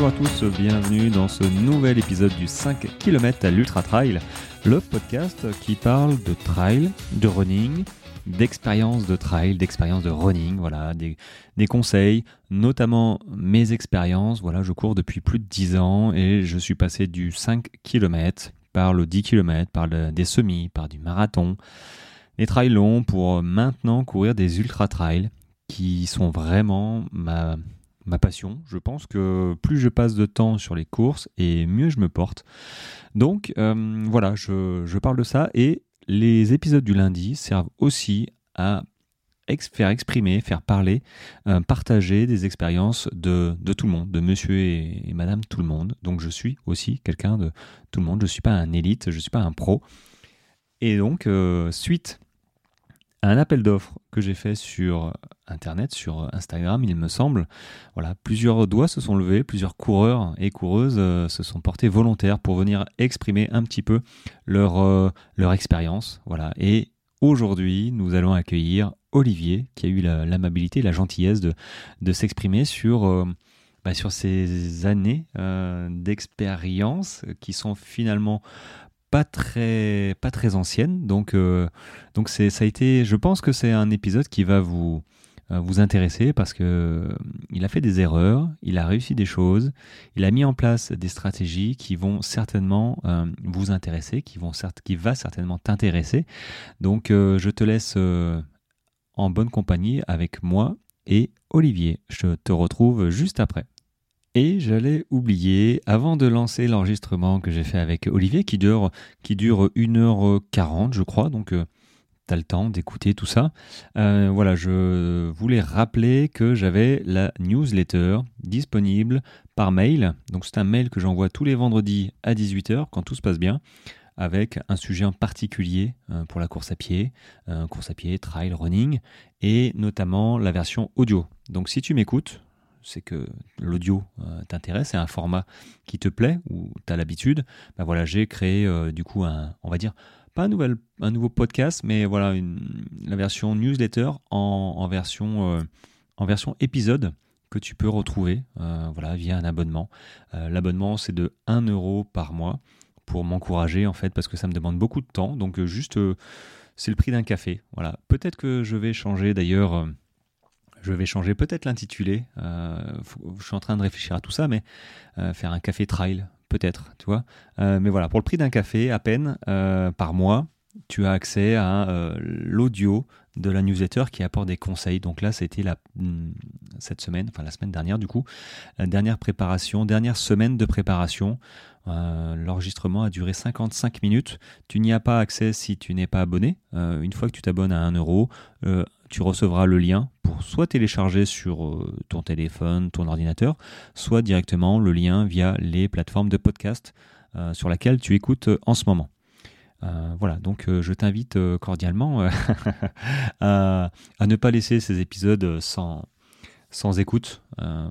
Bonjour à tous, bienvenue dans ce nouvel épisode du 5 km à l'Ultra Trail, le podcast qui parle de trail, de running, d'expérience de trail, d'expérience de running, voilà, des, conseils, notamment mes expériences. Voilà, je cours depuis plus de 10 ans et je suis passé du 5 km par le 10 km, par des semis, par du marathon, des trails longs pour maintenant courir des ultra trails qui sont vraiment ma ma passion. Je pense que plus je passe de temps sur les courses et mieux je me porte. Donc euh, voilà, je, parle de ça et les épisodes du lundi servent aussi à faire exprimer, faire parler, euh, partager des expériences de, tout le monde, de monsieur et, madame tout le monde. Donc je suis aussi quelqu'un de tout le monde. Je ne suis pas un élite, je ne suis pas un pro. Et donc, euh, suite un appel d'offres que j'ai fait sur Internet, sur Instagram, il me semble. Voilà, plusieurs doigts se sont levés, plusieurs coureurs et coureuses euh, se sont portés volontaires pour venir exprimer un petit peu leur, euh, leur expérience. Voilà, et aujourd'hui, nous allons accueillir Olivier, qui a eu l'amabilité, la, gentillesse de, s'exprimer sur, euh, bah, sur ces années d'expérience qui sont finalement pas très pas très ancienne donc euh, donc c'est ça a été je pense que c'est un épisode qui va vous euh, vous intéresser parce que euh, il a fait des erreurs, il a réussi des choses, il a mis en place des stratégies qui vont certainement vous intéresser, qui vont certes, qui va certainement t'intéresser. Donc je te laisse en bonne compagnie avec moi et Olivier. Je te retrouve juste après. Et j'allais oublier, avant de lancer l'enregistrement que j'ai fait avec Olivier, qui dure, qui dure 1h40, je crois, donc euh, tu as le temps d'écouter tout ça. Euh, voilà, je voulais rappeler que j'avais la newsletter disponible par mail. Donc c'est un mail que j'envoie tous les vendredis à 18h, quand tout se passe bien, avec un sujet en particulier euh, pour la course à pied, course à pied, trail, running, et notamment la version audio. Donc si tu m'écoutes, c'est que l'audio euh, t'intéresse, c'est un format qui te plaît ou tu as l'habitude, ben voilà, j'ai créé euh, du coup un, on va dire, pas un, nouvel, un nouveau podcast, mais voilà, une, la version newsletter en, version, euh, en version épisode que tu peux retrouver voilà, via un abonnement. L'abonnement, c'est de 1 euro par mois pour m'encourager en fait, parce que ça me demande beaucoup de temps. Donc juste, c'est le prix d'un café. Voilà. Peut-être que je vais changer d'ailleurs je vais changer peut-être l'intitulé. Euh, je suis en train de réfléchir à tout ça, mais euh, faire un café trail, peut-être, tu vois. Euh, mais voilà, pour le prix d'un café, à peine par mois, tu as accès à l'audio de la newsletter qui apporte des conseils. Donc là, c'était la, hmm, cette semaine, enfin la semaine dernière du coup, dernière préparation, dernière semaine de préparation. L'enregistrement a duré 55 minutes. Tu n'y as pas accès si tu n'es pas abonné. une fois que tu t'abonnes à 1 euro, tu recevras le lien soit télécharger sur euh, ton téléphone, ton ordinateur, soit directement le lien via les plateformes de podcast euh, sur laquelle tu écoutes euh, en ce moment. voilà, donc je t'invite cordialement à, ne pas laisser ces épisodes sans, écoute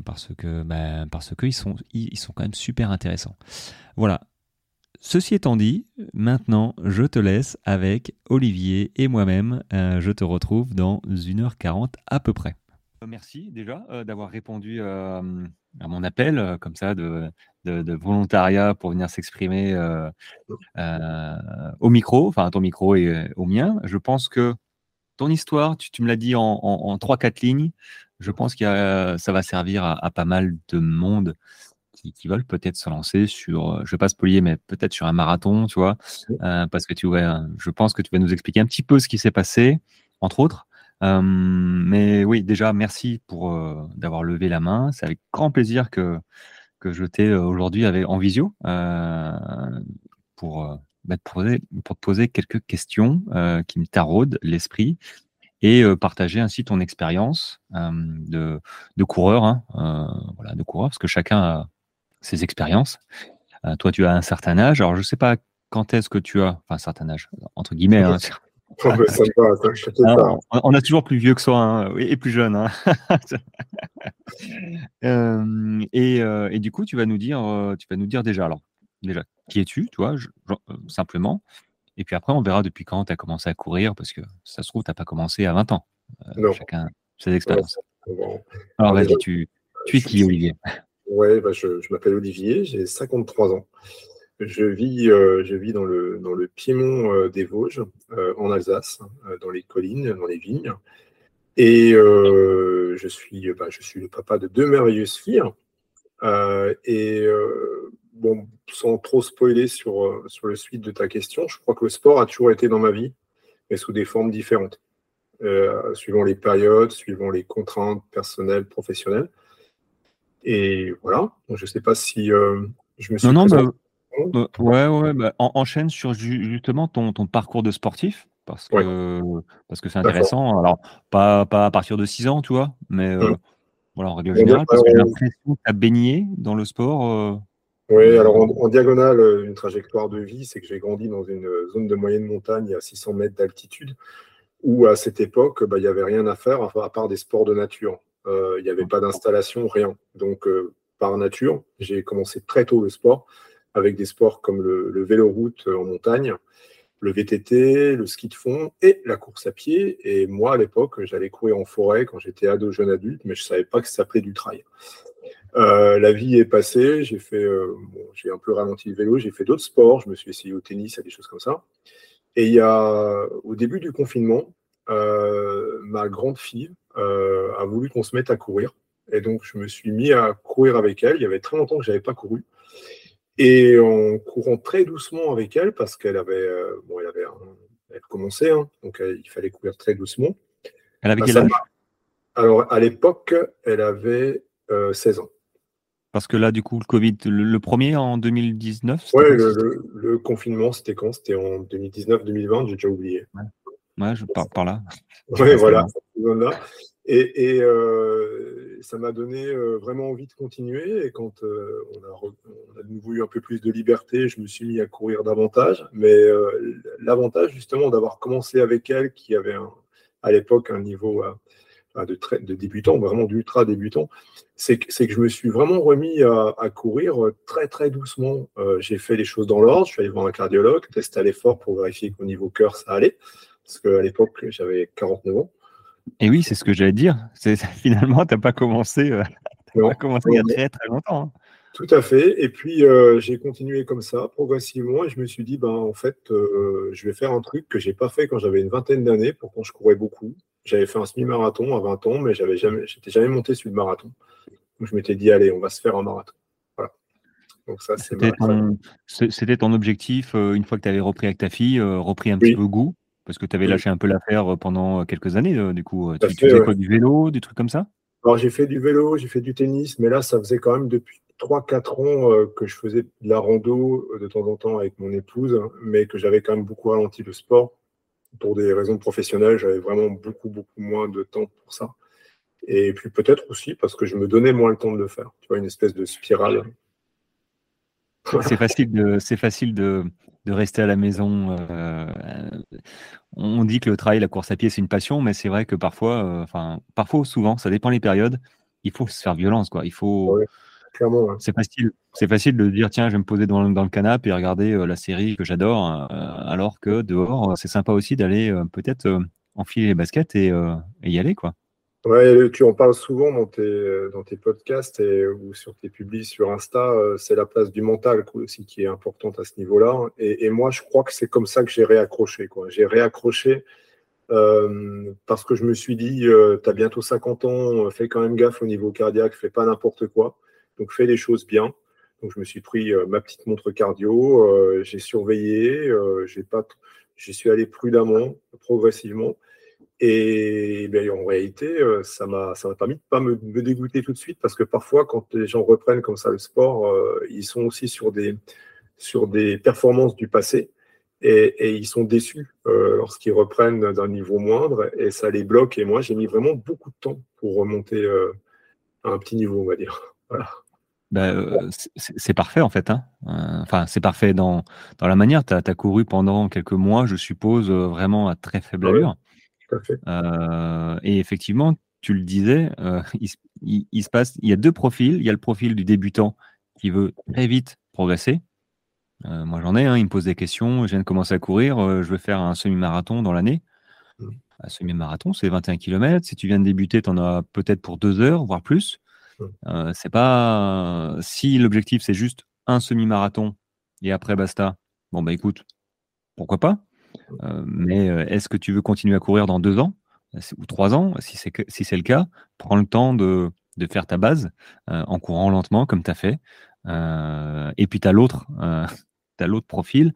parce que ben, sont ils sont quand même super intéressants. Voilà, Ceci étant dit, maintenant je te laisse avec Olivier et moi-même. Euh, je te retrouve dans 1h40 à peu près. Euh, merci déjà euh, d'avoir répondu à mon appel comme ça de, volontariat pour venir s'exprimer au micro, enfin à ton micro et au mien. Je pense que ton histoire, tu, me l'as dit en, 3-4 lignes, je pense que ça va servir à pas mal de monde qui, veulent peut-être se lancer sur, euh, je vais pas spoiler, mais peut-être sur un marathon, tu vois, euh, parce que tu vois, je pense que tu vas nous expliquer un petit peu ce qui s'est passé, entre autres. Euh, mais oui, déjà, merci pour d'avoir levé la main. C'est avec grand plaisir que, que je t'ai aujourd'hui en visio pour, bah, te poser, pour te poser quelques questions qui me taraudent l'esprit et partager ainsi ton expérience de, de, coureur, hein, voilà, de coureur, parce que chacun a, ces expériences. Euh, toi, tu as un certain âge. Alors, je ne sais pas quand est-ce que tu as, enfin, un certain âge, entre guillemets. Hein. on, a toujours plus vieux que soi hein, et plus jeune. Hein. Euh, euh, et, du coup, tu vas nous dire, tu vas nous dire déjà, alors, déjà, qui es-tu, tu vois, simplement. Et puis après, on verra depuis quand tu as commencé à courir, parce que ça se trouve, tu n'as pas commencé à 20 ans. Chacun ses expériences. Alors, vas-y, tu, tu es qui, Olivier? Ouais, bah, je, m'appelle Olivier, j'ai 53 ans. Je vis, euh, je vis dans, le, dans le Piémont euh, des Vosges, euh, en Alsace, dans les collines, dans les vignes. Et je, suis, bah, je suis le papa de deux merveilleuses filles. et bon, sans trop spoiler sur, sur le suite de ta question, je crois que le sport a toujours été dans ma vie, mais sous des formes différentes, suivant les périodes, suivant les contraintes personnelles, professionnelles. Et voilà, je ne sais pas si euh, je me suis. Non, non, bah, bah, ouais, ouais, bah, enchaîne sur justement ton, ton, parcours de sportif, parce que parce que c'est intéressant. Alors, pas, pas à partir de 6 ans, tu vois, mais euh, mmh. voilà, en règle générale, parce que j'ai l'impression que tu as baigné dans le sport. Euh, oui, alors en, diagonale, une trajectoire de vie, c'est que j'ai grandi dans une zone de moyenne montagne à 600 mètres d'altitude, où à cette époque, il n'y avait rien à faire à part des sports de nature. Euh, il n'y avait pas d'installation, rien. Donc, euh, par nature, j'ai commencé très tôt le sport, avec des sports comme le, vélo-route en montagne, le VTT, le ski de fond et la course à pied. Et moi, à l'époque, j'allais courir en forêt quand j'étais ado, jeune adulte, mais je ne savais pas que ça s'appelait du trail. Euh, la vie est passée, j'ai fait, j'ai un peu ralenti le vélo, j'ai fait d'autres sports, je me suis essayé au tennis, à des choses comme ça. Et il y a, au début du confinement, ma grande fille euh, a voulu qu'on se mette à courir. Et donc, je me suis mis à courir avec elle. Il y avait très longtemps que je n'avais pas couru. Et en courant très doucement avec elle, parce qu'elle avait, euh, bon, elle avait, elle commençait, hein, donc il fallait courir très doucement. Elle avait quel âge? Alors, à l'époque, elle avait 16 euh, ans. Parce que là, du coup, le Covid, le, premier en 2019 Oui, le, confinement, c'était quand? C'était en 2019-2020, j'ai déjà oublié. Ouais, je pars par là. Oui, voilà. Et, euh, ça m'a donné euh, vraiment envie de continuer. Et quand euh, on, a, de nouveau eu un peu plus de liberté, je me suis mis à courir davantage. Mais l'avantage justement d'avoir commencé avec elle, qui avait à l'époque un niveau de, de, débutant, vraiment d'ultra débutant, c'est que, que, je me suis vraiment remis à, courir très très doucement. J'ai fait les choses dans l'ordre. Je suis allé voir un cardiologue, testé à l'effort pour vérifier qu'au niveau cœur ça allait parce qu'à l'époque, j'avais 49 ans. Et oui, c'est ce que j'allais dire. Finalement, tu n'as pas commencé, euh, pas commencé il y a très très longtemps. Hein. Tout à fait. Et puis, euh, j'ai continué comme ça, progressivement, et je me suis dit, ben, en fait, euh, je vais faire un truc que je n'ai pas fait quand j'avais une vingtaine d'années, pourtant je courais beaucoup. J'avais fait un semi-marathon à 20 ans, mais je jamais, j'étais jamais monté sur le marathon. Donc, je m'étais dit, allez, on va se faire un marathon. Voilà. Donc, ça, c'était, ton, c'était ton objectif, une fois que tu avais repris avec ta fille, repris un petit peu goût? Parce que tu avais lâché un peu l'affaire euh, pendant quelques années, euh, du coup. Tu, faisais quoi, du vélo, des trucs comme ça? Alors, j'ai fait du vélo, j'ai fait du tennis, mais là, ça faisait quand même depuis 3-4 ans euh, que je faisais de la rando de temps en temps avec mon épouse, hein, mais que j'avais quand même beaucoup ralenti le sport. Pour des raisons professionnelles, j'avais vraiment beaucoup, beaucoup moins de temps pour ça. Et puis peut-être aussi parce que je me donnais moins le temps de le faire. Tu vois, une espèce de spirale. C'est facile de, c'est facile de, de rester à la maison. Euh, on dit que le travail, la course à pied, c'est une passion, mais c'est vrai que parfois, euh, enfin, parfois, souvent, ça dépend des périodes. Il faut se faire violence, quoi. Il faut. C'est facile. C'est facile de dire tiens, je vais me poser dans, le canapé et regarder euh, la série que j'adore, alors que dehors, c'est sympa aussi d'aller peut-être enfiler les baskets et, et y aller, quoi. Ouais, tu en parles souvent dans tes, dans tes podcasts et, ou sur tes publis sur Insta. Euh, c'est la place du mental aussi qui est importante à ce niveau-là. Et, moi, je crois que c'est comme ça que j'ai réaccroché. J'ai réaccroché euh, parce que je me suis dit, euh, tu as bientôt 50 ans, fais quand même gaffe au niveau cardiaque, fais pas n'importe quoi. Donc, fais les choses bien. Donc, je me suis pris ma petite montre cardio, j'ai surveillé, j'ai pas, j'y suis allé prudemment, progressivement. Et ben, en réalité, euh, ça m'a permis de ne pas me, dégoûter tout de suite parce que parfois, quand les gens reprennent comme ça le sport, euh, ils sont aussi sur des, sur des performances du passé et, ils sont déçus euh, lorsqu'ils reprennent d'un niveau moindre et ça les bloque. Et moi, j'ai mis vraiment beaucoup de temps pour remonter à un petit niveau, on va dire. Voilà. Ben, c'est parfait en fait. Hein. Enfin, c'est parfait dans, dans la manière. Tu as, couru pendant quelques mois, je suppose, vraiment à très faible allure. Euh, et effectivement, tu le disais, euh, il, se passe, il y a deux profils. Il y a le profil du débutant qui veut très vite progresser. Euh, moi, j'en ai, hein, il me pose des questions. Je viens de commencer à courir, je veux faire un semi-marathon dans l'année. Mmh. Un semi-marathon, c'est 21 km. Si tu viens de débuter, tu en as peut-être pour deux heures, voire plus. C'est pas si l'objectif c'est juste un semi-marathon et après basta. Bon bah écoute, pourquoi pas? Euh, mais est-ce que tu veux continuer à courir dans deux ans ou trois ans Si c'est si le cas, prends le temps de, de faire ta base en courant lentement comme tu as fait. et puis tu as l'autre, profil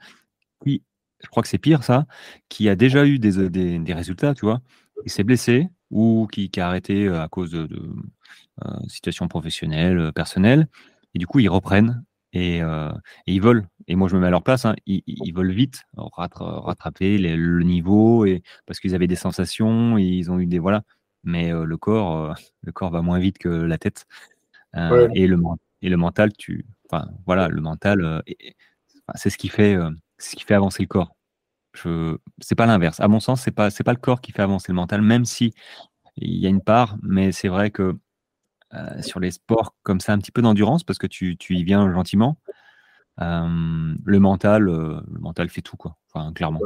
qui, je crois que c'est pire ça, qui a déjà eu des, des, résultats, tu vois. Il s'est blessé, ou qui, a arrêté à cause de, de euh, situations professionnelles, personnelles. Et du coup, ils reprennent et, ils volent. Et moi, je me mets à leur place. Hein. Ils, volent vite, rattraper le niveau, et parce qu'ils avaient des sensations, ils ont eu des voilà. Mais le corps, le corps va moins vite que la tête. Et le et le mental, tu, enfin voilà, le mental, c'est ce qui fait, ce qui fait avancer le corps. Je, c'est pas l'inverse. À mon sens, c'est pas, c'est pas le corps qui fait avancer le mental, même si il y a une part, mais c'est vrai que euh, sur les sports comme ça, un petit peu d'endurance, parce que tu, tu y viens gentiment, euh, le mental, euh, le mental fait tout, quoi. Enfin, clairement.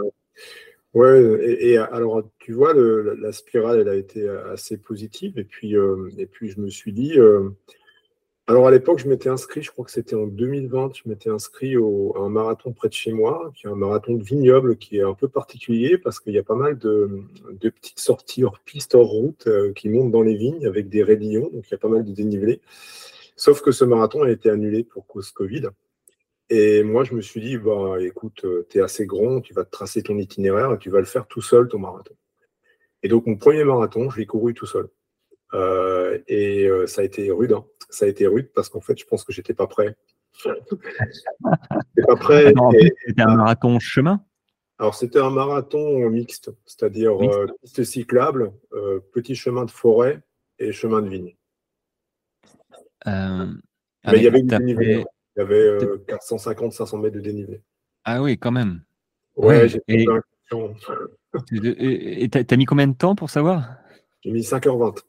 Ouais, et, alors tu vois, la spirale, elle a été assez positive, et puis, et puis je me suis dit, alors à l'époque, je m'étais inscrit, je crois que c'était en 2020, je m'étais inscrit à un marathon près de chez moi, qui est un marathon de vignoble qui est un peu particulier parce qu'il y a pas mal de, petites sorties hors piste, hors route euh, qui montent dans les vignes avec des raidillons, donc il y a pas mal de dénivelé. Sauf que ce marathon a été annulé pour cause Covid. Et moi, je me suis dit, bah, écoute, euh, tu es assez grand, tu vas te tracer ton itinéraire et tu vas le faire tout seul, ton marathon. Et donc, mon premier marathon, je l'ai couru tout seul. Euh, et ça a été rude. Ça a été rude parce qu'en fait, je pense que j'étais pas prêt. pas prêt. C'était un marathon chemin? Alors, c'était un marathon mixte, c'est-à-dire euh, piste cyclable, euh, petit chemin de forêt et chemin de vigne. Euh, Mais il y avait du dénivelé. Il y avait 450-500 mètres de dénivelé. Ah oui, quand même. Ouais, j'ai et... Et t'as mis combien de temps pour savoir? J'ai mis 5h20.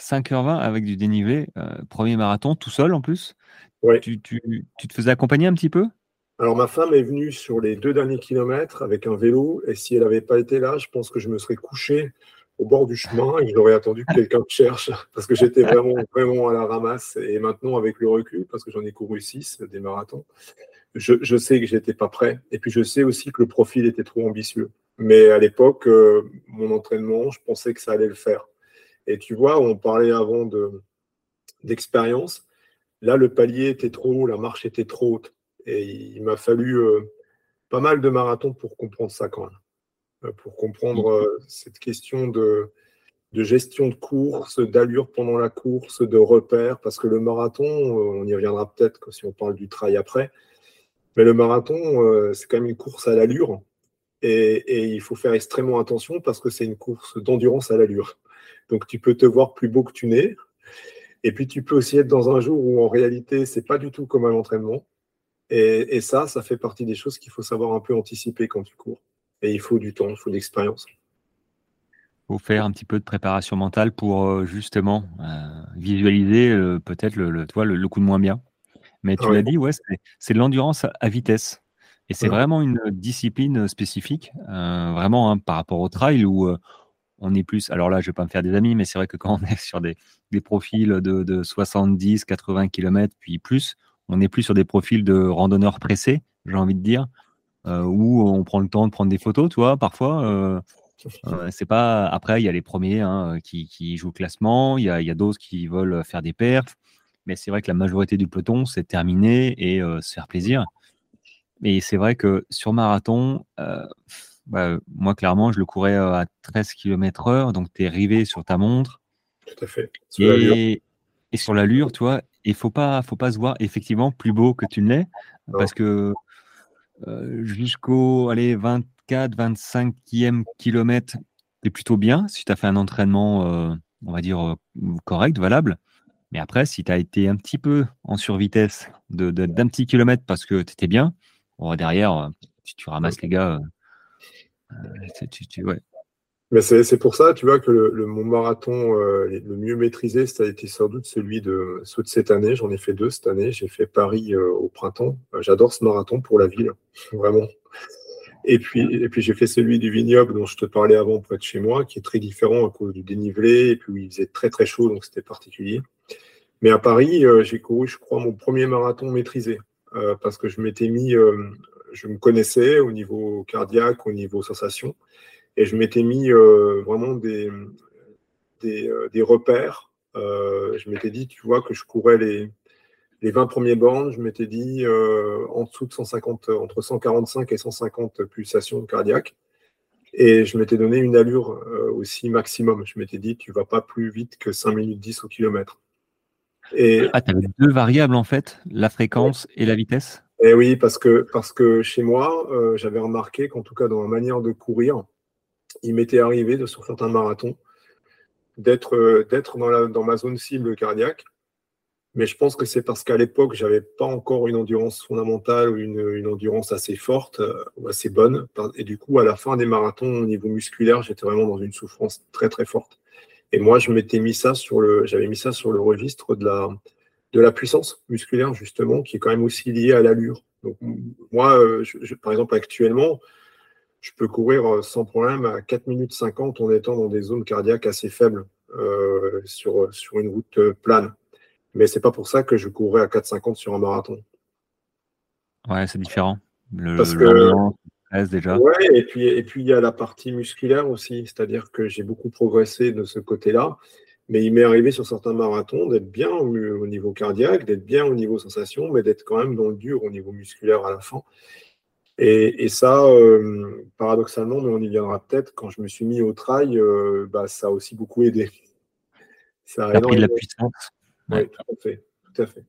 5h20 avec du dénivelé, euh, premier marathon, tout seul en plus. Ouais. Tu, tu, tu, te faisais accompagner un petit peu? Alors ma femme est venue sur les deux derniers kilomètres avec un vélo et si elle n'avait pas été là, je pense que je me serais couché au bord du chemin et j'aurais attendu que quelqu'un me cherche parce que j'étais vraiment, vraiment à la ramasse. Et maintenant, avec le recul, parce que j'en ai couru six des marathons, je, je sais que j'étais pas prêt. Et puis je sais aussi que le profil était trop ambitieux. Mais à l'époque, euh, mon entraînement, je pensais que ça allait le faire. Et tu vois, on parlait avant d'expérience. Là, le palier était trop haut, la marche était trop haute. Et il m'a fallu euh, pas mal de marathons pour comprendre ça quand même. Euh, pour comprendre euh, cette question de, gestion de course, d'allure pendant la course, de repères. Parce que le marathon, on y reviendra peut-être si on parle du trail après. Mais le marathon, c'est quand même une course à l'allure. et, il faut faire extrêmement attention parce que c'est une course d'endurance à l'allure. Donc tu peux te voir plus beau que tu n'es. Et puis tu peux aussi être dans un jour où en réalité, c'est pas du tout comme un entraînement. Et, ça, ça fait partie des choses qu'il faut savoir un peu anticiper quand tu cours. Et il faut du temps, il faut de l'expérience. Il faut faire un petit peu de préparation mentale pour euh, justement euh, visualiser euh, peut-être le, le, le, coup de moins bien. Mais tu l'as dit, ouais, c'est de l'endurance à vitesse. Et c'est vraiment une discipline spécifique, vraiment hein, par rapport au trail où on est plus. Alors là, je vais pas me faire des amis, mais c'est vrai que quand on est sur des, profils de, 70, 80 km, puis plus, on est plus sur des profils de randonneurs pressés, j'ai envie de dire, euh, où on prend le temps de prendre des photos, tu vois, parfois. Euh, euh, c'est pas. Après, il y a les premiers hein, qui, jouent le classement, il y a, d'autres qui veulent faire des perfs, mais c'est vrai que la majorité du peloton, c'est terminer et se faire plaisir. Et c'est vrai que sur marathon, bah, moi, clairement, je le courais à 13 km heure, donc tu es rivé sur ta montre. Tout à fait. et, et, sur l'allure, tu vois, il faut pas, faut pas se voir effectivement plus beau que tu ne l'es, parce que jusqu'au 24, 25e kilomètre, tu es plutôt bien si tu as fait un entraînement, on va dire, correct, valable. Mais après, si tu as été un petit peu en survitesse d'un de, petit kilomètre parce que tu étais bien, derrière, tu, tu ramasses les gars mais c'est pour ça, tu vois, que le, mon marathon euh, le mieux maîtrisé, ça a été sans doute celui de, ceux de cette année. J'en ai fait deux cette année. J'ai fait Paris euh, au printemps. Euh, j'adore ce marathon pour la ville, vraiment. Et puis, et puis j'ai fait celui du vignoble dont je te parlais avant près de chez moi, qui est très différent à cause du dénivelé, et puis il faisait très très chaud, donc c'était particulier. Mais à Paris, j'ai couru, je crois, mon premier marathon maîtrisé parce que je m'étais mis, je me connaissais au niveau cardiaque, au niveau sensation, et je m'étais mis vraiment des, des, des repères. je m'étais dit, tu vois, que je courais les, les 20 premiers bornes, je m'étais dit euh, en dessous de 150, entre 145 et 150 pulsations cardiaques. Et je m'étais donné une allure euh, aussi maximum. Je m'étais dit, tu vas pas plus vite que 5 minutes 10 au kilomètre. Et, ah, tu avais deux variables en fait, la fréquence et la vitesse? Eh oui, parce que, chez moi, euh, j'avais remarqué qu'en tout cas dans ma manière de courir, il m'était arrivé de sur certains marathons d'être dans, dans ma zone cible cardiaque mais je pense que c'est parce qu'à l'époque, j'avais pas encore une endurance fondamentale ou une, endurance assez forte euh, ou assez bonne. Et du coup, à la fin des marathons, au niveau musculaire, j'étais vraiment dans une souffrance très très forte. Et moi, je m'étais mis ça sur le, j'avais mis ça sur le registre de la, de la puissance musculaire justement, qui est quand même aussi liée à l'allure. Donc moi, euh, par exemple, actuellement, je peux courir euh, sans problème à 4 minutes 50 en étant dans des zones cardiaques assez faibles sur, sur une route plane. Mais c'est pas pour ça que je courrais à 4,50 sur un marathon. Ouais, c'est différent. Le, Parce que, déjà. Ouais, et puis, et puis il y a la partie musculaire aussi, c'est-à-dire que j'ai beaucoup progressé de ce côté-là. Mais il m'est arrivé sur certains marathons d'être bien au niveau cardiaque, d'être bien au niveau sensation, mais d'être quand même dans le dur au niveau musculaire à la fin. Et, ça, euh, paradoxalement, mais on y viendra peut-être, quand je me suis mis au trail, euh, bah, ça a aussi beaucoup aidé. Ça a, pris de la puissance. Oui, tout à fait.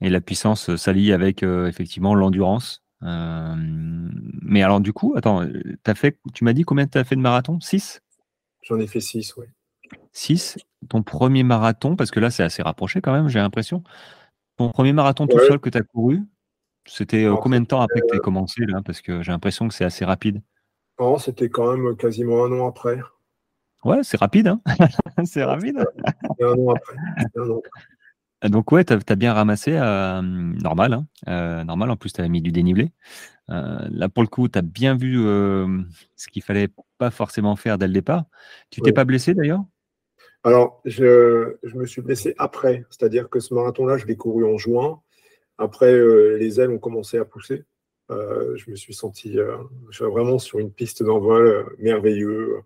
Et la puissance euh, s'allie avec euh, effectivement l'endurance. Mais alors, du coup, attends, as fait, tu m'as dit combien tu as fait de marathon 6 J'en ai fait 6, oui. 6 Ton premier marathon, parce que là, c'est assez rapproché quand même, j'ai l'impression. Ton premier marathon tout seul que tu as couru, c'était combien de temps après que tu as commencé là? Parce que j'ai l'impression que c'est assez rapide. Non, c'était quand même quasiment un an après. Ouais, c'est rapide, hein? C'est rapide. un an après. Donc ouais, tu as, bien ramassé, euh, normal, hein, euh, normal, en plus tu avais mis du dénivelé. Euh, là pour le coup, tu as bien vu ce qu'il fallait pas forcément faire dès le départ. Tu t'es pas blessé d'ailleurs? Alors, je, je, me suis blessé après, c'est-à-dire que ce marathon-là, je l'ai couru en juin. Après, les ailes ont commencé à pousser. Euh, je me suis senti euh, vraiment sur une piste d'envol euh, merveilleux.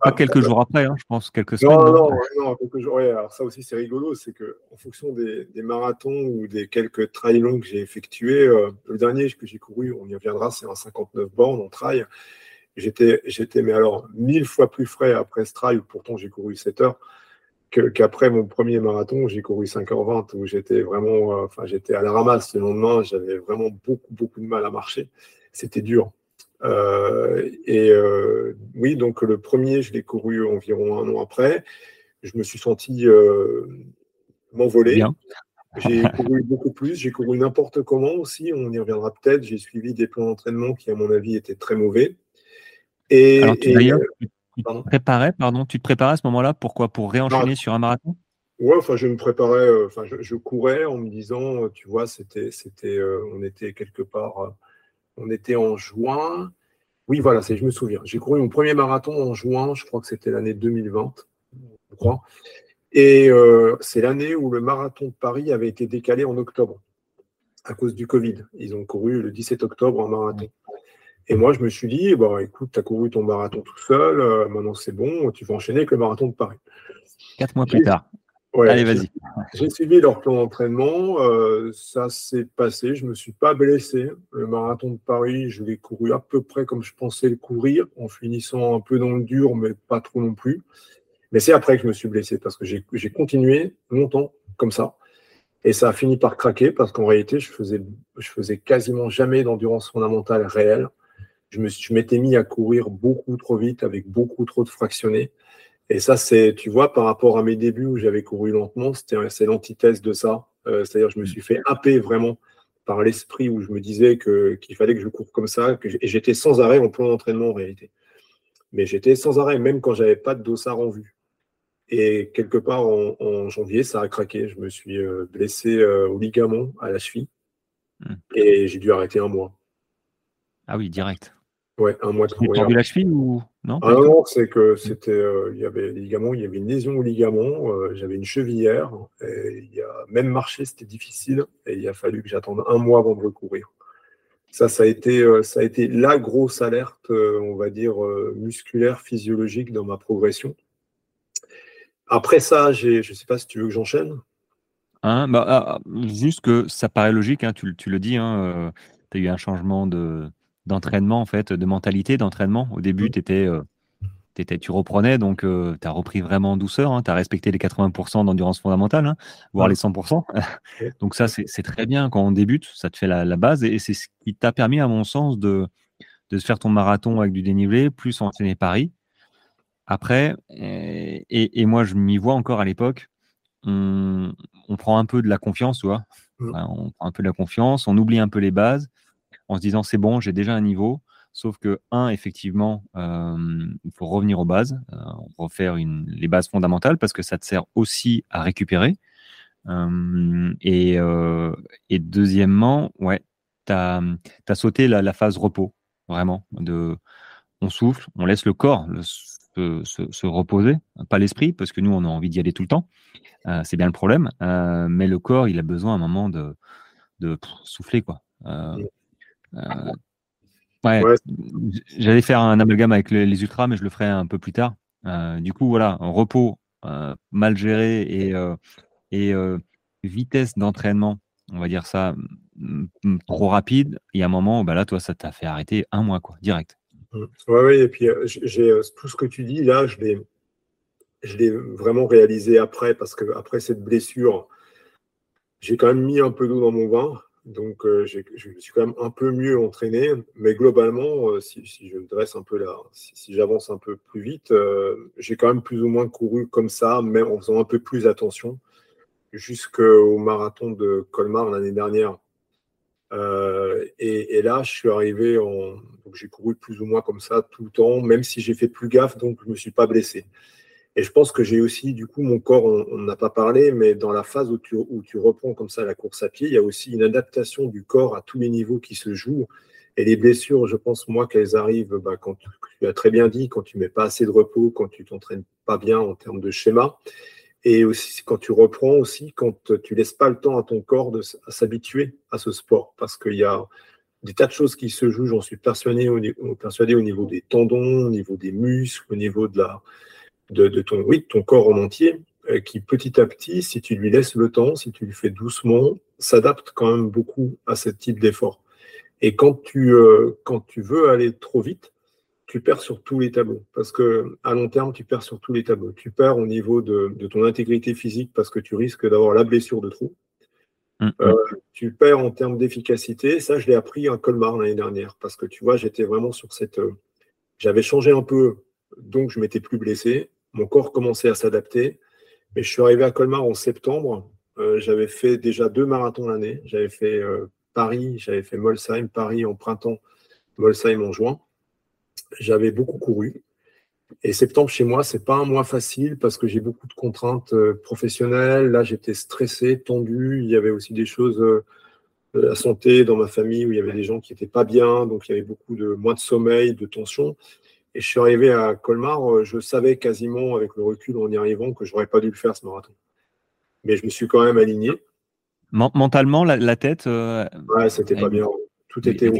pas quelques jours après, hein, je pense, quelques semaines. Non, non, non, quelques jours. alors ça aussi, c'est rigolo, c'est que en fonction des, marathons ou des quelques trails longs que j'ai effectués, le dernier que j'ai couru, on y reviendra, c'est un 59 bornes en trail. J'étais, j'étais, mais alors, mille fois plus frais après ce trail, pourtant j'ai couru 7 heures qu'après mon premier marathon, j'ai couru 5h20 où j'étais vraiment, euh, enfin, j'étais à la ramasse le lendemain, j'avais vraiment beaucoup, beaucoup de mal à marcher. C'était dur. Euh, et euh, oui, donc le premier, je l'ai couru environ un an après. Je me suis senti m'envoler. J'ai couru beaucoup plus, j'ai couru n'importe comment aussi, on y reviendra peut-être. J'ai suivi des plans d'entraînement qui, à mon avis, étaient très mauvais. Et, tu te préparais, pardon, tu te préparais à ce moment-là Pourquoi Pour réenchaîner sur un marathon? Ouais, enfin, je me préparais, euh, enfin, je, courais en me disant, euh, tu vois, c'était, c'était, euh, on était quelque part, on était en juin. Oui, voilà, c'est, je me souviens. J'ai couru mon premier marathon en juin, je crois que c'était l'année 2020, je crois. Et c'est l'année où le marathon de Paris avait été décalé en octobre à cause du Covid. Ils ont couru le 17 octobre en marathon. Et moi, je me suis dit, bah, écoute, tu as couru ton marathon tout seul, euh, maintenant c'est bon, tu vas enchaîner avec le marathon de Paris. Quatre mois plus tard. Allez, vas-y. J'ai suivi leur plan d'entraînement, euh, ça s'est passé, je ne me suis pas blessé. Le marathon de Paris, je l'ai couru à peu près comme je pensais le courir, en finissant un peu dans le dur, mais pas trop non plus. Mais c'est après que je me suis blessé, parce que j'ai continué longtemps comme ça. Et ça a fini par craquer, parce qu'en réalité, je faisais, je faisais quasiment jamais d'endurance fondamentale réelle je m'étais mis à courir beaucoup trop vite avec beaucoup trop de fractionnés. Et ça, c'est, tu vois, par rapport à mes débuts où j'avais couru lentement, c'est l'antithèse de ça. Euh, c'est-à-dire, je me suis fait happer vraiment par l'esprit où je me disais que, qu'il fallait que je cours comme ça. Que et j'étais sans arrêt en plan d'entraînement en réalité. Mais j'étais sans arrêt, même quand j'avais pas de dossard en vue. Et quelque part en, janvier, ça a craqué. Je me suis euh, blessé euh, au ligament à la cheville. Hmm. Et j'ai dû arrêter un mois. Ah oui, direct. Ouais, un mois de Tu as perdu la cheville ou Non, ah non, c'est que c'était, euh, il y avait ligaments, il y avait une lésion au ligament, euh, j'avais une chevillère, et il y a, même marcher, c'était difficile, et il a fallu que j'attende un mois avant de recourir. Ça, ça a été, euh, ça a été la grosse alerte, on va dire, musculaire, physiologique dans ma progression. Après ça, j'ai, je ne sais pas si tu veux que j'enchaîne. Hein, bah, ah, juste que ça paraît logique, hein, tu, tu, le dis, hein, tu as eu un changement de, d'entraînement, en fait, de mentalité d'entraînement. Au début, euh, étais, tu reprenais, donc euh, tu as repris vraiment en douceur. Hein. tu as respecté les 80% d'endurance fondamentale, hein, voire les 100%. donc ça, c'est très bien quand on débute, ça te fait la, base. Et, c'est ce qui t'a permis, à mon sens, de, de faire ton marathon avec du dénivelé, plus entraîner Paris. Après, et, moi, je m'y vois encore à l'époque, on, prend un peu de la confiance, tu vois. Mmh. on prend un peu de la confiance, on oublie un peu les bases en se disant c'est bon, j'ai déjà un niveau. Sauf que, un, effectivement, euh, il faut revenir aux bases, euh, refaire une, les bases fondamentales parce que ça te sert aussi à récupérer. Euh, et, deuxièmement, ouais, tu as, sauté la, phase repos, vraiment. De, on souffle, on laisse le corps se, reposer, pas l'esprit, parce que nous, on a envie d'y aller tout le temps. c'est bien le problème. mais le corps, il a besoin à un moment de, souffler, quoi. Ouais, j'allais faire un amalgame avec les, ultras, mais je le ferai un peu plus tard. Euh, du coup, voilà, repos euh, mal géré et, et vitesse d'entraînement, on va dire ça, trop rapide. Et à un moment, bah là, toi, ça t'a fait arrêter un mois, quoi, direct. Ouais, ouais, et puis j'ai tout ce que tu dis là, je l'ai, je l'ai vraiment réalisé après parce que après cette blessure, j'ai quand même mis un peu d'eau dans mon vin. Donc, euh, je me suis quand même un peu mieux entraîné, mais globalement, euh, si, je me dresse un peu là, si, j'avance un peu plus vite, euh, j'ai quand même plus ou moins couru comme ça, mais en faisant un peu plus attention, jusqu'au marathon de Colmar l'année dernière. Et, là, je suis arrivé en. Donc, j'ai couru plus ou moins comme ça tout le temps, même si j'ai fait plus gaffe, donc je ne me suis pas blessé. Et je pense que j'ai aussi, du coup, mon corps, on n'a pas parlé, mais dans la phase où tu, reprends comme ça la course à pied, il y a aussi une adaptation du corps à tous les niveaux qui se jouent. Et les blessures, je pense, moi, qu'elles arrivent bah, quand tu as très bien dit, quand tu mets pas assez de repos, quand tu t'entraînes pas bien en termes de schéma. Et aussi quand tu reprends aussi, quand tu laisses pas le temps à ton corps de s'habituer à ce sport. Parce qu'il y a des tas de choses qui se jouent, j'en suis persuadé persuadé au niveau des tendons, au niveau des muscles, au niveau de la, de, ton, oui, ton corps en entier, euh, qui petit à petit, si tu lui laisses le temps, si tu le fais doucement, s'adapte quand même beaucoup à ce type d'effort. Et quand tu, euh, quand tu veux aller trop vite, tu perds sur tous les tableaux. Parce que à long terme, tu perds sur tous les tableaux. Tu perds au niveau de, ton intégrité physique parce que tu risques d'avoir la blessure de trop. Mm, euh, tu perds en termes d'efficacité. Ça, je l'ai appris à Colmar l'année dernière. Parce que tu vois, j'étais vraiment sur cette. J'avais changé un peu, donc je m'étais plus blessé mon corps commençait à s'adapter. Mais je suis arrivé à Colmar en septembre. Euh, j'avais fait déjà deux marathons l'année. J'avais fait euh, Paris, j'avais fait Molsheim, Paris en printemps, Molsheim en juin. J'avais beaucoup couru. Et septembre chez moi, c'est pas un mois facile parce que j'ai beaucoup de contraintes euh, professionnelles. Là, j'étais stressé, tendu. Il y avait aussi des choses de la santé dans ma famille où il y avait des gens qui n'étaient pas bien, donc il y avait beaucoup de moins de sommeil, de tension. Et je suis arrivé à Colmar, euh, je savais quasiment avec le recul en y arrivant que j'aurais pas dû le faire ce marathon. Mais je me suis quand même aligné. Mentalement, la, tête. Euh, ouais, c'était pas bien. Tout était.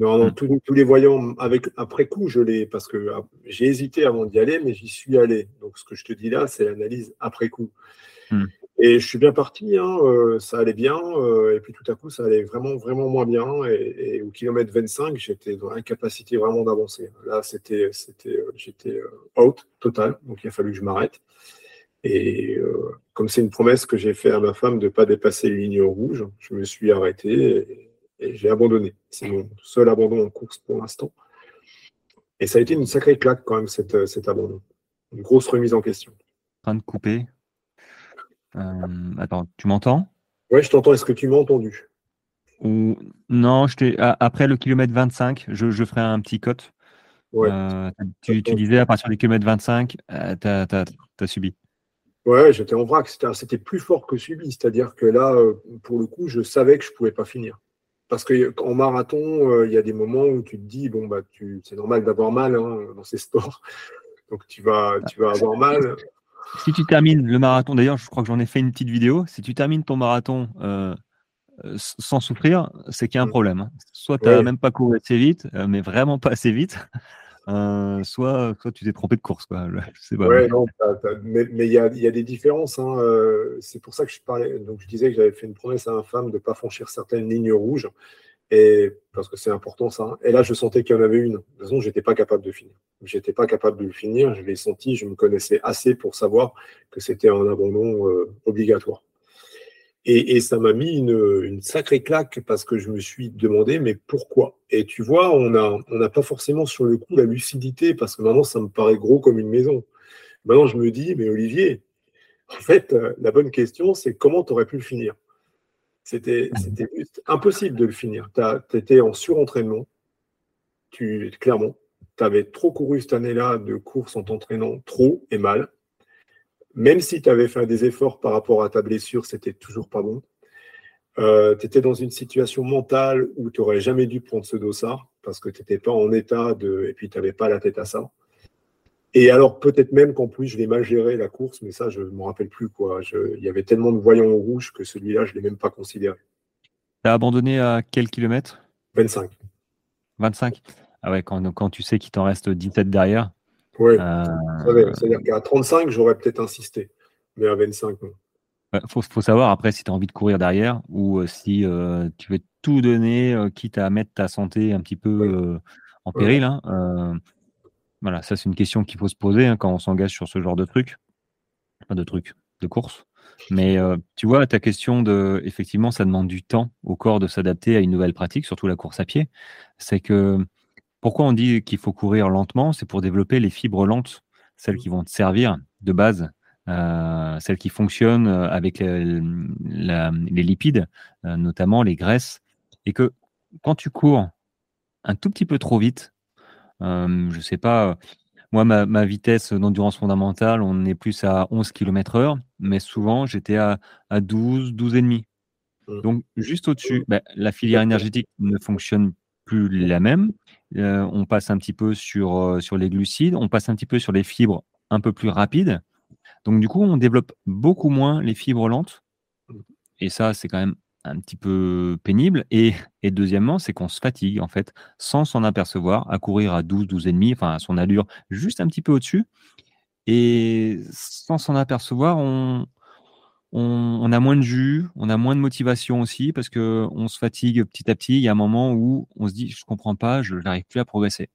Non, non, tous, les voyants, avec, après coup, je l'ai, parce que ah, j'ai hésité avant d'y aller, mais j'y suis allé. Donc, ce que je te dis là, c'est l'analyse après coup. Hmm. Et je suis bien parti, hein, euh, ça allait bien, euh, et puis tout à coup, ça allait vraiment, vraiment moins bien. Et, au kilomètre 25, j'étais dans l'incapacité vraiment d'avancer. Là, c'était, c'était, euh, j'étais out total, donc il a fallu que je m'arrête. Et comme c'est une promesse que j'ai fait à ma femme de ne pas dépasser les lignes rouges, je me suis arrêté et, j'ai abandonné. C'est mon seul abandon en course pour l'instant. Et ça a été une sacrée claque quand même, cet, cet abandon. Une grosse remise en question. Train de couper. Euh, attends, tu m'entends? Oui, je t'entends. Est-ce que tu m'as entendu? Ou... Non, je après le kilomètre 25, je, je ferai un petit cote. Euh, tu, disais à partir du kilomètre 25, tu as, subi. Ouais, j'étais en vrac. C'était plus fort que subi. C'est-à-dire que là, euh, pour le coup, je savais que je ne pouvais pas finir. parce qu'en marathon, il y a des moments où tu te dis, bon, bah, c'est normal d'avoir mal hein, dans ces sports. Donc tu vas, tu vas avoir mal. Si tu termines le marathon, d'ailleurs, je crois que j'en ai fait une petite vidéo. Si tu termines ton marathon sans souffrir, c'est qu'il y a un mmh. problème. Hein. Soit tu n'as même pas couru assez vite, mais vraiment pas assez vite. Euh, soit, soit tu t'es trompé de course. Quoi. Je ouais, non, mais il y a, y a, des différences. Hein. Euh, c'est pour ça que je parlais. Donc, je disais que j'avais fait une promesse à un femme de ne pas franchir certaines lignes rouges. Parce que c'est important ça. Et là, je sentais qu'il y en avait une. De toute façon, j'étais pas capable de finir. J'étais pas capable de le finir. Je l'ai senti. Je me connaissais assez pour savoir que c'était un abandon euh, obligatoire. Et, ça m'a mis une, sacrée claque parce que je me suis demandé, mais pourquoi? Et tu vois, on n'a pas forcément sur le coup la lucidité parce que maintenant, ça me paraît gros comme une maison. Maintenant, je me dis, mais Olivier, en fait, euh, la bonne question, c'est comment tu aurais pu le finir? C'était impossible de le finir. Tu étais en surentraînement, tu, clairement. Tu avais trop couru cette année-là de course en t'entraînant trop et mal même si tu avais fait des efforts par rapport à ta blessure, c'était toujours pas bon. Euh, tu étais dans une situation mentale où tu n'aurais jamais dû prendre ce dossard parce que tu n'étais pas en état de. Et puis tu n'avais pas la tête à ça. Et alors, peut-être même qu'en plus, je l'ai mal géré la course, mais ça, je ne me rappelle plus. quoi. Il y avait tellement de voyants au rouge que celui-là, je ne l'ai même pas considéré. Tu as abandonné à quel kilomètre? 25. 25 Ah ouais, quand, quand tu sais qu'il t'en reste 17 derrière oui, euh, c'est-à-dire qu'à 35, j'aurais peut-être insisté, mais à 25, non. Il faut, savoir après si tu as envie de courir derrière ou euh, si euh, tu veux tout donner, quitte à mettre ta santé un petit peu en péril. Hein, voilà, ça c'est une question qu'il faut se poser hein, quand on s'engage sur ce genre de truc. Pas de truc, de course. Mais tu vois, ta question de, effectivement, ça demande du temps au corps de s'adapter à une nouvelle pratique, surtout la course à pied. C'est que pourquoi on dit qu'il faut courir lentement? C'est pour développer les fibres lentes, celles qui vont te servir de base, euh, celles qui fonctionnent euh, avec les, lipides, euh, notamment les graisses. Et que quand tu cours un tout petit peu trop vite, je ne sais pas, moi, ma, vitesse d'endurance fondamentale, on est plus à 11 km heure, mais souvent, j'étais à, 12, 12,5. Mmh. Donc, juste au-dessus, ben, la filière énergétique ne fonctionne plus la même. Euh, on passe un petit peu sur, euh, sur les glucides, on passe un petit peu sur les fibres un peu plus rapides. Donc du coup, on développe beaucoup moins les fibres lentes. Et ça, c'est quand même un petit peu pénible. Et, deuxièmement, c'est qu'on se fatigue, en fait, sans s'en apercevoir, à courir à 12, 12,5, enfin à son allure juste un petit peu au-dessus. Et sans s'en apercevoir, on, on, a moins de jus, on a moins de motivation aussi parce que on se fatigue petit à petit. Il y a un moment où on se dit je comprends pas, je n'arrive plus à progresser.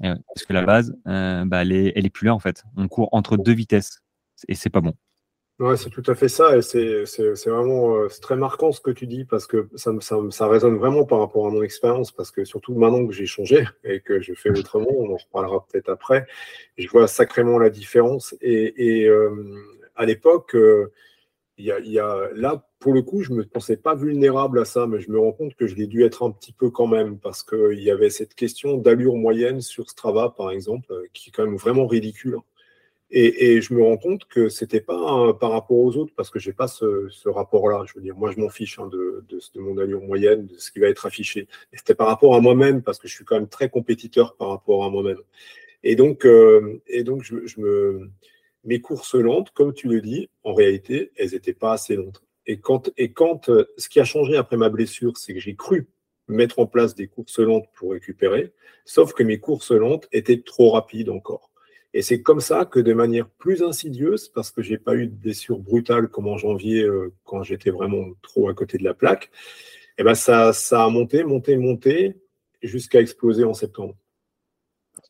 parce que la base, euh, bah, elle, est, plus là en fait. On court entre deux vitesses et c'est pas bon. Ouais, c'est tout à fait ça et c'est vraiment euh, très marquant ce que tu dis parce que ça, ça, résonne vraiment par rapport à mon expérience parce que surtout maintenant que j'ai changé et que je fais autrement, on en reparlera peut-être après, je vois sacrément la différence et, euh, à l'époque, il y a, là, pour le coup, je ne me pensais pas vulnérable à ça, mais je me rends compte que je l'ai dû être un petit peu quand même, parce qu'il y avait cette question d'allure moyenne sur Strava, par exemple, euh, qui est quand même vraiment ridicule. Et, je me rends compte que c'était pas par rapport aux autres, parce que j'ai pas ce, rapport-là. Je veux dire, moi, je m'en fiche hein, de, mon allure moyenne, de ce qui va être affiché. C'était par rapport à moi-même, parce que je suis quand même très compétiteur par rapport à moi-même. Et donc, euh, mes courses lentes, comme tu le dis, en réalité, elles n'étaient pas assez lentes. Et quand, et quand euh, ce qui a changé après ma blessure, c'est que j'ai cru mettre en place des courses lentes pour récupérer, sauf que mes courses lentes étaient trop rapides encore. Et c'est comme ça que de manière plus insidieuse, parce que j'ai pas eu de blessure brutale comme en janvier euh, quand j'étais vraiment trop à côté de la plaque, et eh ben ça, ça a monté, monté, monté jusqu'à exploser en septembre.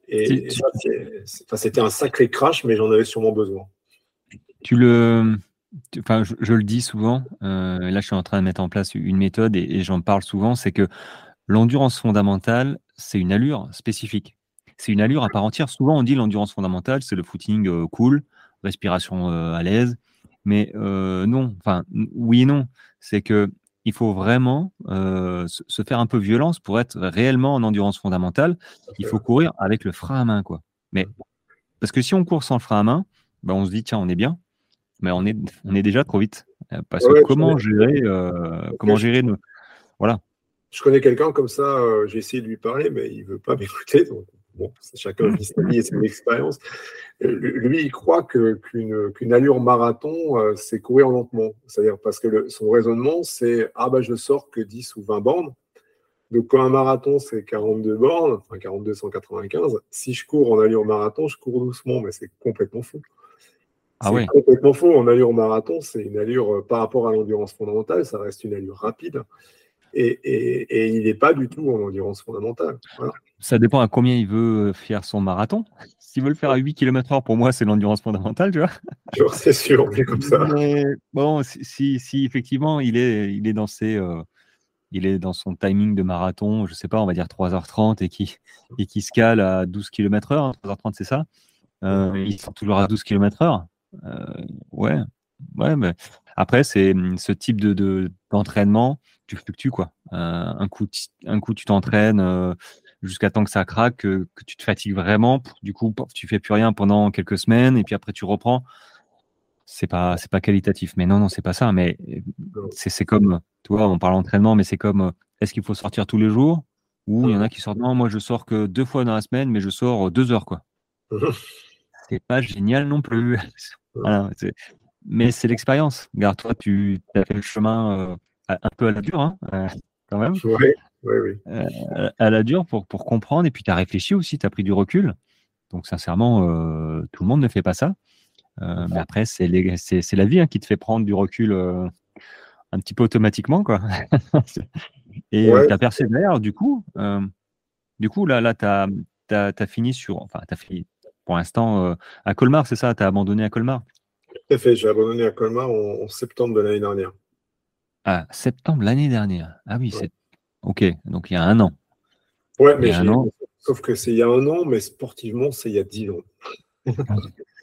Et, c'était un sacré crash, mais j'en avais sûrement besoin. Tu le, enfin, je, le dis souvent. Euh, là, je suis en train de mettre en place une méthode et, j'en parle souvent. C'est que l'endurance fondamentale, c'est une allure spécifique. C'est une allure à part entière. Souvent, on dit l'endurance fondamentale, c'est le footing euh, cool, respiration euh, à l'aise. Mais non, enfin, oui et non. C'est que il faut vraiment euh, se faire un peu violence pour être réellement en endurance fondamentale. Il faut courir avec le frein à main, quoi. Mais parce que si on court sans le frein à main, ben on se dit tiens, on est bien, mais on est, on est déjà trop vite. Euh, parce que comment gérer, euh, comment gérer nos, voilà. je connais quelqu'un comme ça, euh, j'ai essayé de lui parler, mais il ne veut pas m'écouter. Donc, bon, chacun vit sa vie et son expérience. Lui, il croit qu'une allure marathon, euh, c'est courir lentement. C'est-à-dire parce que son raisonnement, c'est Ah, bah, je sors que 10 ou 20 bornes. Donc, quand un marathon, c'est 42 bornes, enfin 42, 195, si je cours en allure marathon, je cours doucement, mais c'est complètement fou. Ah c'est complètement faux. En allure marathon, c'est une allure euh, par rapport à l'endurance fondamentale, ça reste une allure rapide. Et, il n'est pas du tout en endurance fondamentale. Ça dépend à combien il veut faire son marathon. S'il veut le faire à 8 km/h, pour moi, c'est l'endurance fondamentale, tu vois. C'est sûr, mais comme ça. bon, si, si, effectivement il est, il est dans ses, euh, il est dans son timing de marathon, je sais pas, on va dire 3h30 et qui, et qui se cale à 12 km/h, 3h30 c'est ça, euh, il sort toujours à 12 km/h. Euh, ouais, ouais, mais après, c'est ce type de, d'entraînement, tu fluctues quoi. Euh, un, coup, un coup, tu t'entraînes euh, jusqu'à temps que ça craque, que, tu te fatigues vraiment. Du coup, tu fais plus rien pendant quelques semaines et puis après, tu reprends. C'est pas, c'est pas qualitatif. Mais non, non, c'est pas ça. Mais c'est, c'est comme, tu vois, on parle d'entraînement, mais c'est comme, est-ce qu'il faut sortir tous les jours ou il y en a qui sortent, non, moi je sors que deux fois dans la semaine, mais je sors deux heures, quoi. c'est pas génial non plus. mais c'est l'expérience. Regarde, toi, tu as fait le chemin euh, un peu à la dure, hein, euh, quand même. Oui, oui. Euh, à la dure pour, pour comprendre. Et puis, tu as réfléchi aussi, tu as pris du recul. Donc, sincèrement, tout le monde ne fait pas ça. mais après, c'est la vie hein, qui te fait prendre du recul un petit peu automatiquement. Quoi. et tu as persévéré, du coup. du coup, là, là tu as, as, fini sur. Enfin, tu as fini pour l'instant à Colmar, c'est ça? Tu as abandonné à Colmar? Tout à fait, j'ai abandonné à Colmar en, septembre de l'année dernière. Ah, septembre l'année dernière. Ah oui, c'est. Ok, donc il y a un an. Ouais, mais sauf que c'est il y a un an, mais sportivement, c'est il y a dix ans.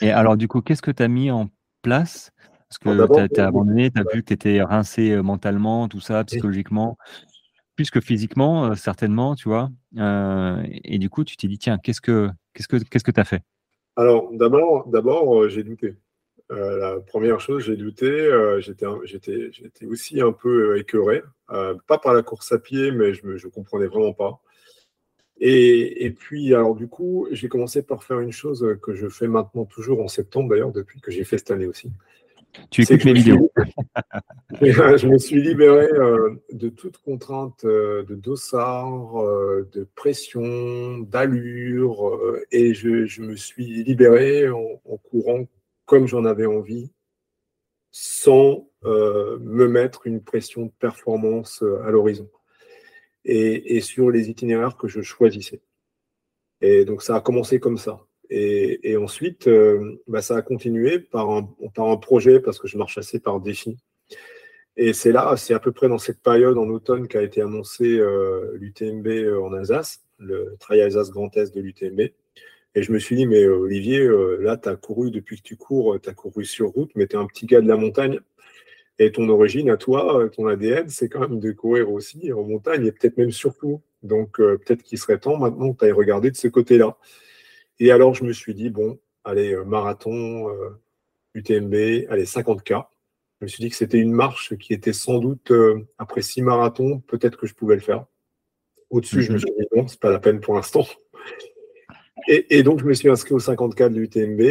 Et alors, du coup, qu'est-ce que tu as mis en place? Parce que tu as, abandonné, tu as vu que tu étais rincé euh, mentalement, tout ça, psychologiquement, plus que physiquement, euh, certainement, tu vois. Euh, et, du coup, tu t'es dit, tiens, qu'est-ce que tu que, qu'est-ce que as fait? Alors, d'abord, d'abord j'ai douté. Euh, la première chose, j'ai douté. Euh, j'étais, aussi un peu euh, écœuré, pas par la course à pied, mais je ne comprenais vraiment pas. Et, puis, alors du coup, j'ai commencé par faire une chose que je fais maintenant toujours en septembre, d'ailleurs, depuis que j'ai fait cette année aussi. Tu écoutes mes vidéos. je me suis libéré de toute contrainte de dossard, de pression, d'allure, et je, me suis libéré en courant comme j'en avais envie, sans euh, me mettre une pression de performance euh, à l'horizon et, sur les itinéraires que je choisissais. Et donc ça a commencé comme ça. Et, ensuite, euh, bah, ça a continué par un, par un projet parce que je marche assez par défi. Et c'est là, c'est à peu près dans cette période en automne qu'a été annoncé l'UTMB en Alsace, le Trail Alsace Grand Est de l'UTMB. Et je me suis dit, mais euh, Olivier, euh, là, tu as couru depuis que tu cours, tu as couru sur route, mais tu es un petit gars de la montagne. Et ton origine à toi, euh, ton ADN, c'est quand même de courir aussi en montagne et peut-être même surtout. Donc, peut-être qu'il serait temps maintenant que tu ailles regarder de ce côté-là. Et alors, je me suis dit, bon, allez, marathon, UTMB, allez, 50K. Je me suis dit que c'était une marche qui était sans doute, après six marathons, peut-être que je pouvais le faire. Au-dessus, je me mhm. suis dit, non, c'est pas la peine pour l'instant. Et, donc, je me suis inscrit au 54 de l'UTMB.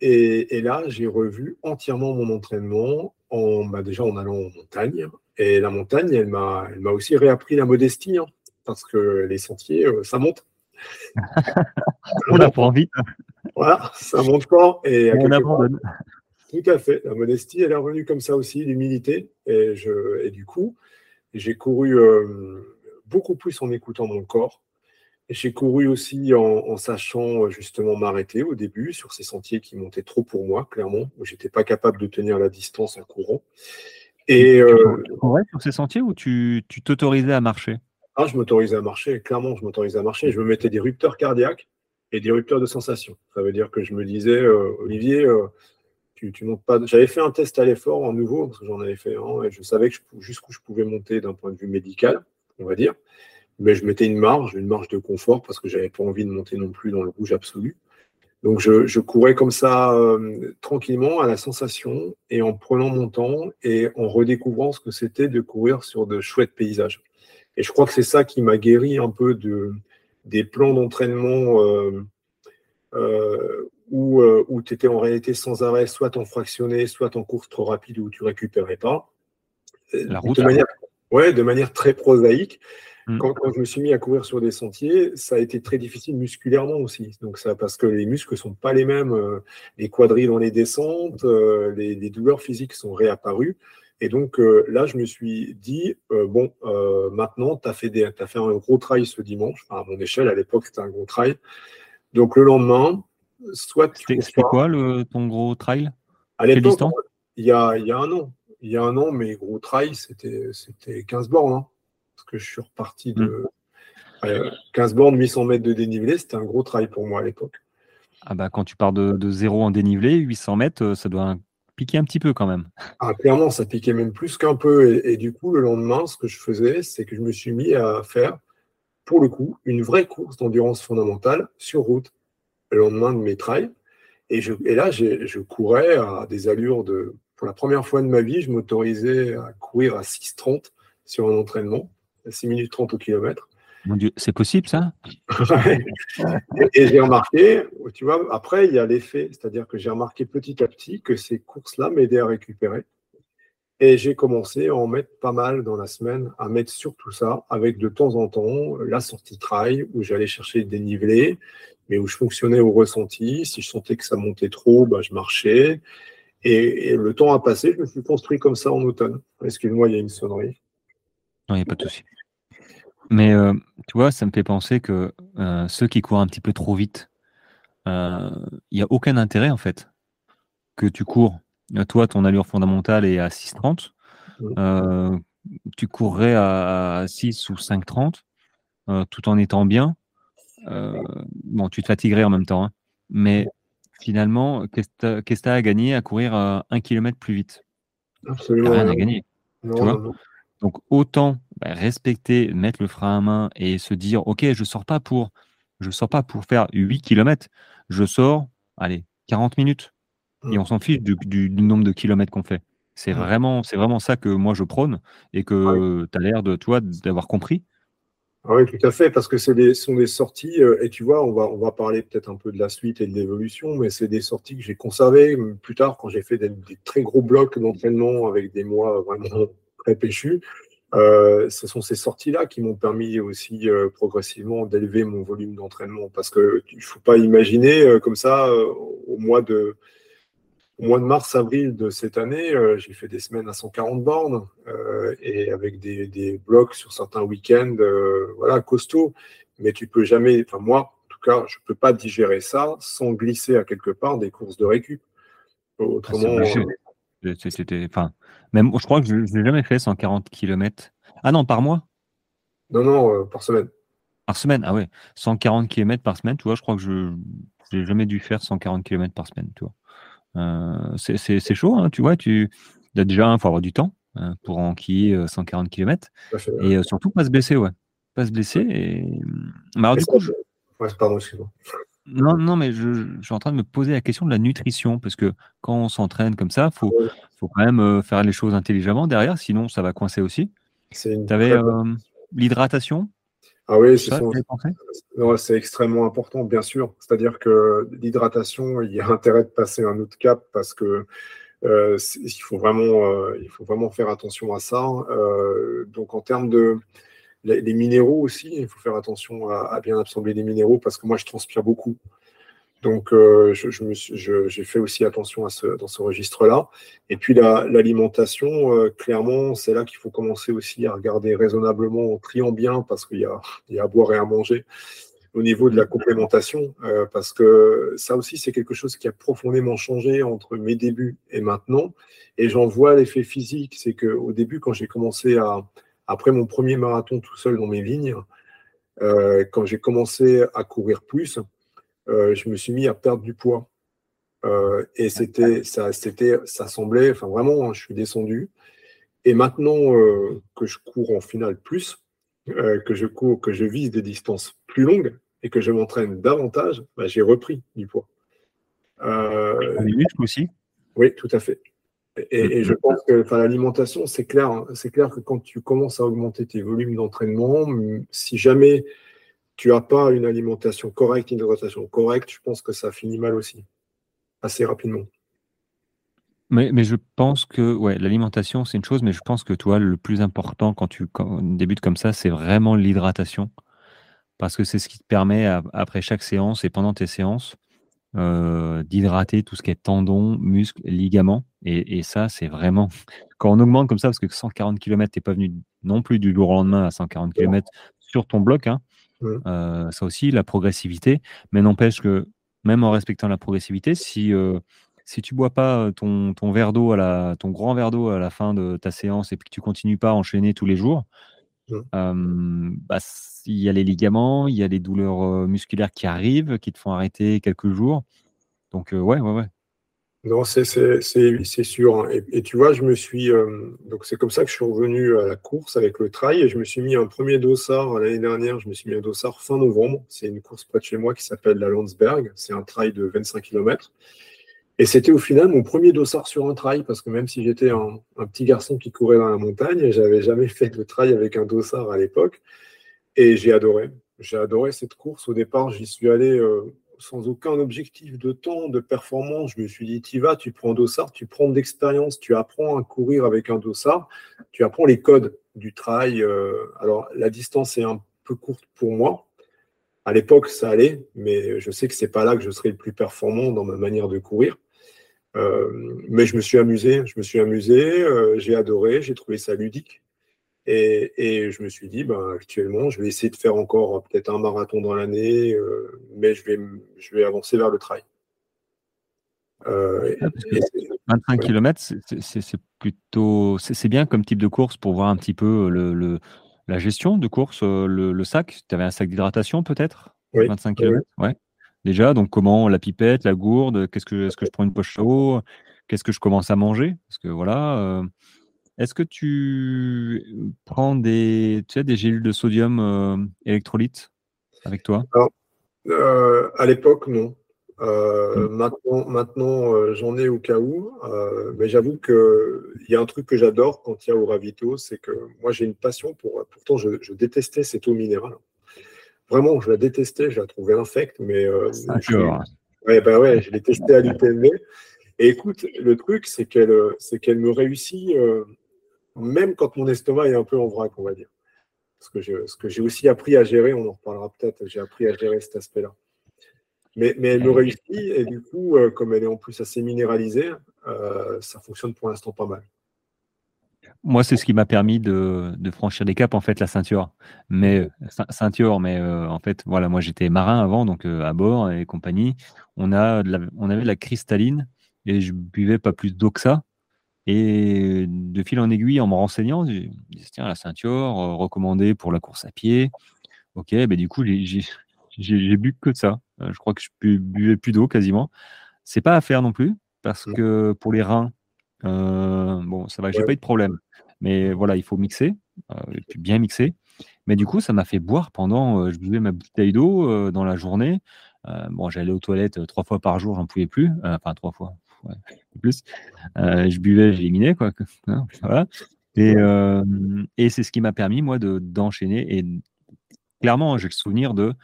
Et, là, j'ai revu entièrement mon entraînement, en, bah, déjà en allant en montagne. Et la montagne, elle m'a, elle m'a aussi réappris la modestie, hein, parce que les sentiers, euh, ça monte. On apprend vite. Voilà, ça monte fort. Et On abandonne. Tout à fait. La modestie, elle est revenue comme ça aussi, l'humilité. Et, je, et du coup, j'ai couru euh, beaucoup plus en écoutant mon corps j'ai couru aussi en, sachant euh, justement m'arrêter au début sur ces sentiers qui montaient trop pour moi, clairement, où j'étais pas capable de tenir la distance en courant. Et euh, tu courais sur ces sentiers ou tu t'autorisais à marcher? Ah, je m'autorisais à marcher, clairement, je m'autorisais à marcher. Je me mettais des rupteurs cardiaques et des rupteurs de sensations. Ça veut dire que je me disais, euh, Olivier, tu, tu, montes pas. J'avais fait un test à l'effort en nouveau, parce que j'en avais fait un, et je savais que jusqu'où je pouvais monter d'un point de vue médical, on va dire mais je mettais une marge, une marge de confort parce que j'avais pas envie de monter non plus dans le rouge absolu. Donc je, courais comme ça euh, tranquillement à la sensation et en prenant mon temps et en redécouvrant ce que c'était de courir sur de chouettes paysages. Et je crois que c'est ça qui m'a guéri un peu de, des plans d'entraînement où, où tu étais en réalité sans arrêt, soit en fractionné, soit en course trop rapide où tu récupérais pas. La route, de manière, ouais, de manière très prosaïque. Mm. Quand, je me suis mis à courir sur des sentiers, ça a été très difficile musculairement aussi. Donc ça, parce que les muscles sont pas les mêmes, euh, les quadrilles dans les descentes, euh, les, douleurs physiques sont réapparues. Et donc euh, là, je me suis dit bon, maintenant, tu as fait as fait un gros trail ce dimanche. à mon échelle, à l'époque, c'était un gros trail. Donc le lendemain, soit tu C'était quoi le, ton gros trail? À l'époque, il y a, y a un an. Il y a un an, mes gros trails, c'était 15 bornes. Hein que je suis reparti de 15 mm. bornes, 800 mètres de dénivelé. C'était un gros travail pour moi à l'époque. Ah bah, quand tu pars de, zéro en dénivelé, 800 mètres, euh, ça doit piquer un petit peu quand même. Ah, clairement, ça piquait même plus qu'un peu. Et, du coup, le lendemain, ce que je faisais, c'est que je me suis mis à faire, pour le coup, une vraie course d'endurance fondamentale sur route le lendemain de mes trails. Et, je, et là, je courais à des allures de. Pour la première fois de ma vie, je m'autorisais à courir à 6,30 sur un entraînement. 6 minutes 30 au kilomètre. Mon Dieu, c'est possible ça? Et, j'ai remarqué, tu vois, après, il y a l'effet, c'est-à-dire que j'ai remarqué petit à petit que ces courses-là m'aidaient à récupérer. Et j'ai commencé à en mettre pas mal dans la semaine, à mettre surtout ça, avec de temps en temps la sortie trail, où j'allais chercher des nivelés, mais où je fonctionnais au ressenti. Si je sentais que ça montait trop, bah, je marchais. Et, et, le temps a passé, je me suis construit comme ça en automne. Excuse-moi, il y a une sonnerie. Non, il n'y a pas de souci. Mais euh, tu vois, ça me fait penser que euh, ceux qui courent un petit peu trop vite, euh, il n'y a aucun intérêt en fait que tu cours. Toi, ton allure fondamentale est à 6,30. tu courrais à 6 ou 5,30 tout en étant bien. bon, tu te fatiguerais en même temps. Hein. mais finalement, qu'est-ce que tu as à gagner à courir un kilomètre plus vite? Absolument. Rien à gagner. tu vois? donc autant bah, respecter, mettre le frein à main et se dire ok, je sors pas pour je sors pas pour faire 8 km, je sors, allez, 40 minutes. Et mmh. on s'en fiche du, nombre de kilomètres qu'on fait. C'est mmh. vraiment, c'est vraiment ça que moi je prône et que tu as l'air de toi d'avoir compris. Ah oui, tout à fait, parce que ce sont des sorties, euh, et tu vois, on va, on va parler peut-être un peu de la suite et de l'évolution, mais c'est des sorties que j'ai conservées plus tard quand j'ai fait des, des, très gros blocs d'entraînement avec des mois vraiment péchu. Euh, ce sont ces sorties-là qui m'ont permis aussi euh, progressivement d'élever mon volume d'entraînement. Parce qu'il ne faut pas imaginer euh, comme ça, au mois de, au mois de mars-avril de cette année, j'ai fait des semaines à 140 bornes et avec des, des, blocs sur certains week-ends, voilà, costauds. Mais tu peux jamais, enfin moi, en tout cas, je ne peux pas digérer ça sans glisser à quelque part des courses de récup. Autrement, c'était, enfin, même, je crois que je n'ai jamais fait 140 km. Ah non, par mois? Non, non, euh, par semaine. Par semaine, ah ouais. 140 km par semaine, tu vois, je crois que je n'ai jamais dû faire 140 km par semaine, tu vois. Euh, c'est chaud, hein, tu vois. Tu, déjà, il faut avoir du temps hein, pour enquiller 140 km. Et euh, surtout, pas se blesser, ouais. Pas se blesser. Et... Mais alors, du coup, pardon, excuse-moi. Non, non, mais je, suis en train de me poser la question de la nutrition, parce que quand on s'entraîne comme ça, il faut, faut quand même euh, faire les choses intelligemment derrière, sinon ça va coincer aussi. Tu avais euh, l'hydratation? Ah oui, c'est extrêmement important, bien sûr. C'est-à-dire que l'hydratation, il y a intérêt de passer un autre cap parce que euh, il, faut vraiment, il faut vraiment faire attention à ça. donc en termes de les, minéraux aussi, il faut faire attention à, bien absorber les minéraux parce que moi, je transpire beaucoup. Donc, euh, j'ai fait aussi attention à ce, dans ce registre-là. Et puis, l'alimentation, euh, clairement, c'est là qu'il faut commencer aussi à regarder raisonnablement en triant parce qu'il y, y, a à boire et à manger au niveau de la complémentation. Euh, parce que ça aussi, c'est quelque chose qui a profondément changé entre mes débuts et maintenant. Et j'en vois l'effet physique. C'est qu'au début, quand j'ai commencé à, après mon premier marathon tout seul dans mes vignes, euh, quand j'ai commencé à courir plus, euh, je me suis mis à perdre du poids. Euh, et c'était, ça, c'était, ça semblait, enfin vraiment, hein, je suis descendu. Et maintenant que je cours en finale plus, que je cours, que je vise des distances plus longues et que je m'entraîne davantage, bah, j'ai repris du poids. les muscles aussi Oui, tout à fait. Et, je pense que l'alimentation, c'est clair, hein. c'est clair que quand tu commences à augmenter tes volumes d'entraînement, si jamais tu n'as pas une alimentation correcte, une hydratation correcte, je pense que ça finit mal aussi, assez rapidement. Mais, mais je pense que ouais, l'alimentation, c'est une chose, mais je pense que toi, le plus important quand tu débutes comme ça, c'est vraiment l'hydratation. Parce que c'est ce qui te permet, après chaque séance et pendant tes séances, euh, d'hydrater tout ce qui est tendons, muscles, ligaments. Et, ça, c'est vraiment. Quand on augmente comme ça, parce que 140 km, tu n'es pas venu non plus du jour au lendemain à 140 km sur ton bloc. Hein, euh, ça aussi, la progressivité. Mais n'empêche que, même en respectant la progressivité, si, euh, si tu bois pas ton, ton verre d'eau, à la, ton grand verre d'eau à la fin de ta séance et que tu continues pas à enchaîner tous les jours, bah, il y a les ligaments, il y a les douleurs musculaires qui arrivent, qui te font arrêter quelques jours. Donc, ouais, ouais, ouais. Non, c'est sûr. Hein. Et, tu vois, je me suis. donc, c'est comme ça que je suis revenu à la course avec le trail et je me suis mis un premier dossard l'année dernière. Je me suis mis un dossard fin novembre. C'est une course près de chez moi qui s'appelle la Landsberg. C'est un trail de 25 km. Et c'était au final mon premier dossard sur un trail, parce que même si j'étais un, petit garçon qui courait dans la montagne, j'avais jamais fait de trail avec un dossard à l'époque. Et j'ai adoré. J'ai adoré cette course. Au départ, j'y suis allé euh, sans aucun objectif de temps, de performance. Je me suis dit, tu vas, tu prends un dossard, tu prends de l'expérience, tu apprends à courir avec un dossard, tu apprends les codes du trail. Euh. alors, la distance est un peu courte pour moi. À l'époque, ça allait, mais je sais que c'est pas là que je serai le plus performant dans ma manière de courir. Euh, mais je me suis amusé, je me suis amusé, euh, j'ai adoré, j'ai trouvé ça ludique. Et, je me suis dit, ben, actuellement, je vais essayer de faire encore peut-être un marathon dans l'année, euh, mais je vais, je vais avancer vers le trail. 25 km, c'est plutôt c'est bien comme type de course pour voir un petit peu le, la gestion de course, le, sac. Tu avais un sac d'hydratation peut-être? Oui. 25 km ouais déjà. Donc, comment la pipette, la gourde, qu'est-ce que, est-ce que je prends une poche à eau Qu'est-ce que je commence à manger? Parce que voilà. Euh, est-ce que tu prends des, tu sais, des gélules de sodium euh, électrolyte avec toi? Euh, À l'époque, non. Mmh. Maintenant, maintenant j'en ai au cas où, mais j'avoue qu'il y a un truc que j'adore quand il y a au ravito, c'est que moi j'ai une passion pour. Pourtant, je, je détestais cette eau minérale. Vraiment, je la détestais, je la trouvais infecte, mais. Euh, je, ouais, bah ouais, je l'ai testée à l'UTMB. Et écoute, le truc, c'est qu'elle c'est qu'elle me réussit, euh, même quand mon estomac est un peu en vrac, on va dire. Ce que j'ai aussi appris à gérer, on en reparlera peut-être, j'ai appris à gérer cet aspect-là. Mais, mais, elle me réussit, et du coup, euh, comme elle est en plus assez minéralisée, euh, ça fonctionne pour l'instant pas mal. Moi, c'est ce qui m'a permis de, franchir des caps, en fait, la ceinture. Mais ceinture, mais euh, en fait, voilà, moi j'étais marin avant, donc euh, à bord et compagnie. On, a on avait de la cristalline et je buvais pas plus d'eau que ça. Et de fil en aiguille, en me renseignant, j'ai dit tiens, la ceinture euh, recommandée pour la course à pied. Ok, ben du coup, j'ai bu que de ça. je crois que je buvais plus d'eau quasiment. C'est pas à faire non plus, parce mmh. que pour les reins, bon, ça va, j'ai pas eu de problème. Mais voilà, il faut mixer, euh, et puis bien mixer. Mais du coup, ça m'a fait boire pendant, euh, je buvais ma bouteille d'eau euh, dans la journée. bon, j'allais aux toilettes trois fois par jour, j'en pouvais plus. enfin, trois fois, ouais, plus. je buvais, j'éliminais, quoi. Hein, voilà. Et, et c'est ce qui m'a permis, moi, de, d'enchaîner. Et clairement, j'ai le souvenir de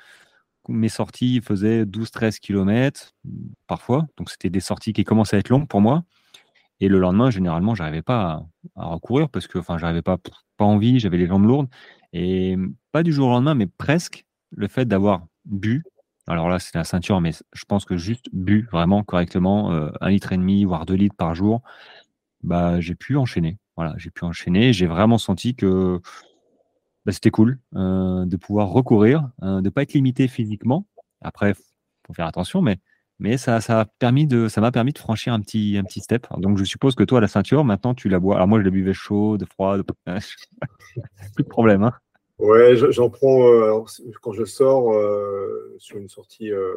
mes sorties faisaient 12-13 km parfois. Donc, c'était des sorties qui commençaient à être longues pour moi. Et le lendemain, généralement, j'arrivais pas à, recourir parce que, enfin, j'arrivais pas, pas envie, j'avais les jambes lourdes. Et pas du jour au lendemain, mais presque le fait d'avoir bu. Alors là, c'est la ceinture, mais je pense que juste bu vraiment correctement, euh, un litre et demi, voire deux litres par jour, bah, j'ai pu enchaîner. Voilà, j'ai pu enchaîner. J'ai vraiment senti que bah, c'était cool euh, de pouvoir recourir, euh, de ne pas être limité physiquement. Après, faut faire attention, mais mais ça, ça a permis de, ça m'a permis de franchir un petit, un petit step. Donc, je suppose que toi, la ceinture, maintenant, tu la bois. Alors, moi, je la buvais chaude, froide, plus de problème. Hein. Ouais, j'en prends euh, quand je sors euh, sur une sortie. Euh,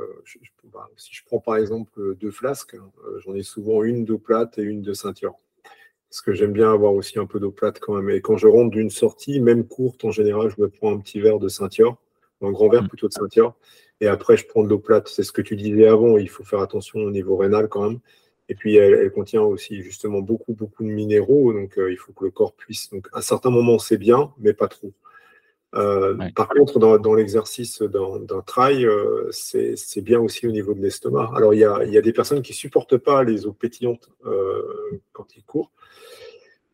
bah, si je prends par exemple deux flasques, hein, j'en ai souvent une d'eau plate et une de ceinture. Parce que j'aime bien avoir aussi un peu d'eau plate quand même. Et quand je rentre d'une sortie, même courte en général, je me prends un petit verre de ceinture, un grand verre mmh. plutôt de ceinture. Et après, je prends de l'eau plate. C'est ce que tu disais avant. Il faut faire attention au niveau rénal quand même. Et puis, elle, contient aussi justement beaucoup, beaucoup de minéraux. Donc, il faut que le corps puisse. Donc, à certains moments, c'est bien, mais pas trop. Par contre, dans, l'exercice d'un trail, c'est bien aussi au niveau de l'estomac. Alors, il y a, y a, des personnes qui supportent pas les eaux pétillantes quand ils courent.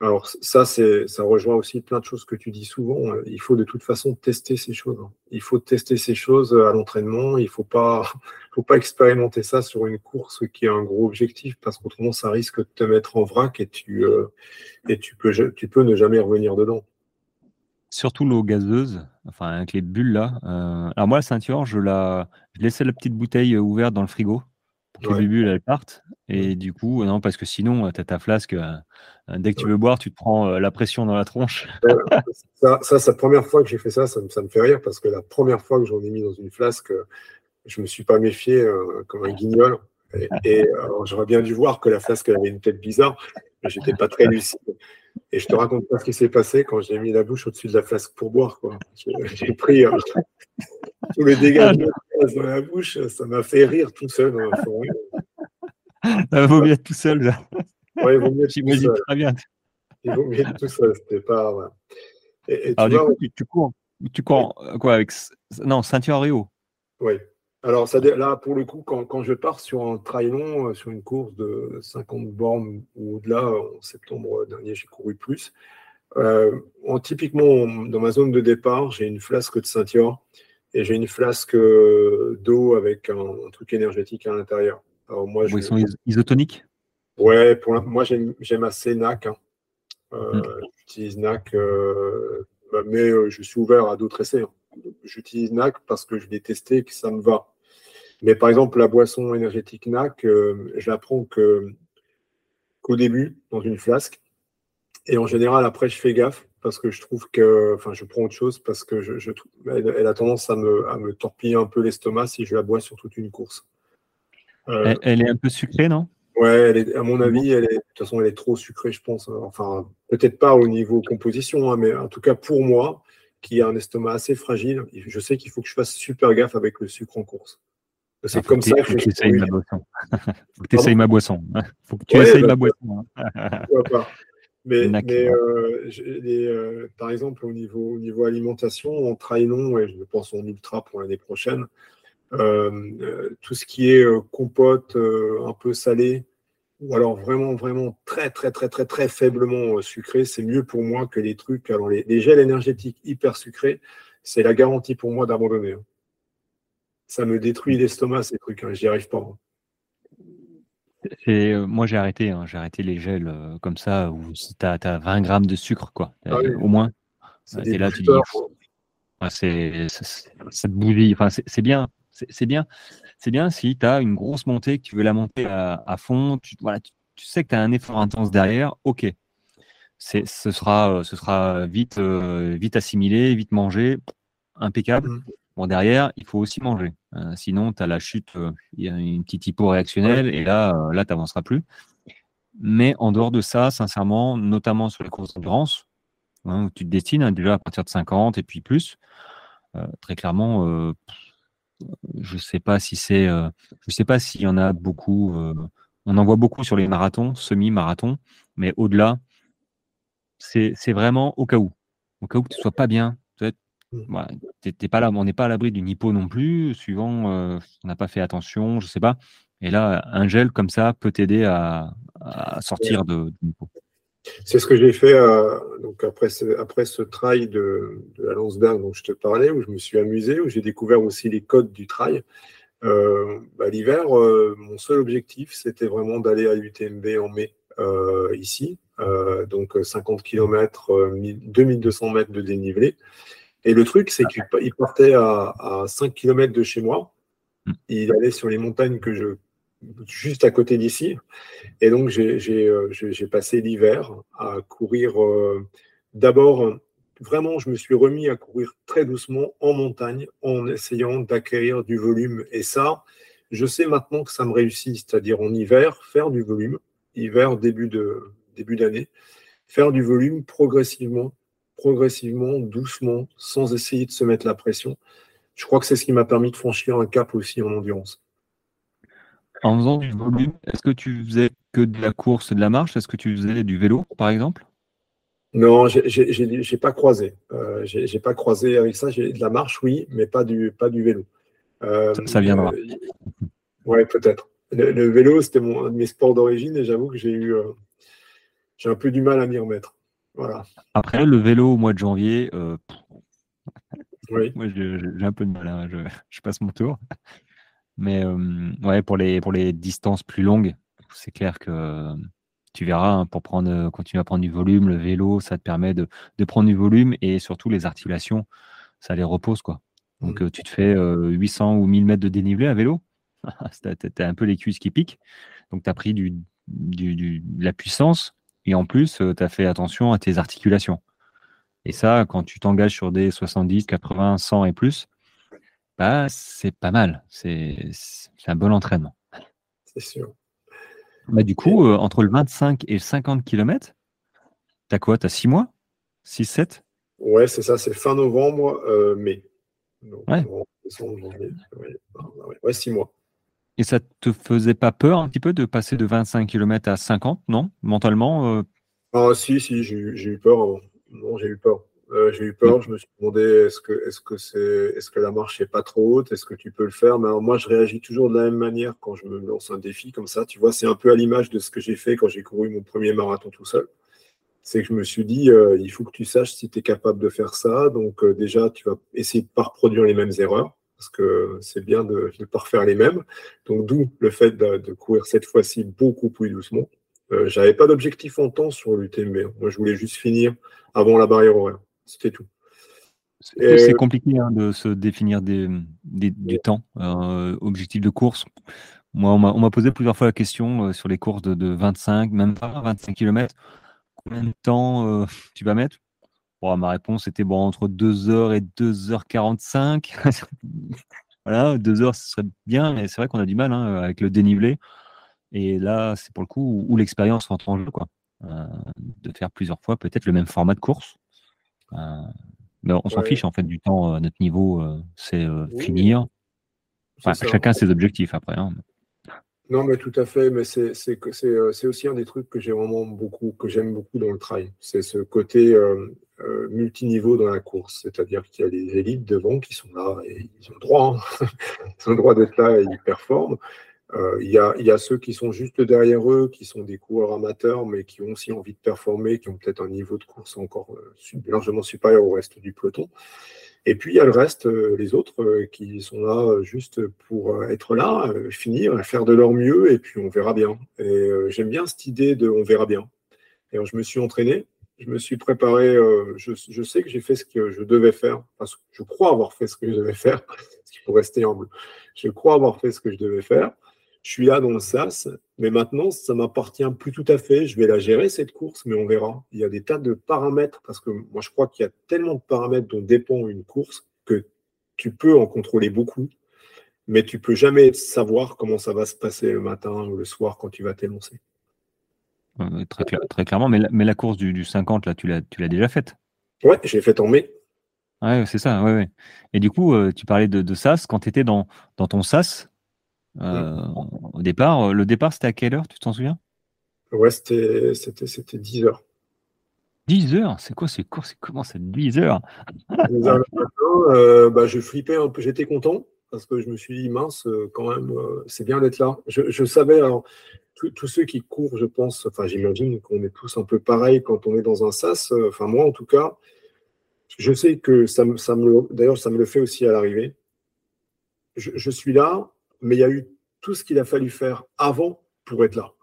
Alors ça, ça rejoint aussi plein de choses que tu dis souvent. Il faut de toute façon tester ces choses. Il faut tester ces choses à l'entraînement. Il ne faut pas, expérimenter ça sur une course qui a un gros objectif parce qu'autrement, ça risque de te mettre en vrac et tu, euh, peux, ne jamais revenir dedans. Surtout l'eau gazeuse, enfin avec les bulles là. Euh, alors moi, la ceinture, je laissais la petite bouteille ouverte dans le frigo que les bulles elles partent. Et du coup, non, parce que sinon, tu as ta flasque. Euh, dès que tu veux boire, tu te prends euh, la pression dans la tronche. ça, ça c'est la première fois que j'ai fait ça, ça me, fait rire parce que la première fois que j'en ai mis dans une flasque, je ne me suis pas méfié euh, comme un guignol. Et, j'aurais bien dû voir que la flasque avait une tête bizarre, mais j'étais pas très lucide. Et je te raconte pas ce qui s'est passé quand j'ai mis la bouche au-dessus de la flasque pour boire. J'ai pris tous les dégâts dans la bouche, ça m'a fait rire tout seul dans la forêt. Il vaut mieux être tout seul. Là. Ouais, il vaut mieux être tout seul. Très bien. Il vaut mieux être tout seul. C'était pas. Et, Alors, du coup, tu, cours, tu cours quoi avec non ceinture Rio. Oui. Alors ça, là, pour le coup, quand, quand, je pars sur un trail long, euh, sur une course de 50 bornes ou au-delà, en septembre dernier, j'ai couru plus. Euh, en, typiquement, dans ma zone de départ, j'ai une flasque de ceinture et j'ai une flasque euh, d'eau avec un, truc énergétique à l'intérieur. Alors moi, Ils sont isotoniques? Ouais, pour moi j'aime assez NAC. Hein. Euh, hmm. J'utilise NAC, euh, bah, mais je suis ouvert à d'autres essais. Hein. J'utilise NAC parce que je l'ai testé et que ça me va. Mais par exemple, la boisson énergétique NAC, je la prends qu'au début, dans une flasque. Et en général, après, je fais gaffe parce que je trouve que, enfin, je prends autre chose parce que je, elle, a tendance à me, à me torpiller un peu l'estomac si je la bois sur toute une course. Euh, elle, est un peu sucrée, non? Ouais, à mon avis, elle est, de toute façon, elle est trop sucrée, je pense. Enfin, peut-être pas au niveau composition, hein, mais en tout cas pour moi, qui a un estomac assez fragile, je sais qu'il faut que je fasse super gaffe avec le sucre en course. C'est ah, comme ça que, tu essayes ma boisson. faut que tu essayes ma boisson. faut que tu essayes ma boisson. Mais, euh, euh, par exemple, au niveau, au niveau alimentation, en long, et je pense en ultra pour l'année prochaine, euh, tout ce qui est compote un peu salé, ou alors vraiment, vraiment très, très, très, très, très faiblement sucré, c'est mieux pour moi que les trucs. Alors, les, gels énergétiques hyper sucrés, c'est la garantie pour moi d'abandonner. Hein. Ça me détruit l'estomac, ces trucs, hein, j'y arrive pas. Hein. Euh, moi, j'ai arrêté, hein, j'ai arrêté les gels euh, comme ça, où si tu as, 20 grammes de sucre, quoi, ah au moins. Et là, tu dis, c'est, ça te bousille. Enfin, c'est bien, c'est bien. C'est bien si tu as une grosse montée, que tu veux la monter à, fond, tu, voilà, tu, sais que tu as un effort intense derrière, ok. Ce sera, euh, ce sera vite, vite assimilé, vite mangé, impeccable. Mmh. Bon, derrière, il faut aussi manger. Euh, sinon, tu as la chute, euh, il y a une petite hypo réactionnelle et là, euh, là tu n'avanceras plus. Mais en dehors de ça, sincèrement, notamment sur les courses d'endurance, hein, où tu te destines hein, déjà à partir de 50 et puis plus, très clairement, je ne sais pas si c'est. je sais pas s'il y en a beaucoup. on en voit beaucoup sur les marathons, semi-marathons, mais au-delà, c'est vraiment au cas où. Au cas où tu ne sois pas bien, bah, pas là, on n'est pas à l'abri d'une hypo non plus, suivant, euh, on n'a pas fait attention, je sais pas. Et là, un gel comme ça peut t'aider à, sortir de, hypo. C'est ce que j'ai fait euh, donc après, ce, après ce trail de, la Landsberg dont je te parlais, où je me suis amusé, où j'ai découvert aussi les codes du trail. Euh, bah, l'hiver, mon seul objectif, c'était vraiment d'aller à l'UTMB en mai, ici. donc 50 km, 2200 mètres de dénivelé. Et le truc, c'est qu'il partait à, 5 km de chez moi. Hmm. Il allait sur les montagnes que je juste à côté d'ici. Et donc, j'ai euh, passé l'hiver à courir. Euh, d'abord, vraiment, je me suis remis à courir très doucement en montagne en essayant d'acquérir du volume. Et ça, je sais maintenant que ça me réussit, c'est-à-dire en hiver, faire du volume, hiver, début d'année, début faire du volume progressivement progressivement, doucement, sans essayer de se mettre la pression. Je crois que c'est ce qui m'a permis de franchir un cap aussi en endurance. En faisant du volume, est-ce que tu faisais que de la course et de la marche? Est-ce que tu faisais du vélo, par exemple? Non, j'ai pas croisé. Euh, j'ai pas croisé avec ça. J'ai de la marche, oui, mais pas du, pas du vélo. Euh, ça, viendra. Euh, oui, peut-être. Le, vélo, c'était un de mes sports d'origine et j'avoue que j'ai eu j'ai un peu du mal à m'y remettre. Voilà. Après, le vélo au mois de janvier, oui. moi j'ai un peu de mal. Hein. Je, passe mon tour. Mais ouais, pour les, pour les distances plus longues, c'est clair que tu verras, hein, pour prendre, continuer à prendre du volume, le vélo, ça te permet de, prendre du volume et surtout les articulations, ça les repose. quoi. Donc mmh. tu te fais 800 ou 1000 mètres de dénivelé à vélo, tu as, un peu les cuisses qui piquent, donc tu as pris du, de la puissance et en plus tu as fait attention à tes articulations. Et ça, quand tu t'engages sur des 70, 80, 100 et plus, bah, c'est pas mal. C'est un bon entraînement. C'est sûr. Bah, du coup, euh, entre le 25 et le 50 km, tu as quoi? Tu as 6 mois? 6, 7 Ouais, c'est ça, c'est fin novembre, euh, mai. ouais. ouais, 6 mois. Et ça te faisait pas peur un petit peu de passer de 25 km à 50, non? Mentalement euh? Ah, si, si, j'ai eu peur Non, j'ai eu peur. Euh, j'ai eu peur, je me suis demandé est-ce que, est-ce que, c'est, est-ce que la marche n'est pas trop haute? Est-ce que tu peux le faire? Mais moi, je réagis toujours de la même manière quand je me lance un défi comme ça. Tu vois, c'est un peu à l'image de ce que j'ai fait quand j'ai couru mon premier marathon tout seul. C'est que je me suis dit, euh, il faut que tu saches si tu es capable de faire ça. Donc, euh, déjà, tu vas essayer de ne pas reproduire les mêmes erreurs parce que c'est bien de ne pas refaire les mêmes. Donc, d'où le fait de, courir cette fois-ci beaucoup plus doucement. Je n'avais pas d'objectif en temps sur l'UTMB. Moi, je voulais juste finir avant la barrière horaire. C'était tout. C'est compliqué hein, de se définir des, du temps, euh, objectif de course. Moi, on m'a posé plusieurs fois la question euh, sur les courses de, 25, même pas 25 km. Combien de temps euh, tu vas mettre? Bon, Ma réponse était bon, entre 2h et 2h45. voilà, 2h, ce serait bien, mais c'est vrai qu'on a du mal hein, avec le dénivelé. Et là, c'est pour le coup où, l'expérience rentre en jeu. Quoi. de faire plusieurs fois peut-être le même format de course. Euh, mais on s'en fiche en fait du temps à notre niveau, euh, c'est euh, finir. chacun ses objectifs après. Hein. Non, mais tout à fait. Mais c'est c'est aussi un des trucs que j'ai vraiment beaucoup, que j'aime beaucoup dans le trail. C'est ce côté multiniveau dans la course. C'est-à-dire qu'il y a des élites devant qui sont là et ils ont le droit. Hein. ils ont le droit d'être là et ils performent. Euh, il y, a, ceux qui sont juste derrière eux, qui sont des coureurs amateurs, mais qui ont aussi envie de performer, qui ont peut-être un niveau de course encore euh, largement supérieur au reste du peloton. Et puis il y a le reste, euh, les autres, qui sont là juste pour être là, finir, faire de leur mieux, et puis on verra bien. Et j'aime bien cette idée de on verra bien. Et je me suis entraîné, je me suis préparé, je, sais que j'ai fait ce que je devais faire, parce que je crois avoir fait ce que je devais faire, ce qu'il faut rester humble. Je crois avoir fait ce que je devais faire je suis là dans le SAS, mais maintenant, ça m'appartient plus tout à fait. Je vais la gérer, cette course, mais on verra. Il y a des tas de paramètres, parce que moi, je crois qu'il y a tellement de paramètres dont dépend une course que tu peux en contrôler beaucoup, mais tu peux jamais savoir comment ça va se passer le matin ou le soir quand tu vas t'énoncer. très, très, clairement, mais la, course du, 50, là, tu l'as déjà faite? Ouais, j'ai faite en mai. Ouais, c'est ça, ouais, ouais. Et du coup, euh, tu parlais de, SAS, quand tu étais dans, dans ton SAS, euh, au départ. Euh, le départ, c'était à quelle heure Tu t'en souviens? Ouais, c'était 10 heures. 10 heures? C'est quoi ces courses Comment c'est 10 heures? Euh, bah, Je flippais un peu, j'étais content parce que je me suis dit, mince, quand même, c'est bien d'être là. Je, savais, alors, tous ceux qui courent, je pense, enfin, j'imagine qu'on est tous un peu pareil quand on est dans un sas. Enfin, moi, en tout cas, je sais que ça me, ça me d'ailleurs, ça me le fait aussi à l'arrivée. je, suis là, mais il y a eu tout ce qu'il a fallu faire avant pour être là.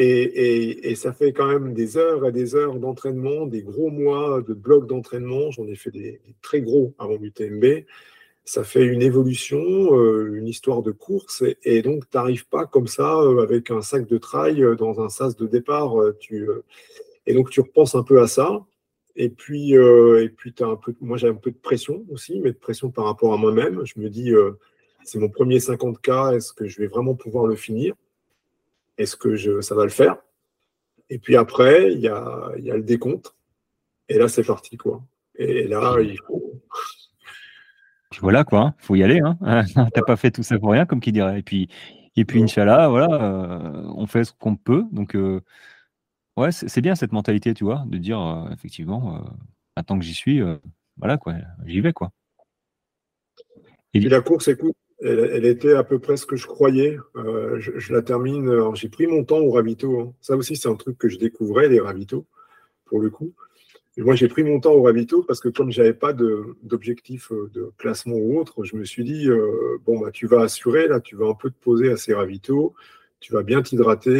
Et, ça fait quand même des heures et des heures d'entraînement, des gros mois de blocs d'entraînement. J'en ai fait des, très gros avant l'UTMB. Ça fait une évolution, euh, une histoire de course. Et, donc, tu n'arrives pas comme ça euh, avec un sac de trail euh, dans un sas de départ. Et donc, tu repenses un peu à ça. Et puis, et un peu, moi, j'ai un peu de pression aussi, mais de pression par rapport à moi-même. Je me dis, c'est mon premier 50K, est-ce que je vais vraiment pouvoir le finir? Est-ce que je, ça va le faire? Et puis après, il y a, y a, le décompte. Et là, c'est parti, quoi. Et là, il faut. Voilà, quoi. Il faut y aller. Hein. T'as pas fait tout ça pour rien, comme qui dirait. Et puis, Et puis, Inch'Allah, voilà, on fait ce qu'on peut. Donc, ouais, c'est bien cette mentalité, tu vois, de dire, effectivement, tant que j'y suis, voilà, quoi, j'y vais, quoi. Et, la course, écoute, elle, était à peu près ce que je croyais. je, la termine. J'ai pris mon temps au ravito. Hein. Ça aussi, c'est un truc que je découvrais, les ravitaux, pour le coup moi, j'ai pris mon temps au ravito parce que comme je n'avais pas d'objectif euh, de, classement ou autre, je me suis dit, euh, bon, bah, tu vas assurer, là, tu vas un peu te poser à ces ravitaux, tu vas bien t'hydrater,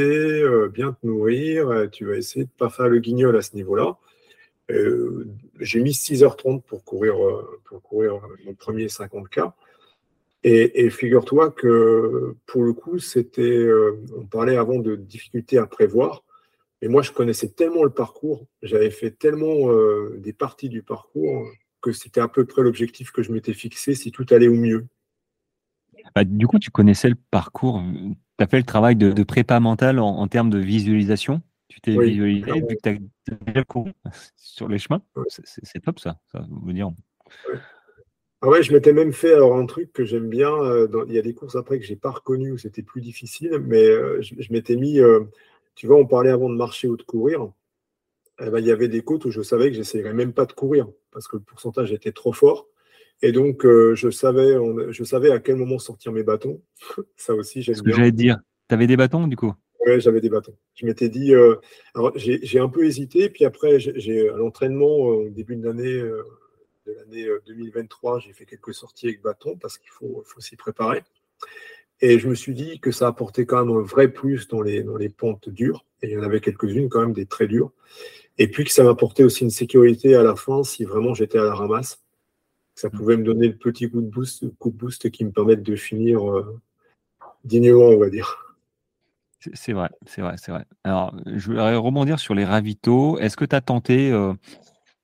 euh, bien te nourrir, tu vas essayer de ne pas faire le guignol à ce niveau-là. j'ai mis 6h30 pour courir, pour courir mon premier 50K. Et, et figure-toi que pour le coup, c'était, on parlait avant de difficultés à prévoir. Et moi, je connaissais tellement le parcours, j'avais fait tellement euh, des parties du parcours que c'était à peu près l'objectif que je m'étais fixé si tout allait au mieux. Bah, du coup, tu connaissais le parcours, tu as fait le travail de, prépa mentale en, termes de visualisation? Tu t'es visualisé vu que tu as sur les chemins? C'est top ça, ça veut dire. Ah ouais, je m'étais même fait alors un truc que j'aime bien. Euh, il y a des courses après que j'ai pas reconnu où c'était plus difficile, mais euh, je, m'étais mis tu vois, on parlait avant de marcher ou de courir. Eh ben, il y avait des côtes où je savais que j'essayerais même pas de courir parce que le pourcentage était trop fort. Et donc, euh, je, savais, je savais à quel moment sortir mes bâtons. Ça aussi, j'aime bien. Ce que j'allais dire. Tu avais des bâtons, du coup? Oui, j'avais des bâtons. Je m'étais dit. Euh, alors, j'ai un peu hésité. Puis après, j'ai à l'entraînement, euh, au début de l'année de l'année 2023, j'ai fait quelques sorties avec bâton parce qu'il faut, faut s'y préparer. Et je me suis dit que ça apportait quand même un vrai plus dans les, dans les pentes dures. Et il y en avait quelques-unes quand même, des très dures. Et puis que ça m'apportait aussi une sécurité à la fin si vraiment j'étais à la ramasse. Ça pouvait me donner le petit coup de boost, coup de boost qui me permette de finir euh, dignement, on va dire. C'est vrai, c'est vrai, c'est vrai. Alors, je voudrais rebondir sur les ravitaux. Est-ce que tu as tenté euh,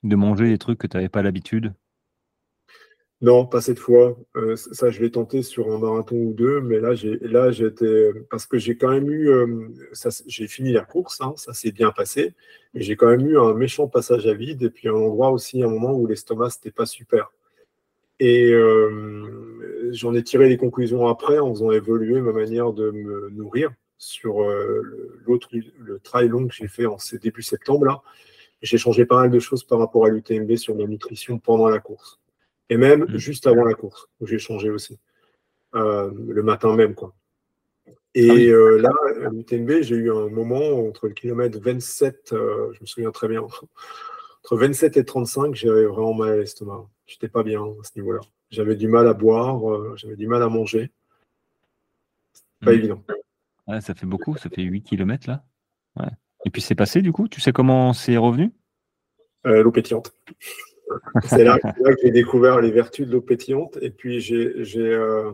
de manger des trucs que tu n'avais pas l'habitude? Non, pas cette fois. Euh, ça, je vais tenter sur un marathon ou deux, mais là, j'ai, là, j'étais parce que j'ai quand même eu, euh, j'ai fini la course, hein, ça s'est bien passé, mais j'ai quand même eu un méchant passage à vide et puis un endroit aussi, un moment où l'estomac c'était pas super. Et euh, j'en ai tiré les conclusions après en faisant évoluer ma manière de me nourrir sur l'autre, le trail long que j'ai fait en début septembre là. J'ai changé pas mal de choses par rapport à l'UTMB sur la nutrition pendant la course. Et même mm. juste avant la course, où j'ai changé aussi. Euh, le matin même, quoi. Et ah euh, là, à l'UTMB, j'ai eu un moment entre le kilomètre 27, euh, je me souviens très bien, entre 27 et 35, j'avais vraiment mal à l'estomac. J'étais pas bien à ce niveau-là. J'avais du mal à boire, j'avais du mal à manger. Pas mm. évident. Ouais, ça fait beaucoup, ça fait 8 km là. Et puis c'est passé du coup Tu sais comment c'est revenu? L'eau pétillante. C'est là, que j'ai découvert les vertus de l'eau pétillante. Et puis, j'ai, euh,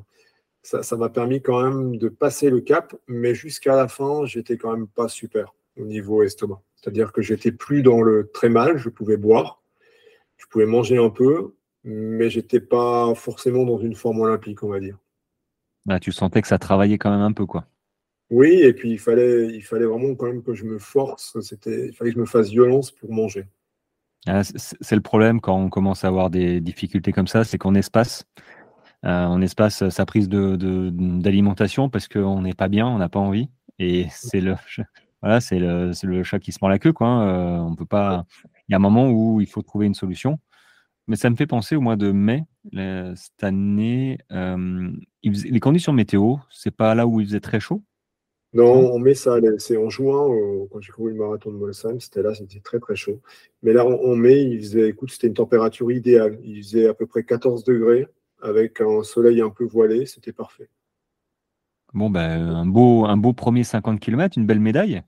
ça, m'a permis quand même de passer le cap. Mais jusqu'à la fin, j'étais quand même pas super au niveau estomac. C'est-à-dire que j'étais plus dans le très mal. Je pouvais boire, je pouvais manger un peu, mais j'étais pas forcément dans une forme olympique, on va dire. Bah, tu sentais que ça travaillait quand même un peu, quoi. Oui, et puis il fallait, il fallait vraiment quand même que je me force. C'était, il fallait que je me fasse violence pour manger. Ah, c'est le problème quand on commence à avoir des difficultés comme ça, c'est qu'on espace. Euh, on espace sa prise d'alimentation de, parce qu'on n'est pas bien, on n'a pas envie. Et c'est le, voilà, le, le, chat qui se prend la queue. Quoi. Hein. Euh, on peut pas. Il y a un moment où il faut trouver une solution. Mais ça me fait penser au mois de mai cette année. Euh, les conditions météo, c'est pas là où il faisait très chaud. Non, on met ça, c'est en juin, quand j'ai couru le marathon de Molsheim, c'était là, c'était très très chaud. Mais là, en mai, il faisait, écoute, c'était une température idéale. Il faisait à peu près 14 degrés, avec un soleil un peu voilé, c'était parfait. Bon, ben, un, beau, un beau premier 50 km, une belle médaille.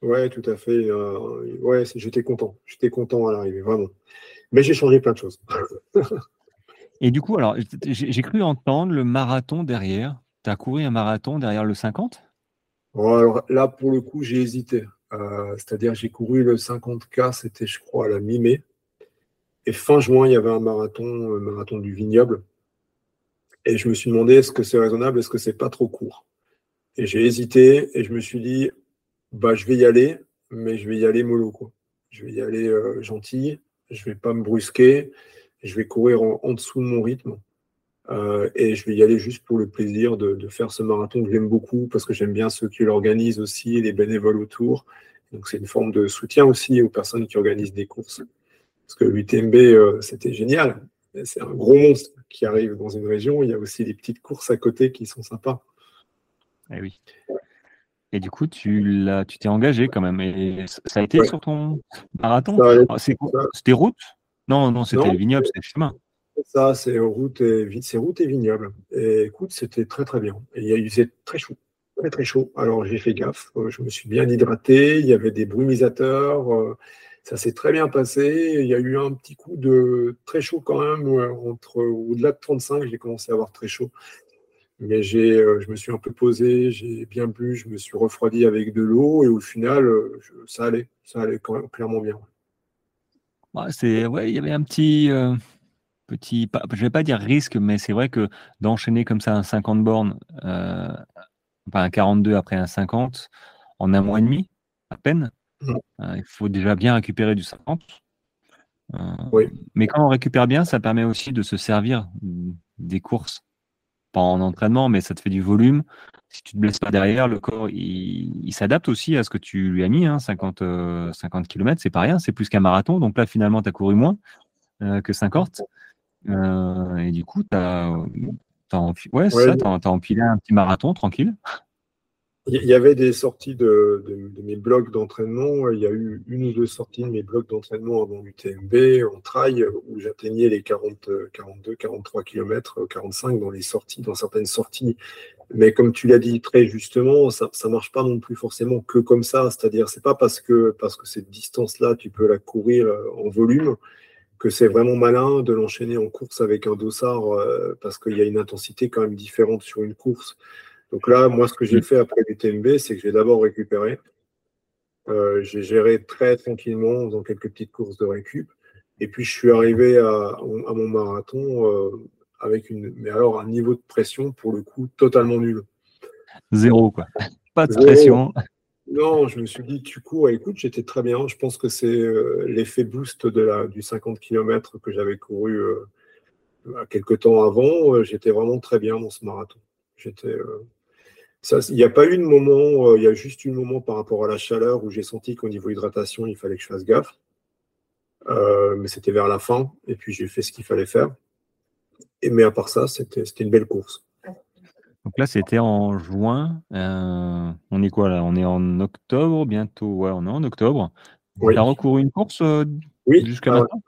Ouais, tout à fait. Euh, ouais, j'étais content. J'étais content à l'arrivée, vraiment. Mais j'ai changé plein de choses. Et du coup, alors, j'ai cru entendre le marathon derrière. Tu as couru un marathon derrière le 50 alors là, pour le coup, j'ai hésité. Euh, c'est-à-dire, j'ai couru le 50K, c'était, je crois, à la mi-mai. Et fin juin, il y avait un marathon, marathon du vignoble. Et je me suis demandé, est-ce que c'est raisonnable, est-ce que c'est pas trop court? Et j'ai hésité et je me suis dit, bah, je vais y aller, mais je vais y aller mollo. Je vais y aller euh, gentil, je vais pas me brusquer, je vais courir en, dessous de mon rythme. Euh, et je vais y aller juste pour le plaisir de, faire ce marathon que j'aime beaucoup parce que j'aime bien ceux qui l'organisent aussi et les bénévoles autour. Donc c'est une forme de soutien aussi aux personnes qui organisent des courses. Parce que l'UTMB, euh, c'était génial. C'est un gros monstre qui arrive dans une région. Il y a aussi des petites courses à côté qui sont sympas. Eh oui. Et du coup, tu tu t'es engagé quand même. Et ça a été sur ton marathon? Ah, C'était route? Non, non, c'était vignoble, c'était chemin. Ça, c'est route et, c'est route et vignoble. Et écoute, c'était très très bien. Il faisait très chaud. Très très chaud. Alors j'ai fait gaffe. Euh, je me suis bien hydraté. Il y avait des brumisateurs. Euh, ça s'est très bien passé. Il y a eu un petit coup de très chaud quand même. Entre au-delà de 35, j'ai commencé à avoir très chaud. Mais j'ai, euh, je me suis un peu posé, j'ai bien bu, je me suis refroidi avec de l'eau et au final, ça allait, ça allait clairement bien. c'est, ouais, il y avait un petit, petit, je vais pas dire risque, mais c'est vrai que d'enchaîner comme ça un 50 bornes, euh, enfin un 42 après un 50, en un mois et demi, à peine, mmh. euh, il faut déjà bien récupérer du 50. Euh, oui. Mais quand on récupère bien, ça permet aussi de se servir des courses. Pas en entraînement, mais ça te fait du volume. Si tu te blesses pas derrière, le corps, il, s'adapte aussi à ce que tu lui as mis. 50, 50 km, c'est pas rien, c'est plus qu'un marathon. Donc là, finalement, tu as couru moins que 50. Euh, et du coup, tu as, ouais, empilé un petit marathon tranquille. Il y avait des sorties de, mes blocs d'entraînement. Il y a eu une ou deux sorties de mes blocs d'entraînement avant l'UTMB en trail où j'atteignais les 40, 42, 43 km, 45 dans les sorties, dans certaines sorties. Mais comme tu l'as dit très justement, ça ne marche pas non plus forcément que comme ça. C'est-à-dire, c'est pas parce que, parce que cette distance-là, tu peux la courir euh, en volume que c'est vraiment malin de l'enchaîner en course avec un dossard euh, parce qu'il y a une intensité quand même différente sur une course. Donc là, moi, ce que j'ai fait après l'UTMB, c'est que j'ai d'abord récupéré. Euh, j'ai géré très tranquillement dans quelques petites courses de récup. Et puis, je suis arrivé à, mon marathon euh, avec une, mais alors un niveau de pression, pour le coup, totalement nul. Zéro, quoi. Pas de pression. Non, je me suis dit, tu cours, écoute, j'étais très bien. Je pense que c'est euh, l'effet boost de la, du 50 km que j'avais couru euh, quelques temps avant. Euh, j'étais vraiment très bien dans ce marathon. J'étais. il n'y a pas eu de moment, il y a juste eu moment par rapport à la chaleur où j'ai senti qu'au niveau hydratation, il fallait que je fasse gaffe. mais c'était vers la fin, et puis j'ai fait ce qu'il fallait faire. Et, mais à part ça, c'était une belle course. Donc là, c'était en juin. Euh, on est quoi là? On est en octobre bientôt. Ouais, on est en octobre. Tu as recouru une course euh, oui, jusqu'à maintenant?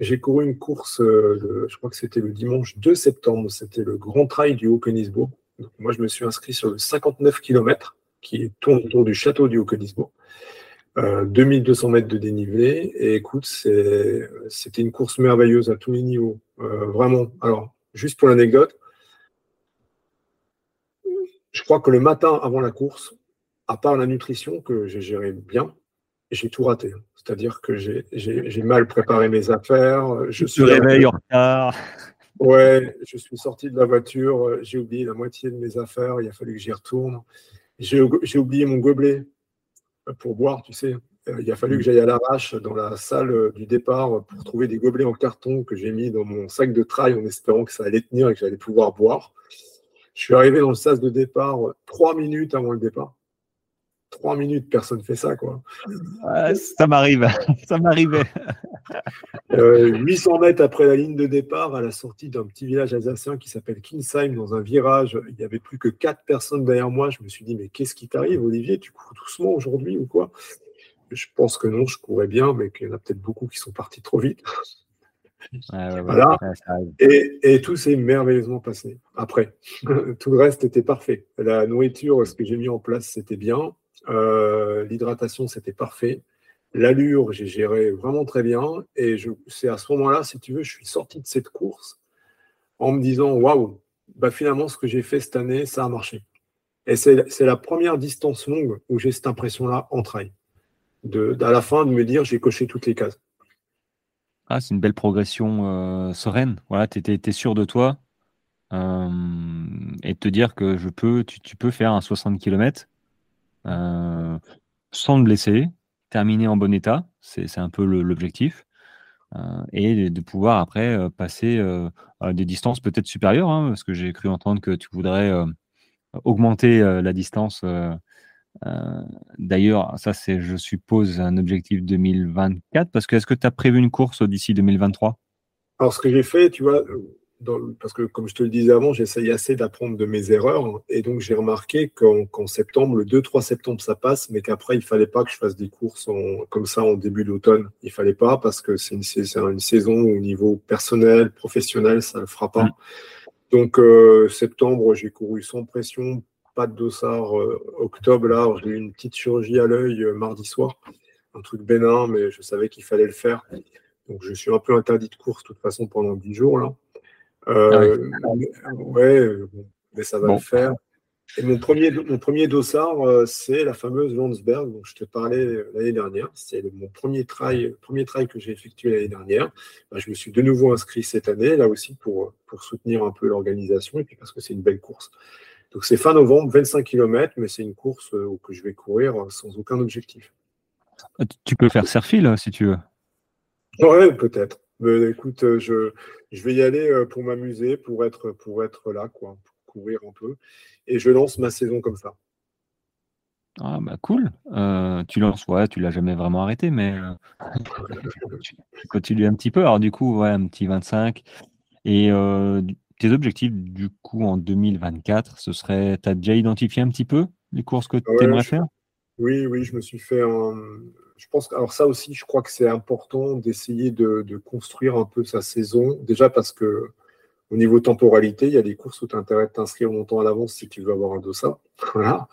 J'ai couru une course, euh, je crois que c'était le dimanche 2 septembre. C'était le Grand Trail du Haut-Königsbourg. Moi, je me suis inscrit sur le 59 km qui tourne autour du château du Haut-Königsbourg. 2200 mètres de dénivelé. Et écoute, c'était une course merveilleuse à tous les niveaux. vraiment. Alors, juste pour l'anecdote, je crois que le matin avant la course, à part la nutrition que j'ai géré bien, j'ai tout raté. C'est-à-dire que j'ai mal préparé mes affaires. Je suis réveille en retard. Ouais, je suis sorti de la voiture, j'ai oublié la moitié de mes affaires, il a fallu que j'y retourne. J'ai oublié mon gobelet pour boire, tu sais. Il a fallu que j'aille à l'arrache dans la salle du départ pour trouver des gobelets en carton que j'ai mis dans mon sac de trail en espérant que ça allait tenir et que j'allais pouvoir boire. Je suis arrivé dans le sas de départ trois minutes avant le départ. Trois minutes, personne ne fait ça, quoi. ça m'arrive, ça m'arrivait. 800 euh, mètres après la ligne de départ, à la sortie d'un petit village alsacien qui s'appelle Kinsheim, dans un virage, il n'y avait plus que quatre personnes derrière moi. Je me suis dit, mais qu'est-ce qui t'arrive, Olivier? Tu cours doucement aujourd'hui ou quoi? Je pense que non, je courais bien, mais qu'il y en a peut-être beaucoup qui sont partis trop vite voilà. et, tout s'est merveilleusement passé après. tout le reste était parfait. La nourriture, ce que j'ai mis en place, c'était bien. Euh, l'hydratation, c'était parfait. L'allure, j'ai géré vraiment très bien. Et c'est à ce moment-là, si tu veux, je suis sorti de cette course en me disant waouh, bah finalement, ce que j'ai fait cette année, ça a marché. Et c'est la première distance longue où j'ai cette impression-là en trail. De, à la fin, de me dire j'ai coché toutes les cases. Ah, c'est une belle progression euh, sereine. Voilà, tu étais, sûr de toi. Euh, et te dire que je peux, tu, peux faire un 60 km euh, sans te blesser, terminer en bon état. C'est un peu l'objectif. et de pouvoir après passer à des distances peut-être supérieures, hein, parce que j'ai cru entendre que tu voudrais augmenter la distance. D'ailleurs, ça c'est, je suppose, un objectif 2024, parce que est-ce que tu as prévu une course d'ici 2023 Alors, ce que j'ai fait, tu vois, parce que comme je te le disais avant, j'essaye assez d'apprendre de mes erreurs. Et donc, j'ai remarqué qu'en septembre, le 2-3 septembre, ça passe, mais qu'après, il fallait pas que je fasse des courses comme ça en début d'automne. Il fallait pas parce que c'est une, une, saison au niveau personnel, professionnel, ça ne le fera pas. Mm. Donc, euh, septembre, j'ai couru sans pression, pas de dossard. Euh, octobre, là, j'ai eu une petite chirurgie à l'œil euh, mardi soir. Un truc bénin, mais je savais qu'il fallait le faire. Donc, je suis un peu interdit de course, de toute façon, pendant 10 jours, là. Euh, ah ouais, mais ça va le faire. Et mon premier, mon premier dossard, c'est la fameuse Landsberg dont je te parlais l'année dernière. C'est mon premier trail, premier trail que j'ai effectué l'année dernière. Bah, je me suis de nouveau inscrit cette année, là aussi, pour, pour soutenir un peu l'organisation et puis parce que c'est une belle course. Donc c'est fin novembre, 25 km, mais c'est une course que je vais courir sans aucun objectif. Tu peux faire Serfil si tu veux. Ouais, peut-être. Mais écoute, euh, je, je vais y aller euh, pour m'amuser, pour être, pour être là, quoi, pour courir un peu. Et je lance ma saison comme ça. Ah bah cool. Euh, tu lances, ouais, tu l'as jamais vraiment arrêté, mais tu, continues un petit peu. Alors du coup, ouais, un petit 25. Et tes objectifs, du coup, en 2024, ce serait, tu as déjà identifié un petit peu les courses que tu aimerais faire? Oui, oui, je me suis fait un, je pense alors ça aussi, je crois que c'est important d'essayer de, construire un peu sa saison. Déjà parce que au niveau temporalité, il y a des courses où tu as intérêt de t'inscrire longtemps à l'avance si tu veux avoir un dossard. Voilà.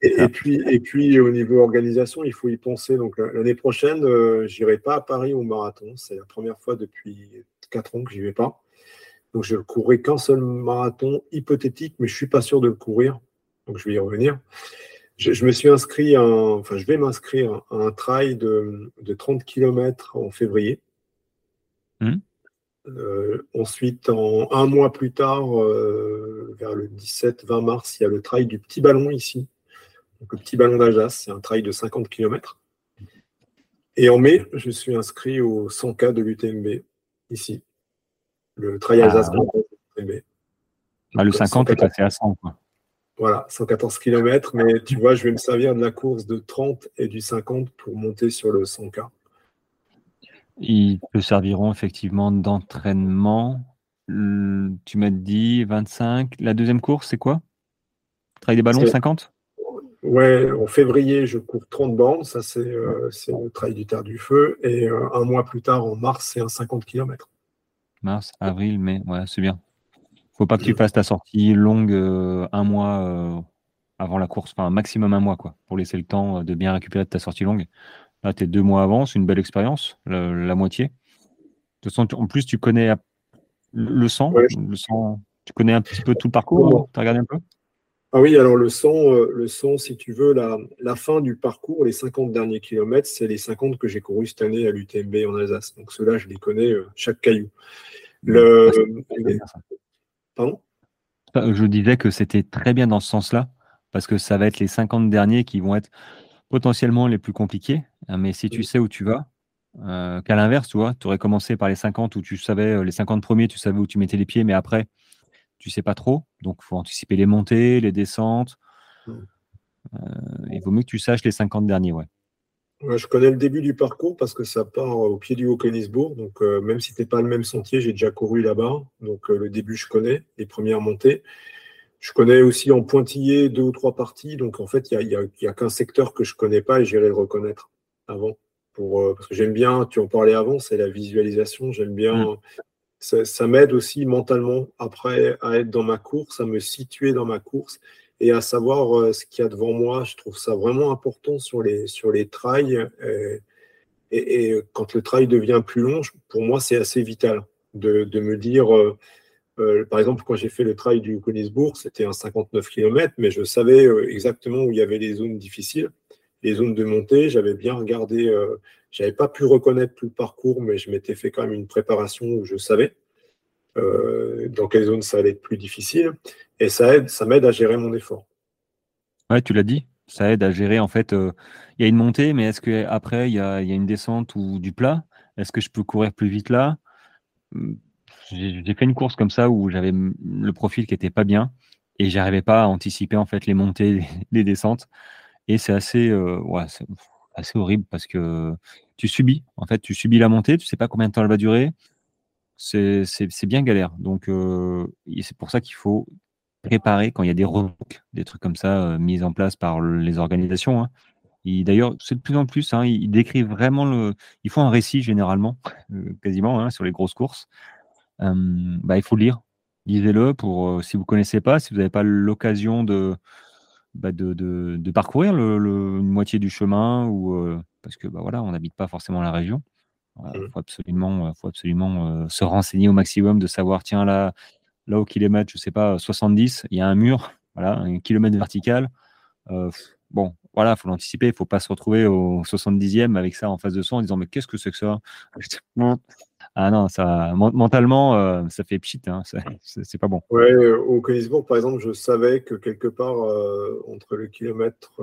Et, puis, et puis au niveau organisation, il faut y penser. Donc l'année prochaine, je euh, j'irai pas à Paris au marathon. C'est la première fois depuis quatre ans que j'y vais pas. Donc je ne courrai qu'un seul marathon hypothétique, mais je suis pas sûr de le courir. Donc je vais y revenir je, me suis inscrit, enfin, je vais m'inscrire à un trail de, 30 km en février. Hmm. Euh, ensuite, en, un mois plus tard, euh, vers le 17-20 mars, il y a le trail du Petit Ballon ici. Donc, le Petit Ballon d'Ajas, c'est un trail de 50 km. Et en mai, je suis inscrit au 100K de l'UTMB, ici. Le trail Alsace. Ah, bah, le 50 est passé à 100. Quoi. Voilà, 114 km, mais tu vois, je vais me servir de la course de 30 et du 50 pour monter sur le 100K. Ils te serviront effectivement d'entraînement. Tu m'as dit 25. La deuxième course, c'est quoi? Trail des ballons, 50 Ouais, en février, je cours 30 bandes. Ça, c'est euh, le trail du Terre du Feu. Et euh, un mois plus tard, en mars, c'est un 50 km. Mars, avril, mai. Ouais, c'est bien faut pas que tu fasses ta sortie longue euh, un mois euh, avant la course, enfin maximum un mois, quoi, pour laisser le temps euh, de bien récupérer de ta sortie longue. Là, tu es deux mois avant, c'est une belle expérience, la, moitié. De toute façon, en plus, tu connais le sang, le sang, tu connais un petit peu tout le parcours, tu as regardé un peu? Ah oui, alors le sang, le sang, si tu veux, la, la, fin du parcours, les 50 derniers kilomètres, c'est les 50 que j'ai couru cette année à l'UTMB en Alsace. Donc ceux-là, je les connais, chaque caillou. Le, je disais que c'était très bien dans ce sens-là, parce que ça va être les 50 derniers qui vont être potentiellement les plus compliqués. Hein, mais si tu sais où tu vas, euh, qu'à l'inverse, tu vois, tu aurais commencé par les 50 où tu savais, euh, les 50 premiers, tu savais où tu mettais les pieds, mais après, tu sais pas trop. Donc, il faut anticiper les montées, les descentes. Euh, il vaut mieux que tu saches les 50 derniers, ouais je connais le début du parcours parce que ça part au pied du Haut-Königsbourg. Donc, euh, même si ce n'est pas le même sentier, j'ai déjà couru là-bas. Donc, euh, le début, je connais, les premières montées. Je connais aussi en pointillé deux ou trois parties. Donc, en fait, il n'y a, a, qu'un secteur que je ne connais pas et j'irai le reconnaître avant. Pour, euh, parce que j'aime bien, tu en parlais avant, c'est la visualisation. J'aime bien. Mm. Ça, m'aide aussi mentalement après à être dans ma course, à me situer dans ma course et à savoir euh, ce qu'il y a devant moi. Je trouve ça vraiment important sur les, sur les trails. Euh, et, et, quand le trail devient plus long, pour moi, c'est assez vital de, de me dire, euh, par exemple, quand j'ai fait le trail du Königsbourg, c'était un 59 km, mais je savais exactement où il y avait les zones difficiles, les zones de montée. J'avais bien regardé, j'avais pas pu reconnaître tout le parcours, mais je m'étais fait quand même une préparation où je savais. Euh, dans quelle zone ça allait être plus difficile. Et ça aide, ça m'aide à gérer mon effort. Ouais, tu l'as dit. Ça aide à gérer. En fait, euh, il y a une montée, mais est-ce qu'après, il y a, y a une descente ou du plat? Est-ce que je peux courir plus vite là? J'ai fait une course comme ça où j'avais le profil qui était pas bien et j'arrivais pas à anticiper en fait les montées, les descentes. Et c'est assez, euh, assez horrible parce que tu subis. En fait, tu subis la montée, tu sais pas combien de temps elle va durer. C'est bien galère. Donc, euh, c'est pour ça qu'il faut préparer quand il y a des des trucs comme ça euh, mis en place par les organisations. Hein. D'ailleurs, c'est de plus en plus, hein, ils décrivent vraiment le. Ils font un récit généralement, quasiment, hein, sur les grosses courses. bah, il faut lire. Lisez-le pour si vous connaissez pas, si vous n'avez pas l'occasion de, bah, de, de, parcourir le, une moitié du chemin ou parce que bah, voilà, on n'habite pas forcément la région. Il mmh. faut absolument, faut absolument se renseigner au maximum, de savoir tiens là, là au kilomètre, je sais pas, 70, il y a un mur, voilà, un kilomètre vertical. bon, voilà, faut l'anticiper, il faut pas se retrouver au 70e avec ça en face de soi en disant mais qu'est-ce que c'est que ça? Ah non, ça mentalement, euh, ça fait pchit, hein, c'est pas bon. Ouais, au Königsbourg, par exemple, je savais que quelque part euh, entre le kilomètre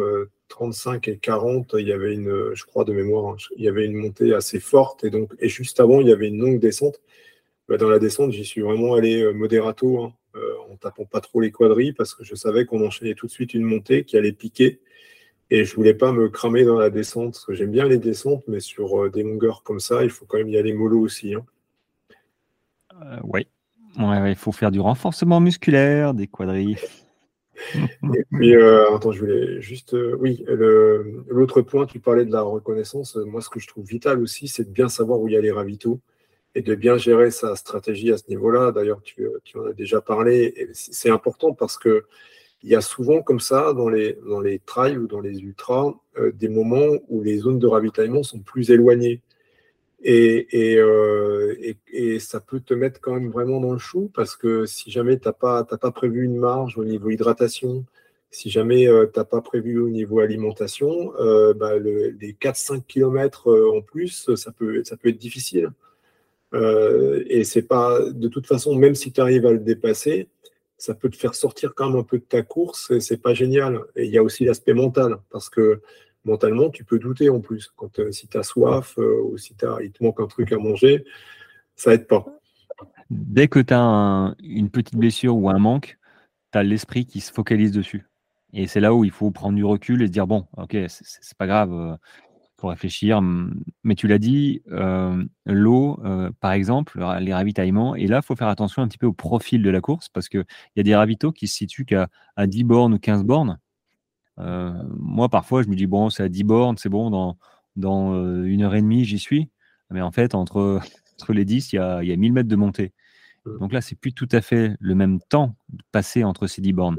35 euh, et 40, il y avait une, je crois de mémoire, hein, il y avait une montée assez forte et donc et juste avant, il y avait une longue descente. Bah, dans la descente, j'y suis vraiment allé modérato, hein, en tapant pas trop les quadrilles parce que je savais qu'on enchaînait tout de suite une montée qui allait piquer et je voulais pas me cramer dans la descente, parce que j'aime bien les descentes, mais sur euh, des longueurs comme ça, il faut quand même y aller mollo aussi. Hein. Euh, oui, il faut faire du renforcement musculaire, des quadrilles. Et puis, euh, attends, je voulais juste. oui, l'autre point, tu parlais de la reconnaissance. Moi, ce que je trouve vital aussi, c'est de bien savoir où il y a les ravitaux et de bien gérer sa stratégie à ce niveau-là. D'ailleurs, tu, tu, en as déjà parlé. C'est important parce que il y a souvent comme ça dans les, dans les trails ou dans les ultras euh, des moments où les zones de ravitaillement sont plus éloignées. Et, et, euh, et, ça peut te mettre quand même vraiment dans le chou parce que si jamais tu n'as pas, pas prévu une marge au niveau hydratation, si jamais euh, tu n'as pas prévu au niveau alimentation, bah, les 4-5 km en plus, ça peut, ça peut être difficile. et c'est pas, de toute façon, même si tu arrives à le dépasser, ça peut te faire sortir quand même un peu de ta course et c'est pas génial. Et il y a aussi l'aspect mental parce que mentalement, tu peux douter en plus. Quand, euh, si tu as soif euh, ou si as, il te manque un truc à manger, ça aide pas. Dès que tu as une petite blessure ou un manque, tu as l'esprit qui se focalise dessus. Et c'est là où il faut prendre du recul et se dire bon, ok, c'est pas grave, euh, pour réfléchir. Mais tu l'as dit, euh, l'eau, euh, par exemple, les ravitaillements. Et là, il faut faire attention un petit peu au profil de la course parce qu'il y a des ravitaux qui se situent qu'à à 10 bornes ou 15 bornes. Euh, moi, parfois, je me dis, bon, c'est à 10 bornes, c'est bon, dans, dans une heure et demie, j'y suis. Mais en fait, entre, entre les 10, il y a, y a 1000 mètres de montée. Mmh. Donc là, c'est plus tout à fait le même temps passé entre ces 10 bornes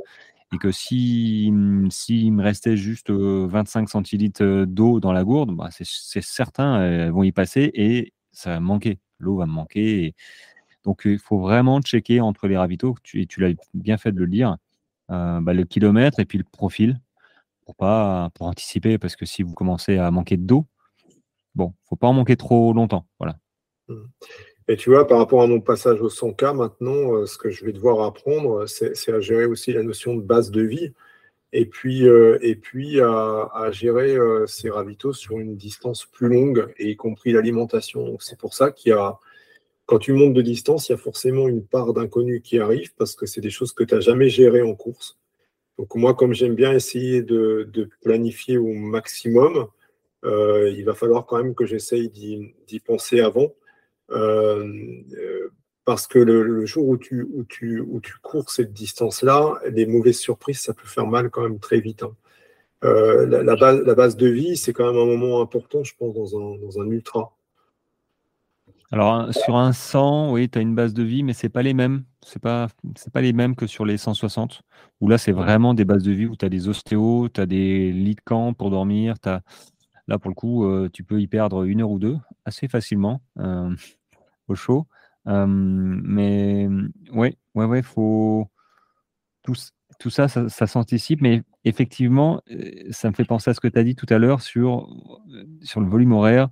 et que si s'il me restait juste 25 centilitres d'eau dans la gourde, bah c'est certain, elles vont y passer et ça va me manquer. L'eau va me manquer. Donc, il faut vraiment checker entre les ravitaux, et tu l'as bien fait de le dire, bah, le kilomètre et puis le profil pour, pas, pour anticiper, parce que si vous commencez à manquer d'eau, bon, faut pas en manquer trop longtemps. Voilà. Et tu vois, par rapport à mon passage au 100K, maintenant, euh, ce que je vais devoir apprendre, c'est à gérer aussi la notion de base de vie et puis, euh, et puis à, gérer euh, ces ravitaux sur une distance plus longue, et y compris l'alimentation. C'est pour ça qu'il y a, quand tu montes de distance, il y a forcément une part d'inconnu qui arrive parce que c'est des choses que tu n'as jamais gérées en course. Donc moi, comme j'aime bien essayer de, planifier au maximum, il va falloir quand même que j'essaye d'y penser avant. Euh, euh, parce que le, jour où tu, où, tu, où tu cours cette distance-là, les mauvaises surprises, ça peut faire mal quand même très vite. Hein. Euh, la, base, la, base, de vie, c'est quand même un moment important, je pense, dans un, dans un ultra. Alors, sur un 100, oui, tu as une base de vie, mais ce n'est pas les mêmes. Ce n'est pas, pas les mêmes que sur les 160, où là, c'est vraiment des bases de vie où tu as des ostéos, tu as des lits de camp pour dormir. As... Là, pour le coup, tu peux y perdre une heure ou deux assez facilement au chaud. mais ouais, ouais, ouais, faut tout, tout ça, ça, s'anticipe, mais effectivement, ça me fait penser à ce que tu as dit tout à l'heure sur, sur le volume horaire.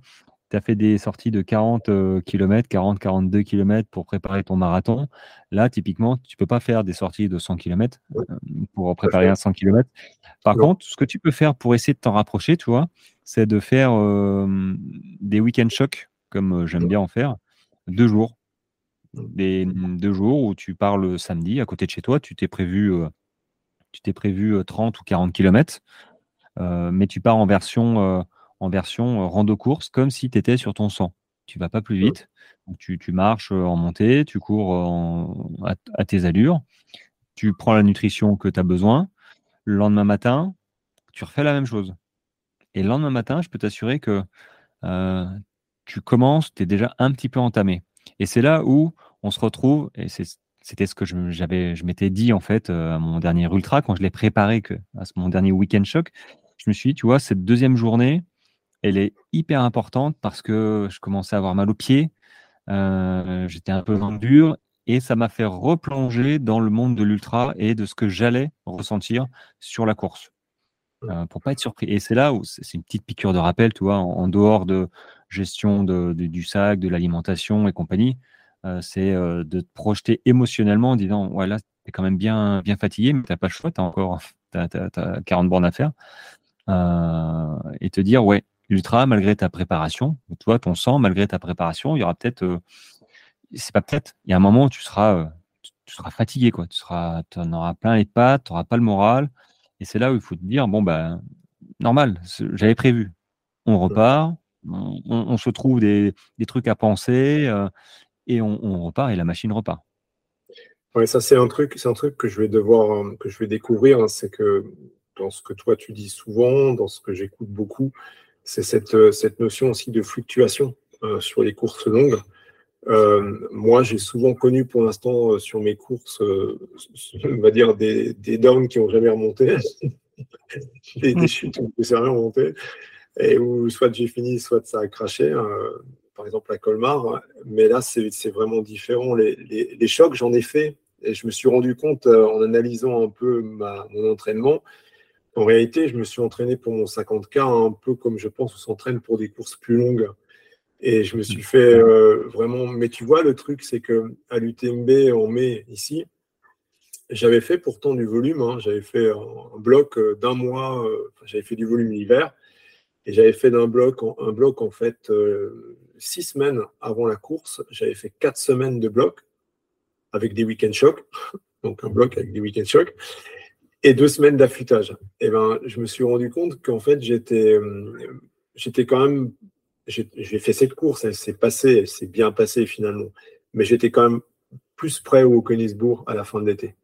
Tu as fait des sorties de 40 km, 40, 42 km pour préparer ton marathon. Là, typiquement, tu peux pas faire des sorties de 100 km pour préparer un 100 km. Par contre, ce que tu peux faire pour essayer de t'en rapprocher, tu vois, c'est de faire des week-end chocs comme j'aime bien en faire, deux jours. Des, deux jours où tu pars le samedi à côté de chez toi, tu t'es prévu, tu t'es prévu 30 ou 40 km, mais tu pars en version, en version rando course comme si tu étais sur ton sang. Tu vas pas plus vite. tu, marches en montée, tu cours à, tes allures, tu prends la nutrition que tu as besoin. Le lendemain matin, tu refais la même chose. Et le lendemain matin, je peux t'assurer que tu commences, tu es déjà un petit peu entamé. Et c'est là où on se retrouve, et c'était ce que je, je m'étais dit en fait à mon dernier ultra, quand je l'ai préparé, à mon dernier week-end choc, je me suis dit, tu vois, cette deuxième journée, elle est hyper importante parce que je commençais à avoir mal aux pieds, euh, j'étais un peu dans le dur et ça m'a fait replonger dans le monde de l'ultra et de ce que j'allais ressentir sur la course. Euh, pour pas être surpris. Et c'est là où c'est une petite piqûre de rappel, tu vois, en, dehors de gestion de, du sac, de l'alimentation et compagnie, euh, c'est de te projeter émotionnellement en disant, ouais, là, tu es quand même bien, bien fatigué, mais tu n'as pas le choix, tu as encore as, 40 bornes à faire. et te dire, ouais, ultra, malgré ta préparation, toi, ton sang, malgré ta préparation, il y aura peut-être, euh, c'est pas peut-être, il y a un moment où tu seras, euh, tu seras fatigué, quoi. Tu seras, en auras plein les pattes, tu n'auras pas le moral. Et c'est là où il faut te dire, bon, ben, normal, j'avais prévu. On repart, on, se trouve des, trucs à penser euh, et on, repart et la machine repart. Ouais, ça c'est un truc, c'est un truc que je vais devoir, que je vais découvrir, hein, c'est que dans ce que toi tu dis souvent, dans ce que j'écoute beaucoup, c'est cette, euh, cette, notion aussi de fluctuation euh, sur les courses longues. Euh, moi, j'ai souvent connu pour l'instant sur mes courses, on va dire, des, downs qui n'ont jamais remonté, des, des, chutes qui n'ont jamais remonté, et où soit j'ai fini, soit ça a craché, par exemple à Colmar. Mais là, c'est vraiment différent. Les, chocs, j'en ai fait, et je me suis rendu compte en analysant un peu mon entraînement en réalité, je me suis entraîné pour mon 50K un peu comme je pense on s'entraîne pour des courses plus longues. Et je me suis fait euh, vraiment. Mais tu vois, le truc, c'est que à l'UTMB en mai, ici, j'avais fait pourtant du volume. Hein. J'avais fait un bloc euh, d'un mois. Euh, j'avais fait du volume l'hiver. Et j'avais fait d'un bloc, un bloc en fait six semaines avant la course. J'avais fait quatre semaines de bloc avec des week-end shocks. Donc un bloc avec des week-end shocks et deux semaines d'affûtage. Et eh ben, je me suis rendu compte qu'en fait, j'étais, j'étais quand même, j'ai fait cette course, elle s'est passée, elle s'est bien passée finalement, mais j'étais quand même plus prêt au Königsbourg à la fin de l'été.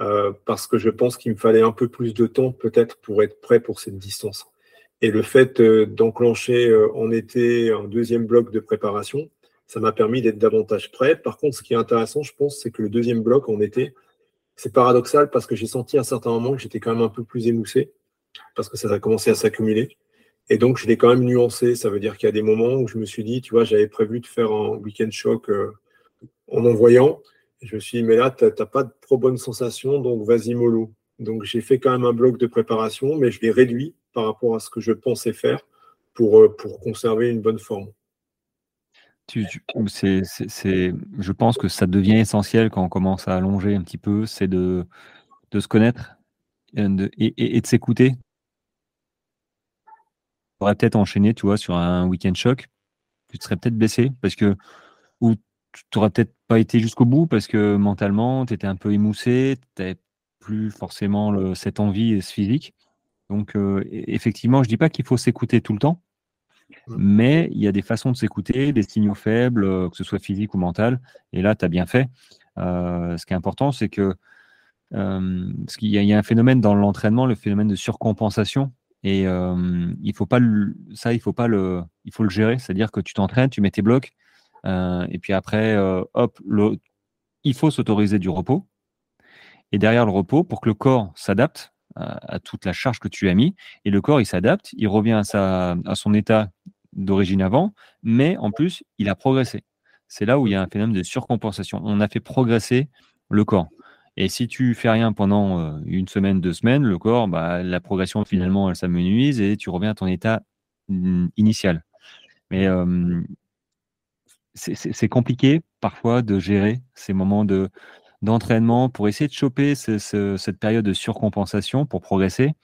Euh, parce que je pense qu'il me fallait un peu plus de temps peut-être pour être prêt pour cette distance. Et le fait euh, d'enclencher en été un deuxième bloc de préparation, ça m'a permis d'être davantage prêt. Par contre, ce qui est intéressant, je pense, c'est que le deuxième bloc en été, c'est paradoxal parce que j'ai senti à certains moments que j'étais quand même un peu plus émoussé parce que ça a commencé à s'accumuler. Et donc, je l'ai quand même nuancé. Ça veut dire qu'il y a des moments où je me suis dit, tu vois, j'avais prévu de faire un week-end choc euh, en envoyant. Je me suis dit, mais là, tu n'as pas de trop bonne sensation, donc vas-y mollo. Donc, j'ai fait quand même un bloc de préparation, mais je l'ai réduit par rapport à ce que je pensais faire pour, euh, pour conserver une bonne forme. Tu, je pense que ça devient essentiel quand on commence à allonger un petit peu, c'est de, de se connaître et et, de s'écouter. Tu aurais peut-être enchaîné, tu vois, sur un week-end choc. Tu te serais peut-être blessé parce que, ou tu n'aurais peut-être pas été jusqu'au bout parce que mentalement, tu étais un peu émoussé, tu n'avais plus forcément le, cette envie et ce physique. Donc, euh, e, effectivement, je dis pas qu'il faut s'écouter tout le temps. Mais il y a des façons de s'écouter, des signaux faibles, euh, que ce soit physique ou mental. Et là, tu as bien fait. Euh, ce qui est important, c'est que euh, qu'il y, a un phénomène dans l'entraînement, le phénomène de surcompensation. Et il faut ça, il faut pas le, gérer. C'est-à-dire que tu t'entraînes, tu mets tes blocs, et puis après, hop, il faut s'autoriser du repos. Et derrière le repos, pour que le corps s'adapte, à, toute la charge que tu as mis. Et le corps, il s'adapte, il revient à, sa, à son état d'origine avant, mais en plus, il a progressé. C'est là où il y a un phénomène de surcompensation. On a fait progresser le corps. Et si tu fais rien pendant euh, une semaine, deux semaines, le corps, bah, la progression finalement, elle s'amenuise et tu reviens à ton état mm, initial. Mais euh, c'est compliqué parfois de gérer ces moments de, d'entraînement pour essayer de choper cette période de surcompensation pour progresser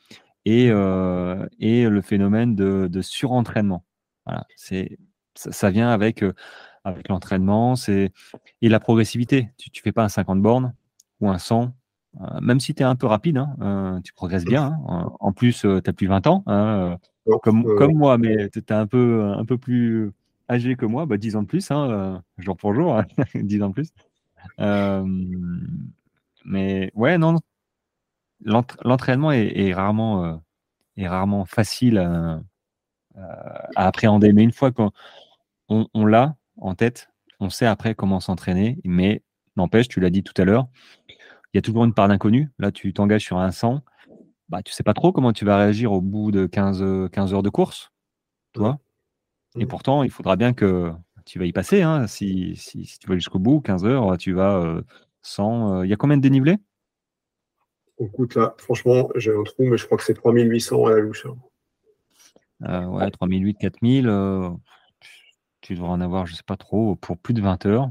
et, mmh. euh, et le phénomène de, surentraînement. Voilà, c'est ça, vient avec, avec l'entraînement et la progressivité. Tu ne fais pas un 50 bornes ou un 100 même si tu es un peu rapide, hein, tu progresses bien. Hein. En plus, tu as plus 20 ans, hein, comme, comme moi, mais tu es un peu, un peu plus âgé que moi, bah, 10 ans de plus, jour pour jour, 10 ans de plus. mais ouais, non, l'entraînement est, rarement, est rarement facile à, appréhender. Mais une fois qu'on on, l'a en tête, on sait après comment s'entraîner. Mais n'empêche, tu l'as dit tout à l'heure, il y a toujours une part d'inconnu. Là, tu t'engages sur un 100. Bah, tu sais pas trop comment tu vas réagir au bout de 15, 15 heures de course. Toi. Et pourtant, il faudra bien que tu vas y passer. Hein. Si, tu vas jusqu'au bout, 15 heures, tu vas sans. Euh, il y a combien de dénivelé Écoute, là, franchement, j'ai un trou, mais je crois que c'est 3800 à la louche. Hein. Euh, ouais, 3008, 4000. Euh, tu devras en avoir, je sais pas trop, pour plus de 20 heures.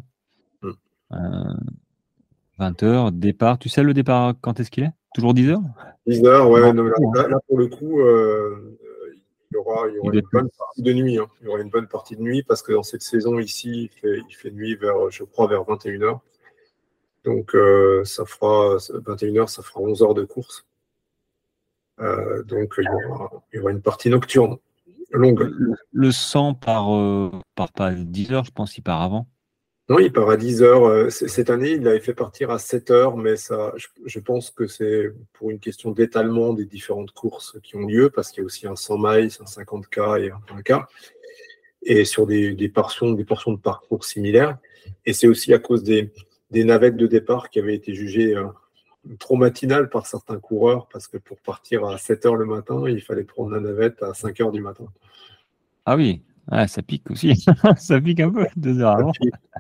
20 heures, départ. Tu sais le départ, quand est-ce qu'il est? Toujours 10 heures? 10 heures, ouais. là, pour le coup, il y aura, une bonne partie de nuit. Hein. Il y aura une bonne partie de nuit parce que dans cette saison ici, il fait, nuit vers, je crois, vers 21h. Donc euh, ça fera 21h, ça fera 11 heures de course. Euh, donc il y, aura, une partie nocturne longue. Le, 100 par, euh, par pas 10 heures, je pense, il part avant. Non, il part à 10 heures. Euh, cette année, il avait fait partir à 7 heures, mais ça, je, pense que c'est pour une question d'étalement des différentes courses qui ont lieu, parce qu'il y a aussi un 100 miles, un 50K et un 20K, et sur des, portions, des portions de parcours similaires. Et c'est aussi à cause des, navettes de départ qui avaient été jugées euh, trop matinales par certains coureurs, parce que pour partir à 7 heures le matin, il fallait prendre la navette à 5 heures du matin. Ah oui, ah, ça pique aussi. ça pique un peu, deux heures avant.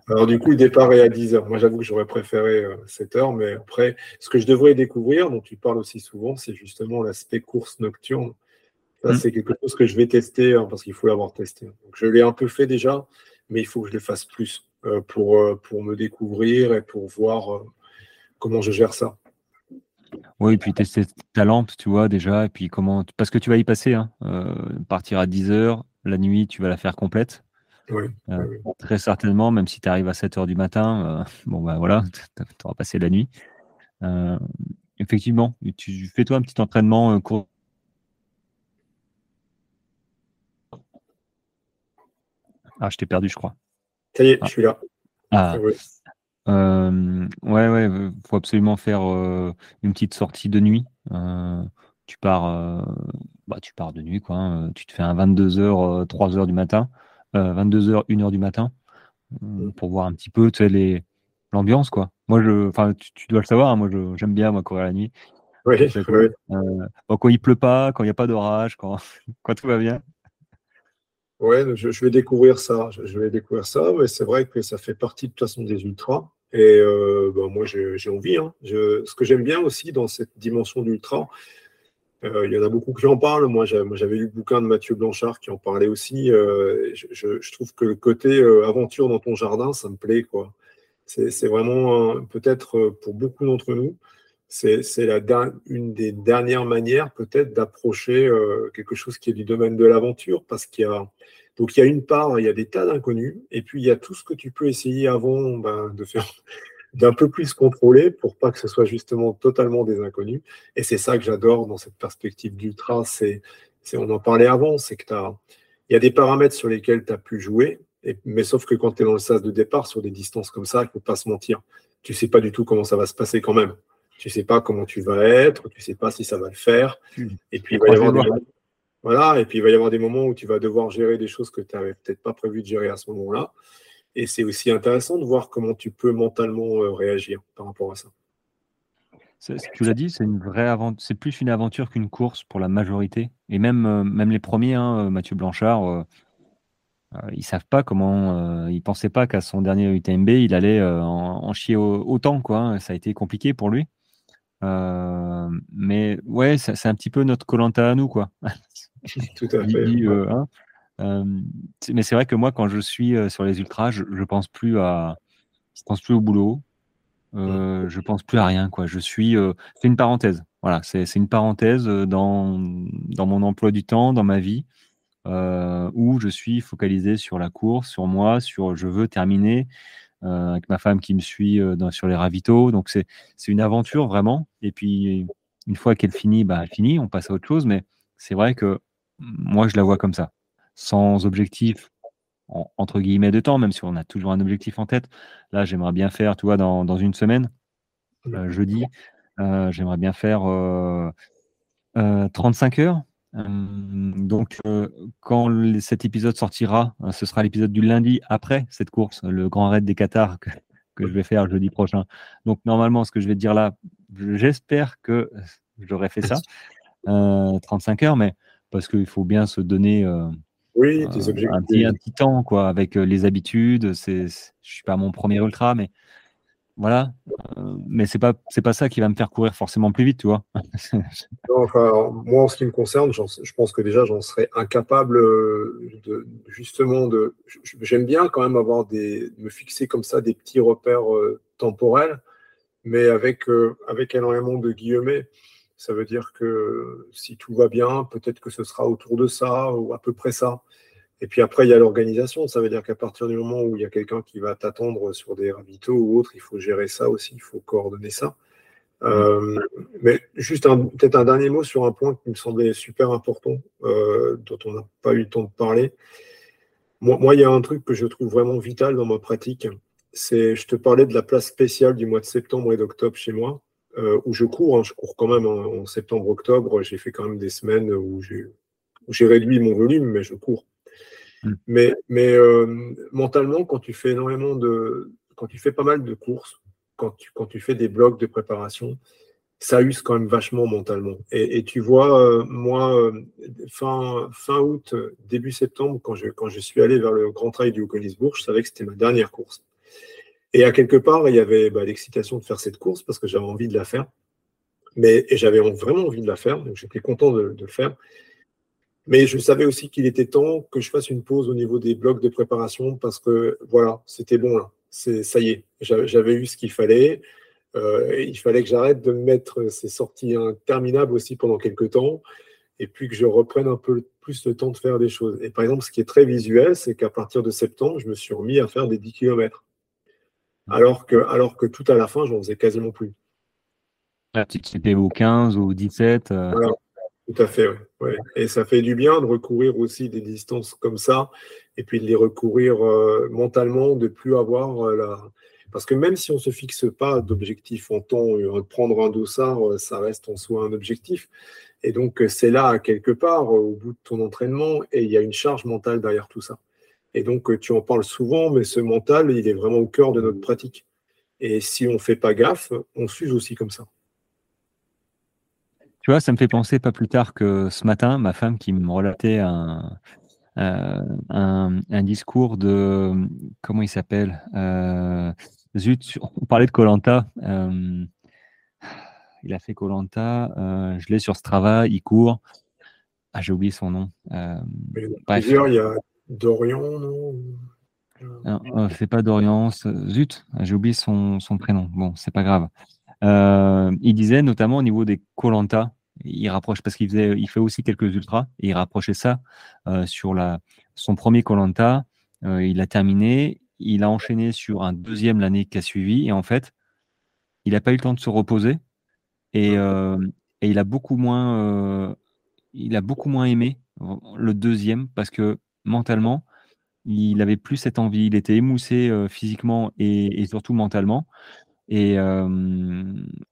Alors, du coup, le départ est à 10 heures. Moi, j'avoue que j'aurais préféré 7 euh, heures, mais après, ce que je devrais découvrir, dont tu parles aussi souvent, c'est justement l'aspect course nocturne. Ça, mm. c'est quelque chose que je vais tester hein, parce qu'il faut l'avoir testé. Donc, je l'ai un peu fait déjà, mais il faut que je le fasse plus euh, pour, euh, pour me découvrir et pour voir comment je gère ça. Oui, et puis tester ta lampe, tu vois, déjà, et puis comment. Parce que tu vas y passer, hein, partir à 10 heures, la nuit, tu vas la faire complète. Oui, euh, Très certainement, même si tu arrives à 7 heures du matin, euh, bon, bah voilà, tu auras passé la nuit. Euh, effectivement, tu fais-toi un petit entraînement court. Ah, je t'ai perdu, je crois. Ça y est, je suis là. Ah. Ouais. ouais, ouais, faut absolument faire une petite sortie de nuit. Tu pars bah, tu pars de nuit, quoi. Hein. Tu te fais un 22h, 3h du matin, 22h, 1h du matin, mmh. pour voir un petit peu les, l'ambiance, quoi. Moi, je, enfin, tu, dois le savoir, hein, moi, j'aime bien moi, courir la nuit. Oui, euh, quand il pleut pas, quand il n'y a pas d'orage, quand, quand tout va bien. Ouais, je, vais découvrir ça. Je, vais découvrir ça. Mais c'est vrai que ça fait partie de toute façon des ultras. Et euh, bah, moi, j'ai envie. Hein. ce que j'aime bien aussi dans cette dimension d'ultra, euh, il y en a beaucoup qui en parlent. Moi, j'avais lu le bouquin de Mathieu Blanchard qui en parlait aussi. Euh, je, trouve que le côté euh, aventure dans ton jardin, ça me plaît. C'est vraiment, peut-être pour beaucoup d'entre nous, c'est une des dernières manières peut-être d'approcher quelque chose qui est du domaine de l'aventure parce qu'il y a donc il y a une part, il y a des tas d'inconnus, et puis il y a tout ce que tu peux essayer avant ben, de faire d'un peu plus contrôler pour pas que ce soit justement totalement des inconnus. Et c'est ça que j'adore dans cette perspective d'ultra. C'est, on en parlait avant, c'est que il y a des paramètres sur lesquels tu as pu jouer, et, mais sauf que quand tu es dans le sas de départ sur des distances comme ça, il faut pas se mentir. Tu sais pas du tout comment ça va se passer quand même. Tu sais pas comment tu vas être, tu sais pas si ça va le faire. Et puis il va y avoir des voilà, et puis il va y avoir des moments où tu vas devoir gérer des choses que tu n'avais peut-être pas prévu de gérer à ce moment-là. Et c'est aussi intéressant de voir comment tu peux mentalement euh, réagir par rapport à ça. Tu l'as dit, c'est une vraie c'est plus une aventure qu'une course pour la majorité. Et même, euh, même les premiers, hein, euh, Mathieu Blanchard, ils ils savent pas comment, ils pensaient pas qu'à son dernier UTMB, il allait en, chier autant, quoi. Hein. Ça a été compliqué pour lui. mais ouais, c'est un petit peu notre Colanta à nous, quoi. Tout à fait. Hein, euh, mais c'est vrai que moi, quand je suis euh, sur les ultras, je, je pense plus à, je pense plus au boulot. Euh, je pense plus à rien, quoi. Je suis, c'est une parenthèse. Voilà, c'est une parenthèse dans, dans mon emploi du temps, dans ma vie. où je suis focalisé sur la course, sur moi, sur je veux terminer avec ma femme qui me suit sur les ravitaux. Donc c'est une aventure vraiment. Et puis une fois qu'elle finit, bah, elle finit, on passe à autre chose. Mais c'est vrai que moi, je la vois comme ça, sans objectif entre guillemets de temps, même si on a toujours un objectif en tête. Là, j'aimerais bien faire, tu vois, dans, dans une semaine, euh, jeudi, euh, j'aimerais bien faire 35 euh, heures. donc, quand cet épisode sortira, ce sera l'épisode du lundi après cette course, le grand raid des Qatars que, que je vais faire jeudi prochain. Donc, normalement, ce que je vais te dire là, j'espère que j'aurai fait ça, 35 heures, mais parce qu'il faut bien se donner oui, euh, un, petit, un petit temps, quoi, avec euh, les habitudes. C'est, je suis pas mon premier ultra, mais voilà. Euh, mais c'est pas, c'est pas ça qui va me faire courir forcément plus vite, tu vois. enfin, moi, en ce qui me concerne, je pense que déjà, j'en serais incapable de, justement, de. J'aime bien quand même avoir des, me fixer comme ça des petits repères temporels, mais avec, avec énormément de guillemets. Ça veut dire que si tout va bien, peut-être que ce sera autour de ça ou à peu près ça. Et puis après, il y a l'organisation. Ça veut dire qu'à partir du moment où il y a quelqu'un qui va t'attendre sur des ravitaux ou autre, il faut gérer ça aussi, il faut coordonner ça. Euh, mais juste peut-être un dernier mot sur un point qui me semblait super important, euh, dont on n'a pas eu le temps de parler. Moi, moi, il y a un truc que je trouve vraiment vital dans ma pratique. C'est, je te parlais de la place spéciale du mois de septembre et d'octobre chez moi. Euh, où je cours. Hein. je cours quand même en, septembre-octobre. J'ai fait quand même des semaines où j'ai réduit mon volume, mais je cours. Hmm. Mais, mais euh, mentalement, quand tu fais énormément de, quand tu fais pas mal de courses, quand tu, quand tu fais des blocs de préparation, ça use quand même vachement mentalement. Et, tu vois, euh, moi, fin, fin août, début septembre, quand je, quand je suis allé vers le Grand Trail du Haut-Königsbourg, je savais que c'était ma dernière course. Et à quelque part, il y avait bah, l'excitation de faire cette course parce que j'avais envie de la faire. Mais, et j'avais vraiment envie de la faire, donc j'étais content de, le faire. Mais je savais aussi qu'il était temps que je fasse une pause au niveau des blocs de préparation parce que voilà, c'était bon là. Ça y est, j'avais eu ce qu'il fallait. Euh, il fallait que j'arrête de me mettre ces sorties interminables aussi pendant quelques temps et puis que je reprenne un peu plus le temps de faire des choses. Et par exemple, ce qui est très visuel, c'est qu'à partir de septembre, je me suis remis à faire des 10 km alors que, alors que tout à la fin, j'en faisais quasiment plus. Ah, tu étais au 15 ou 17 euh. Tout à fait, Et ça fait du bien de recourir aussi des distances comme ça, et puis de les recourir euh, mentalement, de plus avoir euh, la. Parce que même si on ne se fixe pas d'objectif en temps, prendre un dossard, ça reste en soi un objectif. Et donc, c'est là, quelque part, au bout de ton entraînement, et il y a une charge mentale derrière tout ça. Et donc, euh, tu en parles souvent, mais ce mental, il est vraiment au cœur de notre pratique. Et si on ne fait pas gaffe, on s'use aussi comme ça. Tu vois, ça me fait penser pas plus tard que ce matin, ma femme qui me relatait un, euh, un, discours de. Comment il s'appelle euh, Zut, on parlait de Colanta. il a fait Colanta. je l'ai sur Strava, il court. Ah, j'ai oublié son nom. il y a Dorian, non euh, c'est pas Dorian, zut, j'ai oublié son, prénom. Bon, c'est pas grave. Euh, il disait notamment au niveau des Colanta, il rapproche parce qu'il faisait, il fait aussi quelques ultras et il rapprochait ça euh, sur la, son premier Colanta. il a terminé, il a enchaîné sur un deuxième l'année qui a suivi et en fait, il n'a pas eu le temps de se reposer et, et il a beaucoup moins, il a beaucoup moins aimé le deuxième parce que mentalement, il avait plus cette envie. Il était émoussé euh, physiquement et, surtout mentalement. Et,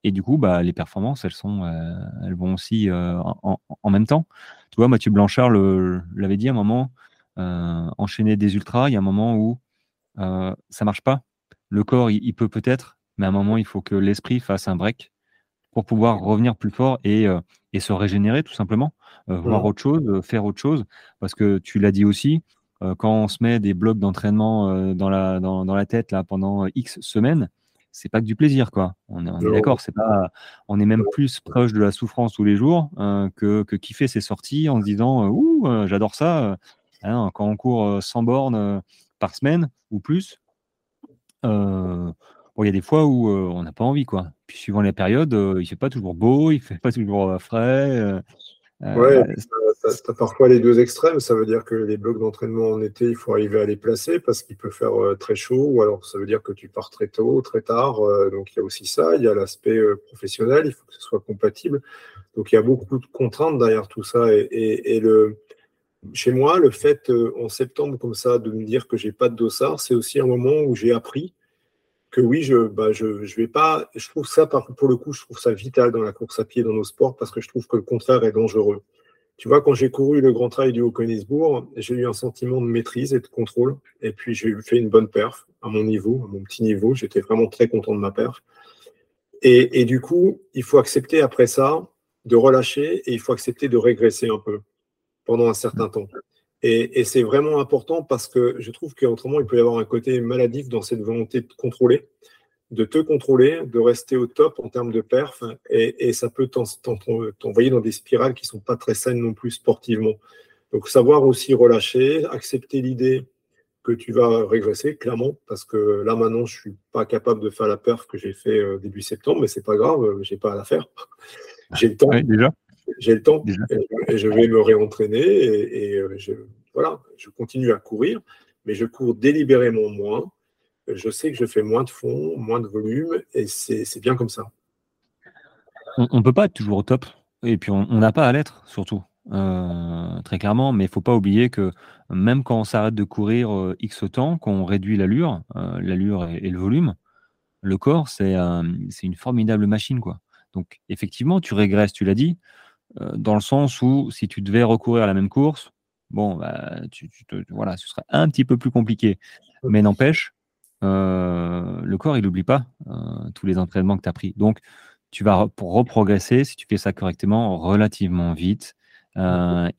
et, du coup, bah, les performances, elles, sont, euh, elles vont aussi euh, en, même temps. Tu vois, Mathieu Blanchard l'avait dit à un moment, enchaîner des ultras, il y a un moment où ça marche pas. Le corps, il, peut peut-être, mais à un moment, il faut que l'esprit fasse un break pour pouvoir revenir plus fort et, et se régénérer tout simplement. Euh, voir autre chose, euh, faire autre chose. Parce que tu l'as dit aussi, euh, quand on se met des blocs d'entraînement dans, la, dans, la tête là, pendant X semaines, c'est pas que du plaisir, quoi. On est, d'accord, c'est pas, on est même plus proche de la souffrance tous les jours que, que kiffer ses sorties en se disant, ouh, j'adore ça. Hein, quand on court 100 bornes par semaine ou plus, bon, il y a des fois où on n'a pas envie, quoi. Puis suivant les périodes, il fait pas toujours beau, il fait pas toujours frais. ouais, tu as, parfois les deux extrêmes? Ça veut dire que les blocs d'entraînement en été, il faut arriver à les placer parce qu'il peut faire très chaud, ou alors ça veut dire que tu pars très tôt, très tard. donc il y a aussi ça. Il y a l'aspect professionnel, il faut que ce soit compatible. Donc il y a beaucoup de contraintes derrière tout ça. Et, le, chez moi, le fait en septembre comme ça de me dire que j'ai pas de dossard, c'est aussi un moment où j'ai appris que oui, je bah je, je vais pas. Je trouve ça, pour le coup, je trouve ça vital dans la course à pied, dans nos sports, parce que je trouve que le contraire est dangereux. Tu vois, quand j'ai couru le Grand Trail du Haut-Königsbourg, j'ai eu un sentiment de maîtrise et de contrôle. Et puis, j'ai fait une bonne perf à mon niveau, à mon petit niveau. J'étais vraiment très content de ma perf. Et, et, du coup, il faut accepter après ça de relâcher et il faut accepter de régresser un peu pendant un certain temps. Et, c'est vraiment important parce que je trouve qu'autrement, il peut y avoir un côté maladif dans cette volonté de contrôler, de te contrôler, de rester au top en termes de perf, et, ça peut t'envoyer dans des spirales qui sont pas très saines non plus sportivement. Donc savoir aussi relâcher, accepter l'idée que tu vas régresser, clairement, parce que là maintenant, je suis pas capable de faire la perf que j'ai fait euh, début septembre, mais c'est pas grave, euh, j'ai pas à la faire. j'ai le temps. déjà j'ai le temps et, je vais me réentraîner et, euh, je, voilà, je continue à courir, mais je cours délibérément moins. Je sais que je fais moins de fond, moins de volume et c'est bien comme ça. On ne peut pas être toujours au top et puis on n'a pas à l'être surtout. Euh, très clairement, mais il faut pas oublier que même quand on s'arrête de courir euh, X temps, qu'on réduit l'allure, l'allure et, le volume, le corps, c'est une formidable machine. quoi. Donc effectivement, tu régresses, tu l'as dit, euh, dans le sens où si tu devais recourir à la même course, bon, bah, tu, voilà, ce serait un petit peu plus compliqué. Mais n'empêche, euh, le corps, il n'oublie pas euh, tous les entraînements que tu as pris. Donc, tu vas pour reprogresser, si tu fais ça correctement, relativement vite.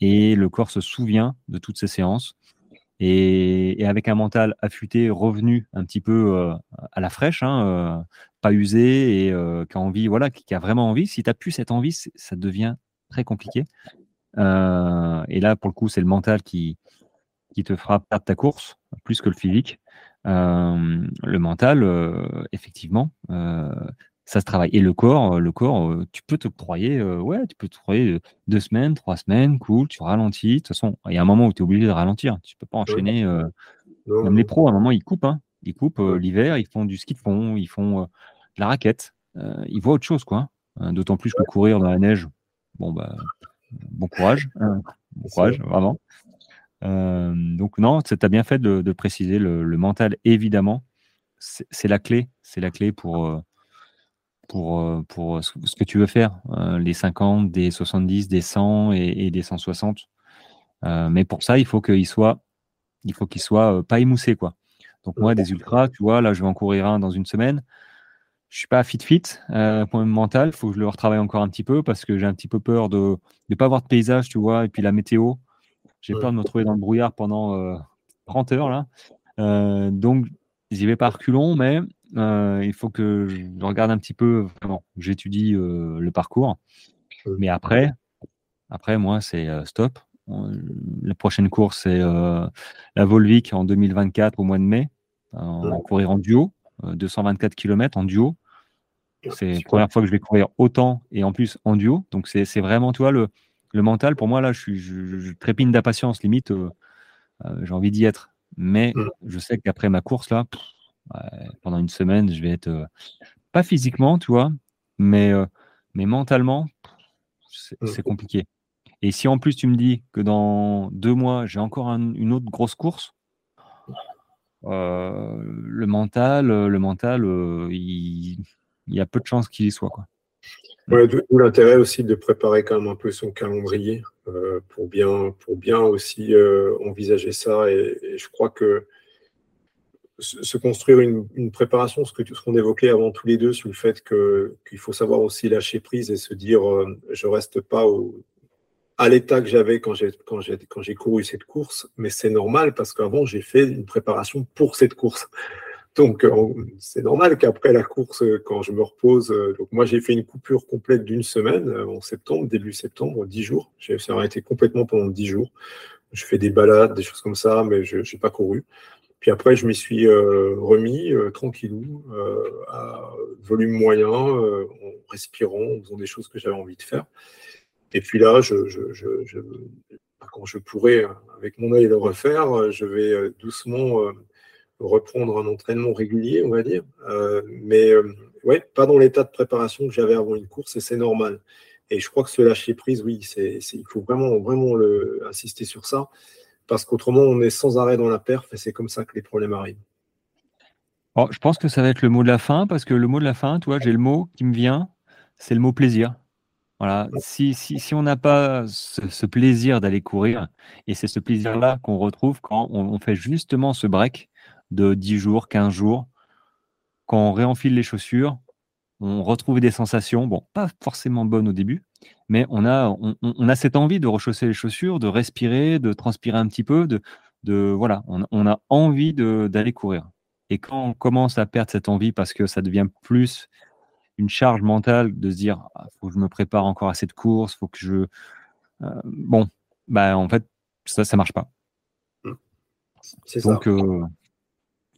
et le corps se souvient de toutes ces séances. Et, avec un mental affûté, revenu un petit peu à la fraîche, hein, pas usé et qui a envie, voilà, qui, a vraiment envie. Si tu n'as plus cette envie, ça devient très compliqué. Euh, et là, pour le coup, c'est le mental qui, qui te fera perdre ta course, plus que le physique. Euh, le mental, euh, effectivement, ça se travaille. Et le corps, le corps, tu peux te croyer, ouais, tu peux te croyer deux semaines, trois semaines, cool, tu ralentis. De toute façon, il y a un moment où tu es obligé de ralentir. Tu peux pas enchaîner. même les pros, à un moment, ils coupent. Hein. Ils coupent l'hiver, ils font du ski de fond, ils font de la raquette. ils voient autre chose, quoi. D'autant plus que courir dans la neige, bon, bah, bon courage. Hein. bon courage, vraiment. Euh, donc, non, tu as bien fait de, préciser le, mental, évidemment. C'est la clé. C'est la clé pour, euh, pour, euh, pour ce que tu veux faire. les 50, des 70, des 100 et, des 160. mais pour ça, il faut qu'il soit, il faut qu'il soit pas émoussé, quoi. Donc, moi, des ultras, tu vois, là, je vais en courir un dans une semaine je suis pas fit fit euh, point mental. Il faut que je le retravaille encore un petit peu parce que j'ai un petit peu peur de ne pas avoir de paysage, tu vois, et puis la météo. J'ai peur de me retrouver dans le brouillard pendant euh, 30 heures là. Euh, donc j'y vais par reculons, mais euh, il faut que je regarde un petit peu vraiment. J'étudie euh, le parcours. Mais après, après moi c'est stop. La prochaine course c'est la Volvic en 2024 au mois de mai. On va courir en duo. 224 km en duo. C'est la première fois que je vais courir autant et en plus en duo. Donc c'est vraiment, toi le, le mental, pour moi, là, je, suis, je, trépine d'impatience, limite, euh, euh, j'ai envie d'y être. Mais mm. je sais qu'après ma course, là, pendant une semaine, je vais être, euh, pas physiquement, tu vois, mais, mais mentalement, mm. c'est compliqué. Et si en plus tu me dis que dans deux mois, j'ai encore une autre grosse course, le mental, le mental, il, il y a peu de chances qu'il y soit. Quoi. Ouais, d'où l'intérêt aussi de préparer quand même un peu son calendrier euh, pour, bien, pour bien aussi euh, envisager ça. Et, je crois que se construire une, préparation, ce qu'on évoquait avant tous les deux sur le fait qu'il faut savoir aussi lâcher prise et se dire euh, je reste pas à l'état que j'avais quand j'ai couru cette course, mais c'est normal parce qu'avant j'ai fait une préparation pour cette course. Donc, euh, c'est normal qu'après la course, euh, quand je me repose, euh, donc moi j'ai fait une coupure complète d'une semaine en septembre, début septembre, dix jours. J'ai arrêté complètement pendant dix jours. Je fais des balades, des choses comme ça, mais je n'ai pas couru. Puis après, je m'y suis remis tranquillou, à volume moyen, en respirant, en faisant des choses que j'avais envie de faire. Et puis là, quand je pourrais, avec mon œil, le refaire, je vais doucement reprendre un entraînement régulier, on va dire. mais ouais, pas dans l'état de préparation que j'avais avant une course, et c'est normal. Et je crois que ce lâcher prise, oui, c'est, il faut vraiment, insister sur ça, parce qu'autrement, on est sans arrêt dans la perf, et c'est comme ça que les problèmes arrivent. je pense que ça va être le mot de la fin, parce que le mot de la fin, toi, j'ai le mot qui me vient, c'est le mot plaisir. Voilà. Si, si, si on n'a pas ce, plaisir d'aller courir, et c'est ce plaisir-là qu'on retrouve quand on, fait justement ce break de 10 jours, 15 jours, quand on réenfile les chaussures, on retrouve des sensations, bon, pas forcément bonnes au début, mais on a, on, a cette envie de rechausser les chaussures, de respirer, de transpirer un petit peu, de, de voilà, on, a envie d'aller courir. Et quand on commence à perdre cette envie parce que ça devient plus une charge mentale de se dire il ah, faut que je me prépare encore à cette course, faut que je euh, bon bah en fait ça ça marche pas. Mmh. Donc euh,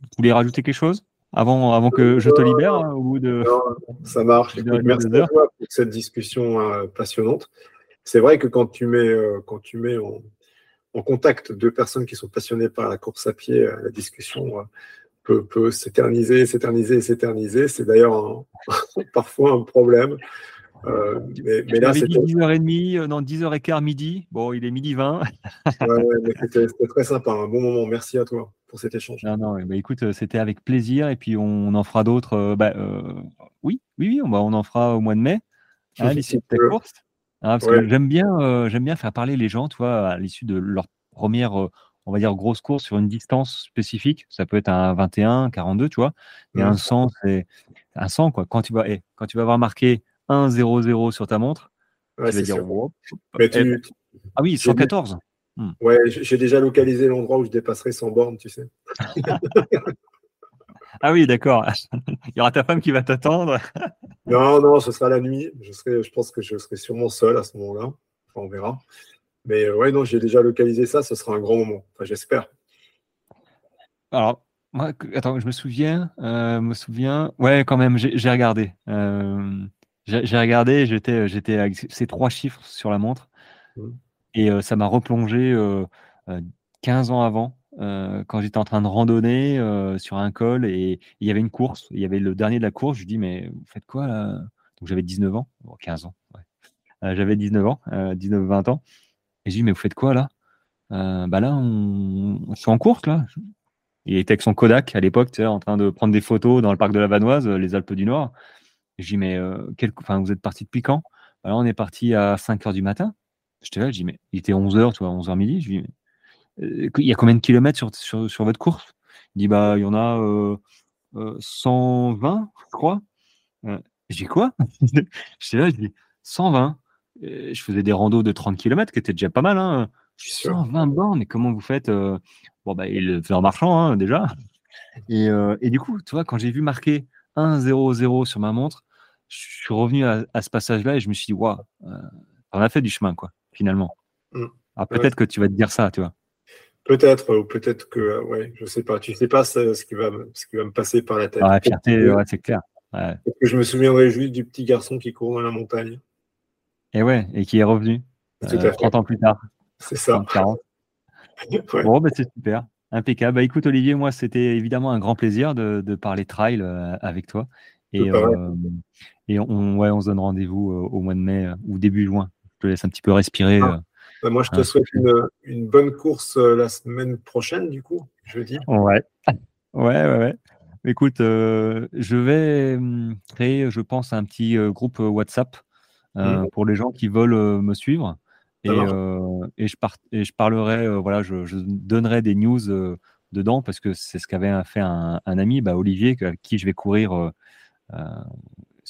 vous voulez rajouter quelque chose avant, avant que je te libère hein, au bout de. ça marche. merci à toi pour cette discussion euh, passionnante. C'est vrai que quand tu mets, quand tu mets en, en, contact deux personnes qui sont passionnées par la course à pied, la discussion peut, s'éterniser, s'éterniser, s'éterniser. C'est d'ailleurs parfois un problème. Euh, mais, mais là, c'était 10h30, non, 10h15 midi. Bon, il est midi 20. c'était très sympa, un bon moment. Merci à toi pour cet échange. Non, non, bah, écoute, euh, c'était avec plaisir. Et puis, on en fera d'autres. Euh, bah, oui, oui, oui, on, en fera au mois de mai, hein, à l'issue de ta course. Hein, parce que j'aime bien, j'aime bien faire parler les gens, toi, à l'issue de leur première on va dire, grosse course sur une distance spécifique. Ça peut être un 21, 42, tu vois. Mais un 100, c'est un 100, quoi. Quand tu vas, eh, quand tu vas avoir marqué 1, 0, 0 sur ta montre, tu vas dire, eh, ah oui, 114. Hmm. Ouais, j'ai déjà localisé l'endroit où je dépasserai 100 bornes, tu sais. ah oui, d'accord. Il y aura ta femme qui va t'attendre. non, non, ce sera la nuit. Je, serai, je pense que je serai sûrement seul à ce moment-là. on verra. Mais euh, ouais, non, j'ai déjà localisé ça, ce sera un grand moment. Enfin, j'espère. Alors, moi, attends, je me souviens, euh, me souviens, ouais, quand même, j'ai regardé. Euh, j'ai regardé, j'étais, j'étais avec ces trois chiffres sur la montre, mmh. et ça m'a replongé 15 ans avant, quand j'étais en train de randonner sur un col, et il y avait une course, il y avait le dernier de la course. Je dis, mais vous faites quoi là? Donc j'avais 19 ans, 15 ans, ouais. j'avais 19 ans, 19-20 ans. Et je dis, mais vous faites quoi là? Euh, Bah là, on, on suis en course là. Il était avec son Kodak à l'époque, tu sais, en train de prendre des photos dans le parc de la Vanoise, euh, les Alpes du Nord. Je dis, mais euh, enfin, vous êtes parti depuis quand? Là, on est parti à 5 h du matin. J'étais là, je dis, mais il était 11 h tu vois, 11 h midi. Je dis, mais, il y a combien de kilomètres sur, sur, sur votre course? Il dit, bah, il y en a euh, 120, je crois. je dis, quoi? J'étais là, je dis, 120 je faisais des randos de 30 km, qui étaient déjà pas mal. Hein. Je suis 120 bornes, mais comment vous faites euh? Bon, bah, il le fait en marchant, hein, déjà. Et, euh, et, du coup, tu vois, quand j'ai vu marquer 1-0-0 sur ma montre, je suis revenu à, ce passage-là et je me suis dit, waouh, euh, on a fait du chemin, quoi, finalement. Mmh. peut-être que tu vas te dire ça, tu vois. Peut-être, ou peut-être que, ouais, je sais pas. Tu sais pas ce, qui va, ce qui va me passer par la tête. Ah, fierté, ouais, c'est clair. Ouais. Que je me souviendrai juste du petit garçon qui court dans la montagne. Et ouais, et qui est revenu euh, 30 ans plus tard. C'est ça. Bon, bah, c'est super. Impeccable. Bah, écoute, Olivier, moi, c'était évidemment un grand plaisir de, de parler trail euh, avec toi. Et, euh, et on, ouais, on se donne rendez-vous euh, au mois de mai ou début juin. Je te laisse un petit peu respirer. Ah. Bah, moi, je te souhaite une, une, bonne course la semaine prochaine, du coup, jeudi. Ouais. Ouais, ouais, ouais. Écoute, je vais hum, créer, je pense, un petit groupe WhatsApp euh, mmh. pour les gens qui veulent euh, me suivre. Et, euh, et, je et je parlerai, voilà, je, je, donnerai des news dedans parce que c'est ce qu'avait fait un, un ami, bah, Olivier, avec qui je vais courir,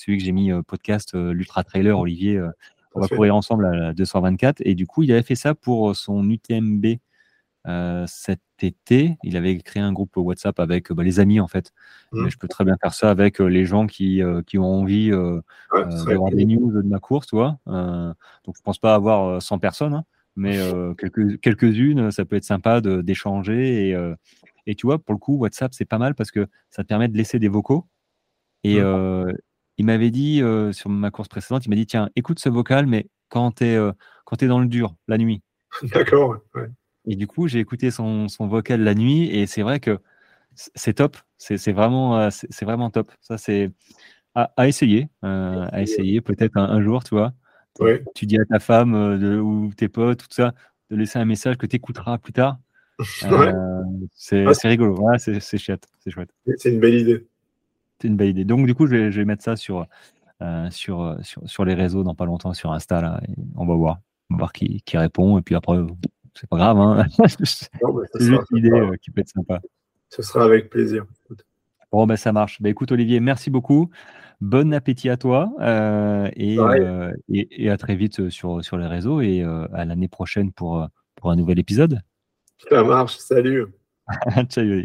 celui que j'ai mis podcast, l'Ultra Trailer, Olivier. on va courir ensemble à la 224. Et du coup, il avait fait ça pour son UTMB euh, cet été, il avait créé un groupe WhatsApp avec bah, les amis en fait. Mmh. Je peux très bien faire ça avec euh, les gens qui, euh, qui ont envie d'avoir des news de ma course, tu vois. donc je pense pas avoir 100 personnes, hein, mais quelques, quelques-unes, ça peut être sympa d'échanger. Et, et tu vois, pour le coup, WhatsApp, c'est pas mal parce que ça te permet de laisser des vocaux. Et, mmh. Il m'avait dit sur ma course précédente, il m'a dit tiens, écoute ce vocal, mais quand tu es, es, dans le dur, la nuit. D'accord. Et du coup, j'ai écouté son, son, vocal la nuit et c'est vrai que c'est top. C'est vraiment, c'est vraiment top. Ça, c'est à, essayer, à essayer peut-être un, jour, tu vois. Tu dis à ta femme ou tes potes, tout ça, de laisser un message que tu écouteras plus tard. c'est rigolo, c'est chouette, c'est chouette. C'est une belle idée. C'est une belle idée. Donc du coup, je vais, mettre ça sur, sur, sur, sur, les réseaux dans pas longtemps, sur Insta, là, et on va voir. On va voir qui, qui répond, et puis après, c'est pas grave. Hein. c'est juste une idée qui peut être sympa. Ce sera avec plaisir. Bon, ben, ça marche. Ben, écoute, Olivier, merci beaucoup. Bon appétit à toi euh, euh, et, et, à très vite sur, sur les réseaux et euh, à l'année prochaine pour, pour un nouvel épisode. Ça marche. Salut. Ciao.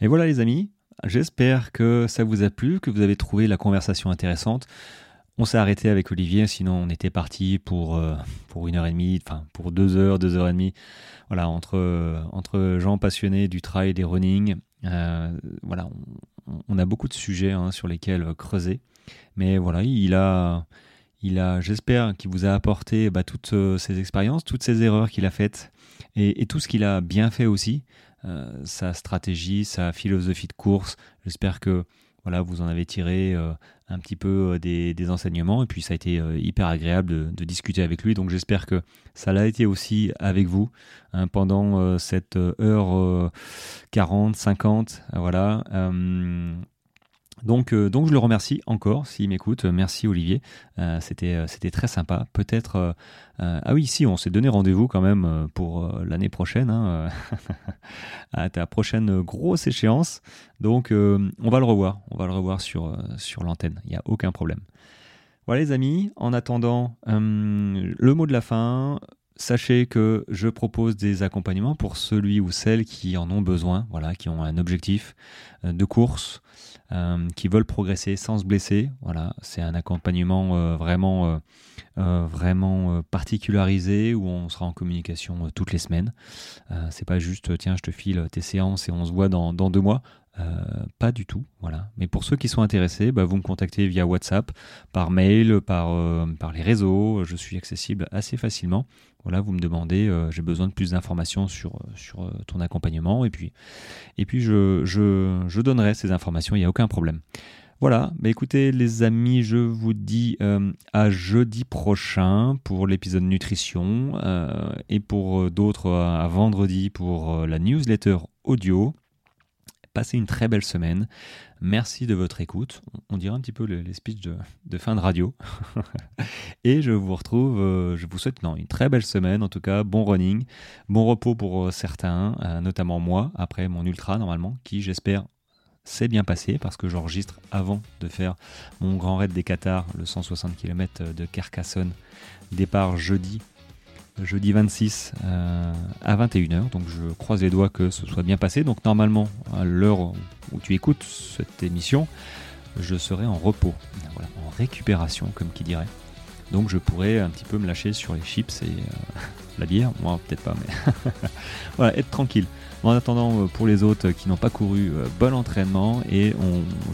Et voilà, les amis. J'espère que ça vous a plu, que vous avez trouvé la conversation intéressante. On s'est arrêté avec Olivier, sinon on était parti pour, euh, pour une heure et demie, enfin pour deux heures, deux heures et demie. Voilà, entre, entre gens passionnés du trail et des running. Euh, voilà, on, a beaucoup de sujets hein, sur lesquels creuser. Mais voilà, il a, il a j'espère qu'il vous a apporté bah, toutes euh, ces expériences, toutes ces erreurs qu'il a faites et tout ce qu'il a bien fait aussi. Sa stratégie, sa philosophie de course. J'espère que voilà, vous en avez tiré euh, un petit peu euh, des, enseignements et puis ça a été euh, hyper agréable de, discuter avec lui. Donc j'espère que ça l'a été aussi avec vous hein, pendant cette heure 40, 50. Voilà. Donc, euh, donc je le remercie encore s'il m'écoute. Merci Olivier, euh, c'était euh, très sympa. Peut-être ah oui si on s'est donné rendez-vous quand même pour l'année prochaine, hein, à ta prochaine grosse échéance. Donc on va le revoir, on va le revoir sur l'antenne. Il n'y a aucun problème. Voilà les amis. En attendant, le mot de la fin. Sachez que je propose des accompagnements pour celui ou celle qui en ont besoin, voilà, qui ont un objectif de course, euh, qui veulent progresser sans se blesser. Voilà, c'est un accompagnement euh, vraiment, euh, vraiment particularisé où on sera en communication toutes les semaines. c'est pas juste tiens, je te file tes séances et on se voit dans, dans deux mois. pas du tout, voilà. Mais pour ceux qui sont intéressés, bah, vous me contactez via WhatsApp, par mail, par, par les réseaux. Je suis accessible assez facilement. Voilà, vous me demandez, euh, j'ai besoin de plus d'informations sur, euh, sur euh, ton accompagnement, et puis, et puis je, je, donnerai ces informations, il n'y a aucun problème. Voilà, bah écoutez les amis, je vous dis à jeudi prochain pour l'épisode nutrition et pour d'autres à vendredi pour la newsletter audio. Passez une très belle semaine. Merci de votre écoute. On dirait un petit peu les speeches de, fin de radio. Et je vous retrouve, euh, je vous souhaite une très belle semaine. En tout cas, bon running, bon repos pour euh, certains, euh, notamment moi, après mon ultra normalement, qui j'espère s'est bien passé parce que j'enregistre avant de faire mon grand raid des Qatars, le 160 km de Carcassonne, départ jeudi jeudi 26 euh, à 21h. Donc je croise les doigts que ce soit bien passé. Donc normalement, à l'heure où tu écoutes cette émission, je serai en repos, en récupération comme qui dirait. Donc je pourrais un petit peu me lâcher sur les chips et euh, la bière. Moi peut-être pas, mais voilà, être tranquille. En attendant, euh, pour les autres qui n'ont pas couru, bon entraînement et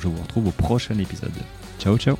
je vous retrouve au prochain épisode. Ciao ciao